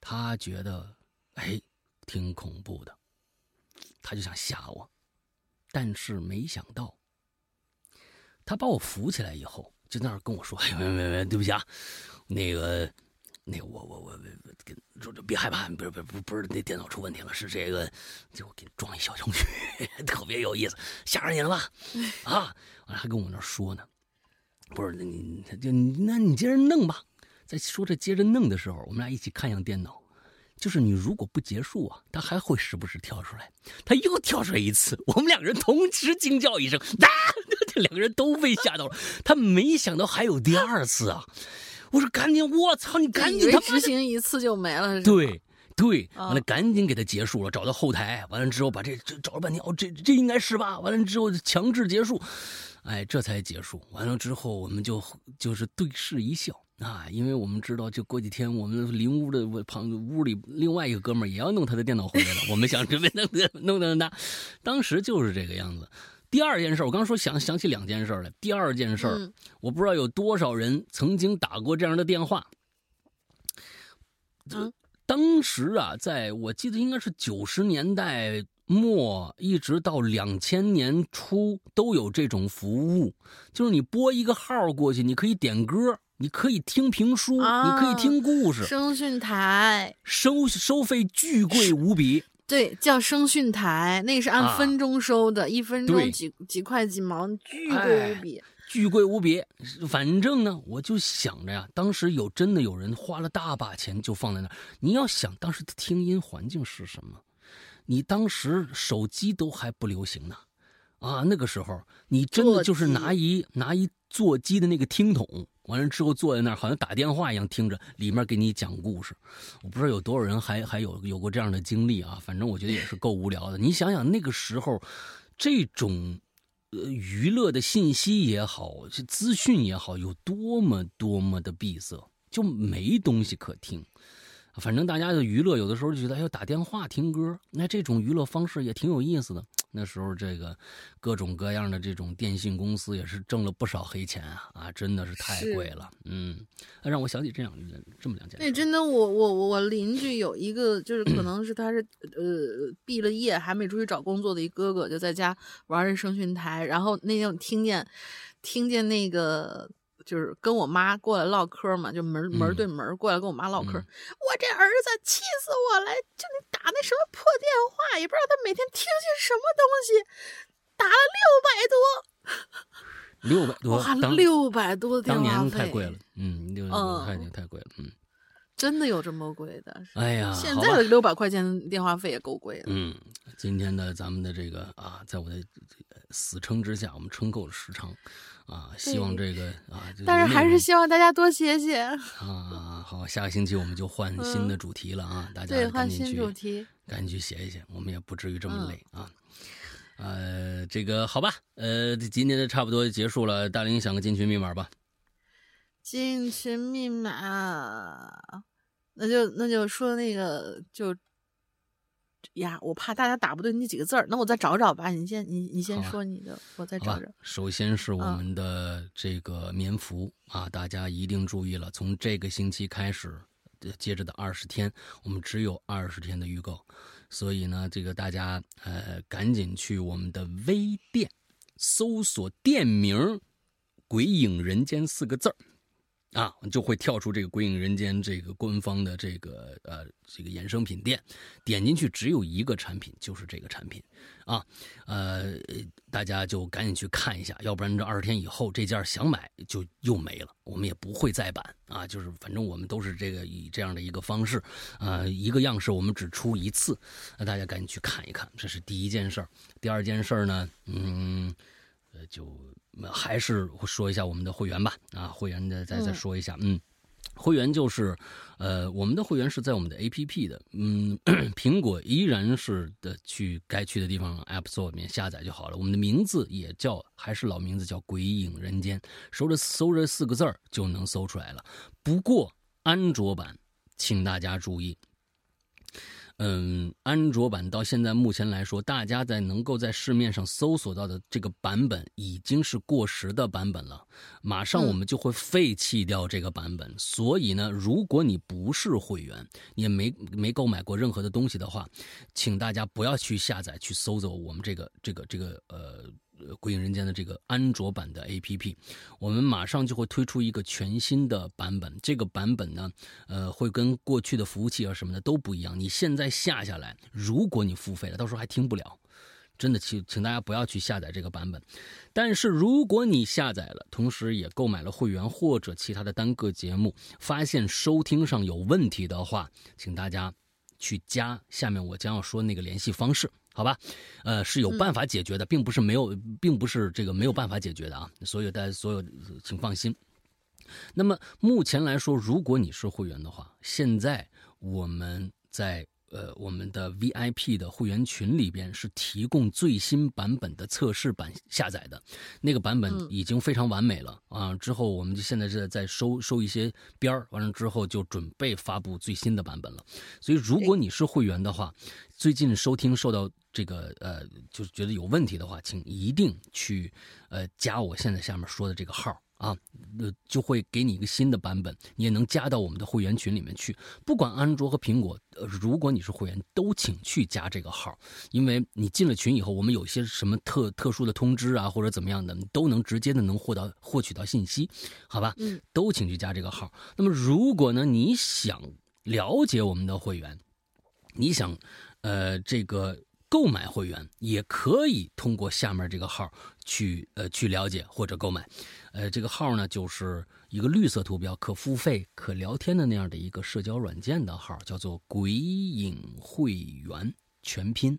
他觉得哎挺恐怖的，他就想吓我，但是没想到，他把我扶起来以后。就在那儿跟我说：“哎，没没没，对不起啊，那个，那个，我我我跟说别害怕，不是不是不是那电脑出问题了，是这个，就我给你装一小程序，(laughs) 特别有意思，吓着你了吧？啊，完了还跟我那说呢，不是，那你就那你接着弄吧。在说这接着弄的时候，我们俩一起看向电脑，就是你如果不结束啊，它还会时不时跳出来，它又跳出来一次，我们两个人同时惊叫一声，啊！”这 (laughs) 两个人都被吓到了，他没想到还有第二次啊！我说赶紧，我操，你赶紧！他执行一次就没了，对对，完了赶紧给他结束了，找到后台，完了之后把这这找了半天，哦，这这应该是吧？完了之后强制结束，哎，这才结束。完了之后我们就就是对视一笑啊，因为我们知道，就过几天我们邻屋的旁屋里另外一个哥们儿也要弄他的电脑回来了，我们想准备弄弄弄他，当时就是这个样子。第二件事，我刚说想想起两件事来。第二件事，我不知道有多少人曾经打过这样的电话。嗯，当时啊，在我记得应该是九十年代末，一直到两千年初都有这种服务，就是你拨一个号过去，你可以点歌，你可以听评书，你可以听故事。声讯台收收费巨贵无比。对，叫声讯台，那是按分钟收的，一分钟几几块几毛，巨贵无比，巨贵无比。反正呢，我就想着呀，当时有真的有人花了大把钱就放在那儿。你要想当时的听音环境是什么？你当时手机都还不流行呢，啊，那个时候你真的就是拿一拿一座机的那个听筒，完了之后坐在那儿，好像打电话一样听着，里面给你讲故事。我不知道有多少人还还有有过这样的经历啊，反正我觉得也是够无聊的。你想想那个时候，这种呃娱乐的信息也好，这资讯也好，有多么多么的闭塞，就没东西可听。反正大家的娱乐有的时候就觉得，哎呦，打电话听歌，那这种娱乐方式也挺有意思的。那时候这个各种各样的这种电信公司也是挣了不少黑钱啊啊，真的是太贵了。嗯，让我想起这样这么两件。那真的，我我我邻居有一个，就是可能是他是呃毕了业还没出去找工作的一哥哥，就在家玩着声讯台，然后那天我听见听见那个。就是跟我妈过来唠嗑嘛，就门门对门过来跟我妈唠嗑。我这儿子气死我了！就你打那什么破电话，也不知道他每天听些什么东西，打了六百多，六百多，哇六百多的电话费，当年太贵了。嗯，六百多太太贵了。嗯，真的有这么贵的？哎呀，现在的六百块钱电话费也够贵的。嗯，今天的咱们的这个啊，在我的死撑之下，我们撑够了时长。啊，希望这个啊，但是还是希望大家多写写啊。好，下个星期我们就换新的主题了啊，大家赶紧去，赶紧去写一写，我们也不至于这么累啊。呃，这个好吧，呃，今天的差不多结束了，大林想个进群密码吧。进群密码，那就那就说那个就。呀，我怕大家打不对那几个字儿，那我再找找吧。你先，你你先说你的，我再找找。首先是我们的这个棉服啊，大家一定注意了，从这个星期开始，接着的二十天，我们只有二十天的预购，所以呢，这个大家呃赶紧去我们的微店搜索店名“鬼影人间”四个字儿。啊，就会跳出这个“鬼影人间”这个官方的这个呃这个衍生品店，点进去只有一个产品，就是这个产品，啊，呃，大家就赶紧去看一下，要不然这二十天以后这件想买就又没了，我们也不会再版啊，就是反正我们都是这个以这样的一个方式，啊，一个样式我们只出一次，那大家赶紧去看一看，这是第一件事儿。第二件事儿呢，嗯，呃，就。还是说一下我们的会员吧，啊，会员的再再说一下，嗯，会员就是，呃，我们的会员是在我们的 A P P 的，嗯，(coughs) 苹果依然是的去该去的地方 App Store 里面下载就好了。我们的名字也叫还是老名字叫《鬼影人间》，搜着搜着四个字儿就能搜出来了。不过安卓版，请大家注意。嗯，安卓版到现在目前来说，大家在能够在市面上搜索到的这个版本已经是过时的版本了。马上我们就会废弃掉这个版本。所以呢，如果你不是会员，你也没没购买过任何的东西的话，请大家不要去下载去搜索我们这个这个这个呃。《鬼影人间》的这个安卓版的 APP，我们马上就会推出一个全新的版本。这个版本呢，呃，会跟过去的服务器啊什么的都不一样。你现在下下来，如果你付费了，到时候还听不了。真的，请请大家不要去下载这个版本。但是如果你下载了，同时也购买了会员或者其他的单个节目，发现收听上有问题的话，请大家去加下面我将要说那个联系方式。好吧，呃，是有办法解决的，并不是没有，并不是这个没有办法解决的啊。所有大家所有，请放心。那么目前来说，如果你是会员的话，现在我们在。呃，我们的 VIP 的会员群里边是提供最新版本的测试版下载的，那个版本已经非常完美了啊。之后我们就现在是在收收一些边儿，完了之后就准备发布最新的版本了。所以如果你是会员的话，最近收听受到这个呃，就是觉得有问题的话，请一定去呃加我现在下面说的这个号。啊，呃，就会给你一个新的版本，你也能加到我们的会员群里面去。不管安卓和苹果，呃，如果你是会员，都请去加这个号，因为你进了群以后，我们有些什么特特殊的通知啊，或者怎么样的，你都能直接的能获到获取到信息，好吧？嗯，都请去加这个号。那么，如果呢，你想了解我们的会员，你想，呃，这个。购买会员也可以通过下面这个号去呃去了解或者购买，呃这个号呢就是一个绿色图标可付费可聊天的那样的一个社交软件的号，叫做“鬼影会员全拼”，“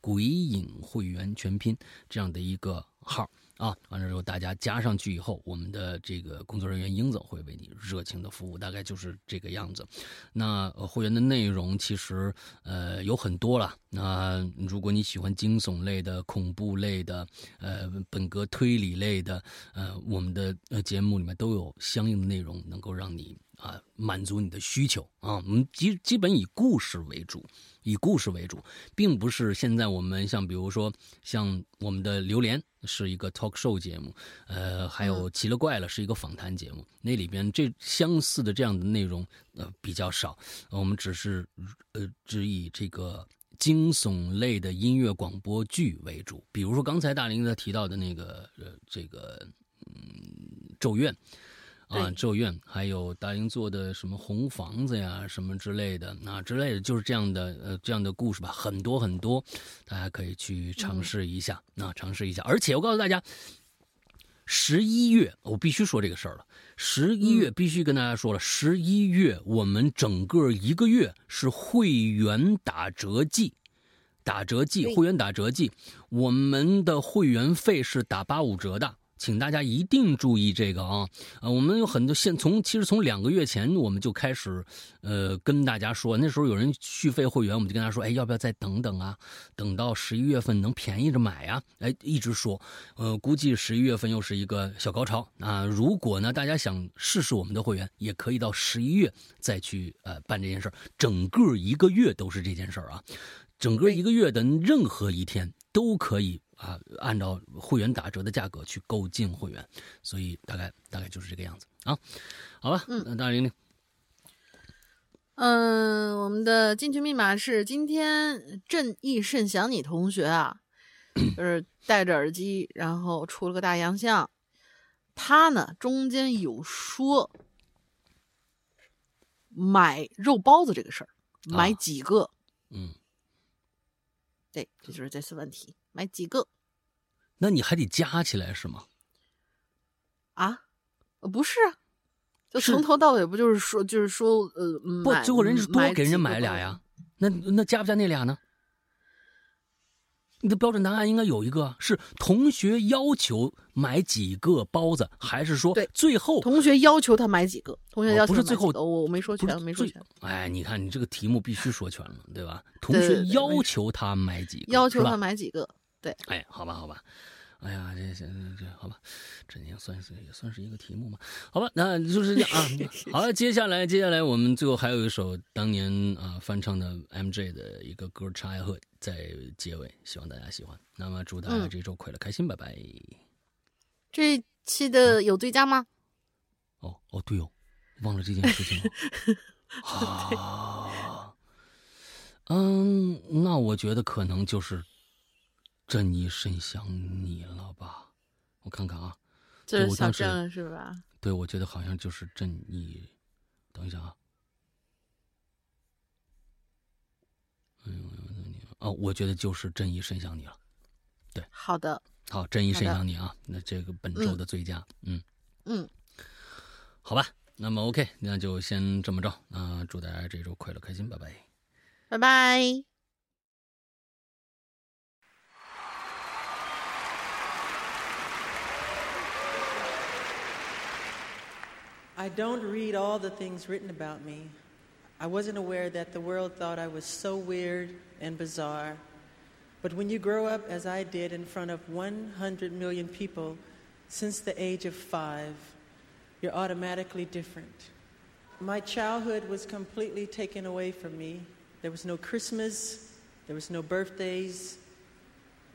鬼影会员全拼”这样的一个号。啊。完了之后大家加上去以后，我们的这个工作人员英子会为你热情的服务，大概就是这个样子。那会员的内容其实呃有很多了。那如果你喜欢惊悚类的、恐怖类的、呃本格推理类的，呃我们的呃节目里面都有相应的内容，能够让你。啊，满足你的需求啊！我们基基本以故事为主，以故事为主，并不是现在我们像比如说像我们的榴莲是一个 talk show 节目，呃，还有奇了怪了是一个访谈节目，那里边这相似的这样的内容呃比较少，我们只是呃只以这个惊悚类的音乐广播剧为主，比如说刚才大林在提到的那个呃这个嗯咒怨。啊，咒怨，还有大英做的什么红房子呀，什么之类的，啊之类的，就是这样的，呃，这样的故事吧，很多很多，大家可以去尝试一下，那尝试一下。而且我告诉大家，十一月我必须说这个事儿了，十一月必须跟大家说了，十一月我们整个一个月是会员打折季，打折季，会员打折季，我们的会员费是打八五折的。请大家一定注意这个啊！呃，我们有很多现从其实从两个月前我们就开始，呃，跟大家说，那时候有人续费会员，我们就跟他说，哎，要不要再等等啊？等到十一月份能便宜着买呀？哎，一直说，呃，估计十一月份又是一个小高潮啊！如果呢，大家想试试我们的会员，也可以到十一月再去呃办这件事儿，整个一个月都是这件事儿啊，整个一个月的任何一天都可以。啊，按照会员打折的价格去购进会员，所以大概大概就是这个样子啊。好吧，嗯，大玲玲，嗯，我们的进群密码是今天正义甚想你同学啊，就是戴着耳机，然后出了个大洋相，他呢中间有说买肉包子这个事儿，买几个？嗯，对，这就是这次问题。买几个？那你还得加起来是吗？啊，不是啊，就从头到尾不就是说，就是说，呃，不，最后人家多给人家买俩呀？那那加不加那俩呢？你的标准答案应该有一个是同学要求买几个包子，还是说最后同学要求他买几个？同学要求不是最后我我没说全，没说全。哎，你看你这个题目必须说全了，对吧？同学要求他买几个？要求他买几个？对，哎，好吧，好吧，哎呀，这这这，好吧，这也算是也算是一个题目嘛，好吧，那就是这样啊。(laughs) 好了，接下来接下来我们最后还有一首当年啊翻唱的 MJ 的一个歌《茶喝》在结尾，希望大家喜欢。那么祝大家这周快乐开心，拜拜。这期的有最佳吗？哦哦，对哦，忘了这件事情了。(laughs) 啊，嗯，那我觉得可能就是。正义甚想你了吧？我看看啊，这是小郑是吧？对，我觉得好像就是正义。等一下啊，哎呦，哦，我觉得就是正义甚想你了。对，好的，好，正义甚想你啊。那这个本周的最佳，嗯嗯，好吧，那么 OK，那就先这么着那。祝大家这周快乐开心，拜拜，拜拜。I don't read all the things written about me. I wasn't aware that the world thought I was so weird and bizarre. But when you grow up, as I did, in front of 100 million people since the age of five, you're automatically different. My childhood was completely taken away from me. There was no Christmas, there was no birthdays.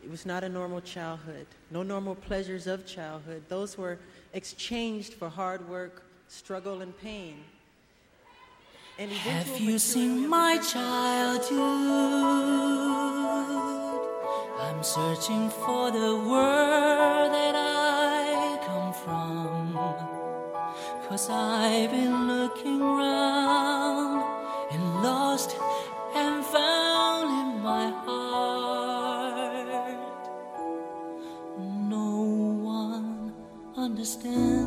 It was not a normal childhood, no normal pleasures of childhood. Those were exchanged for hard work, struggle and pain. And Have you seen my childhood? I'm searching for the world that I come from. Cause I've been looking around and lost and found in my heart. No one understands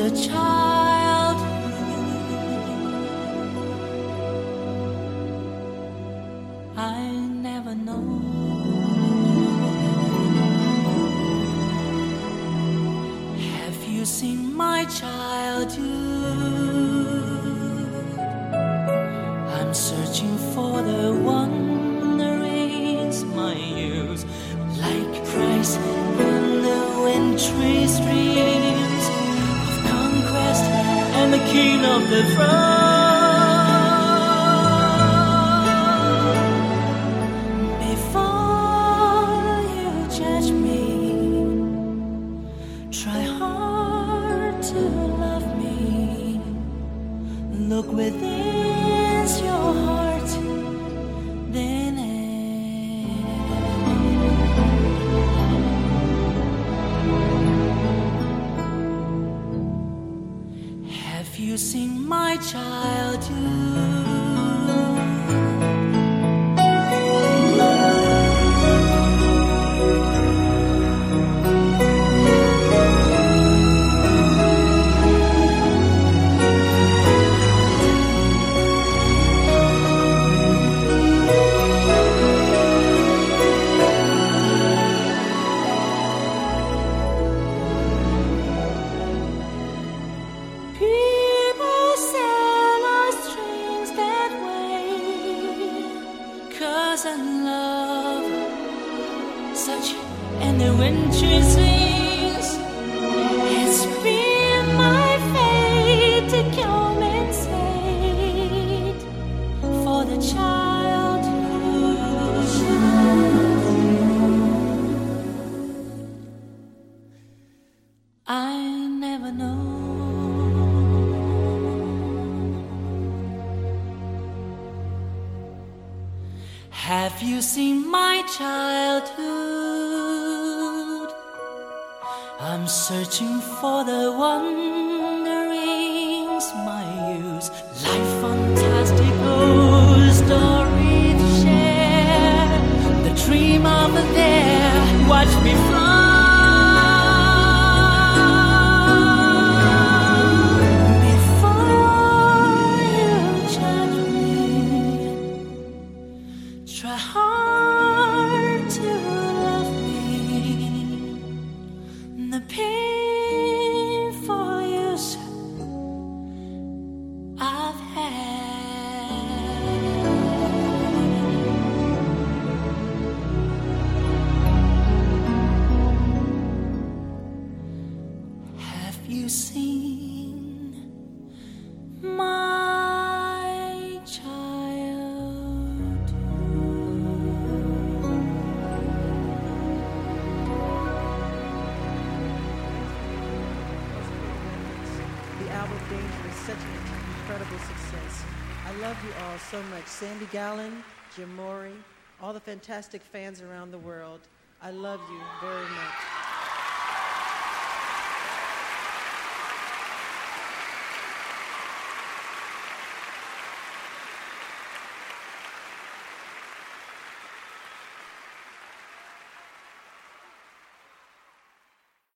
the child. Gallen, Jim Mori, all the fantastic fans around the world. I love you very much.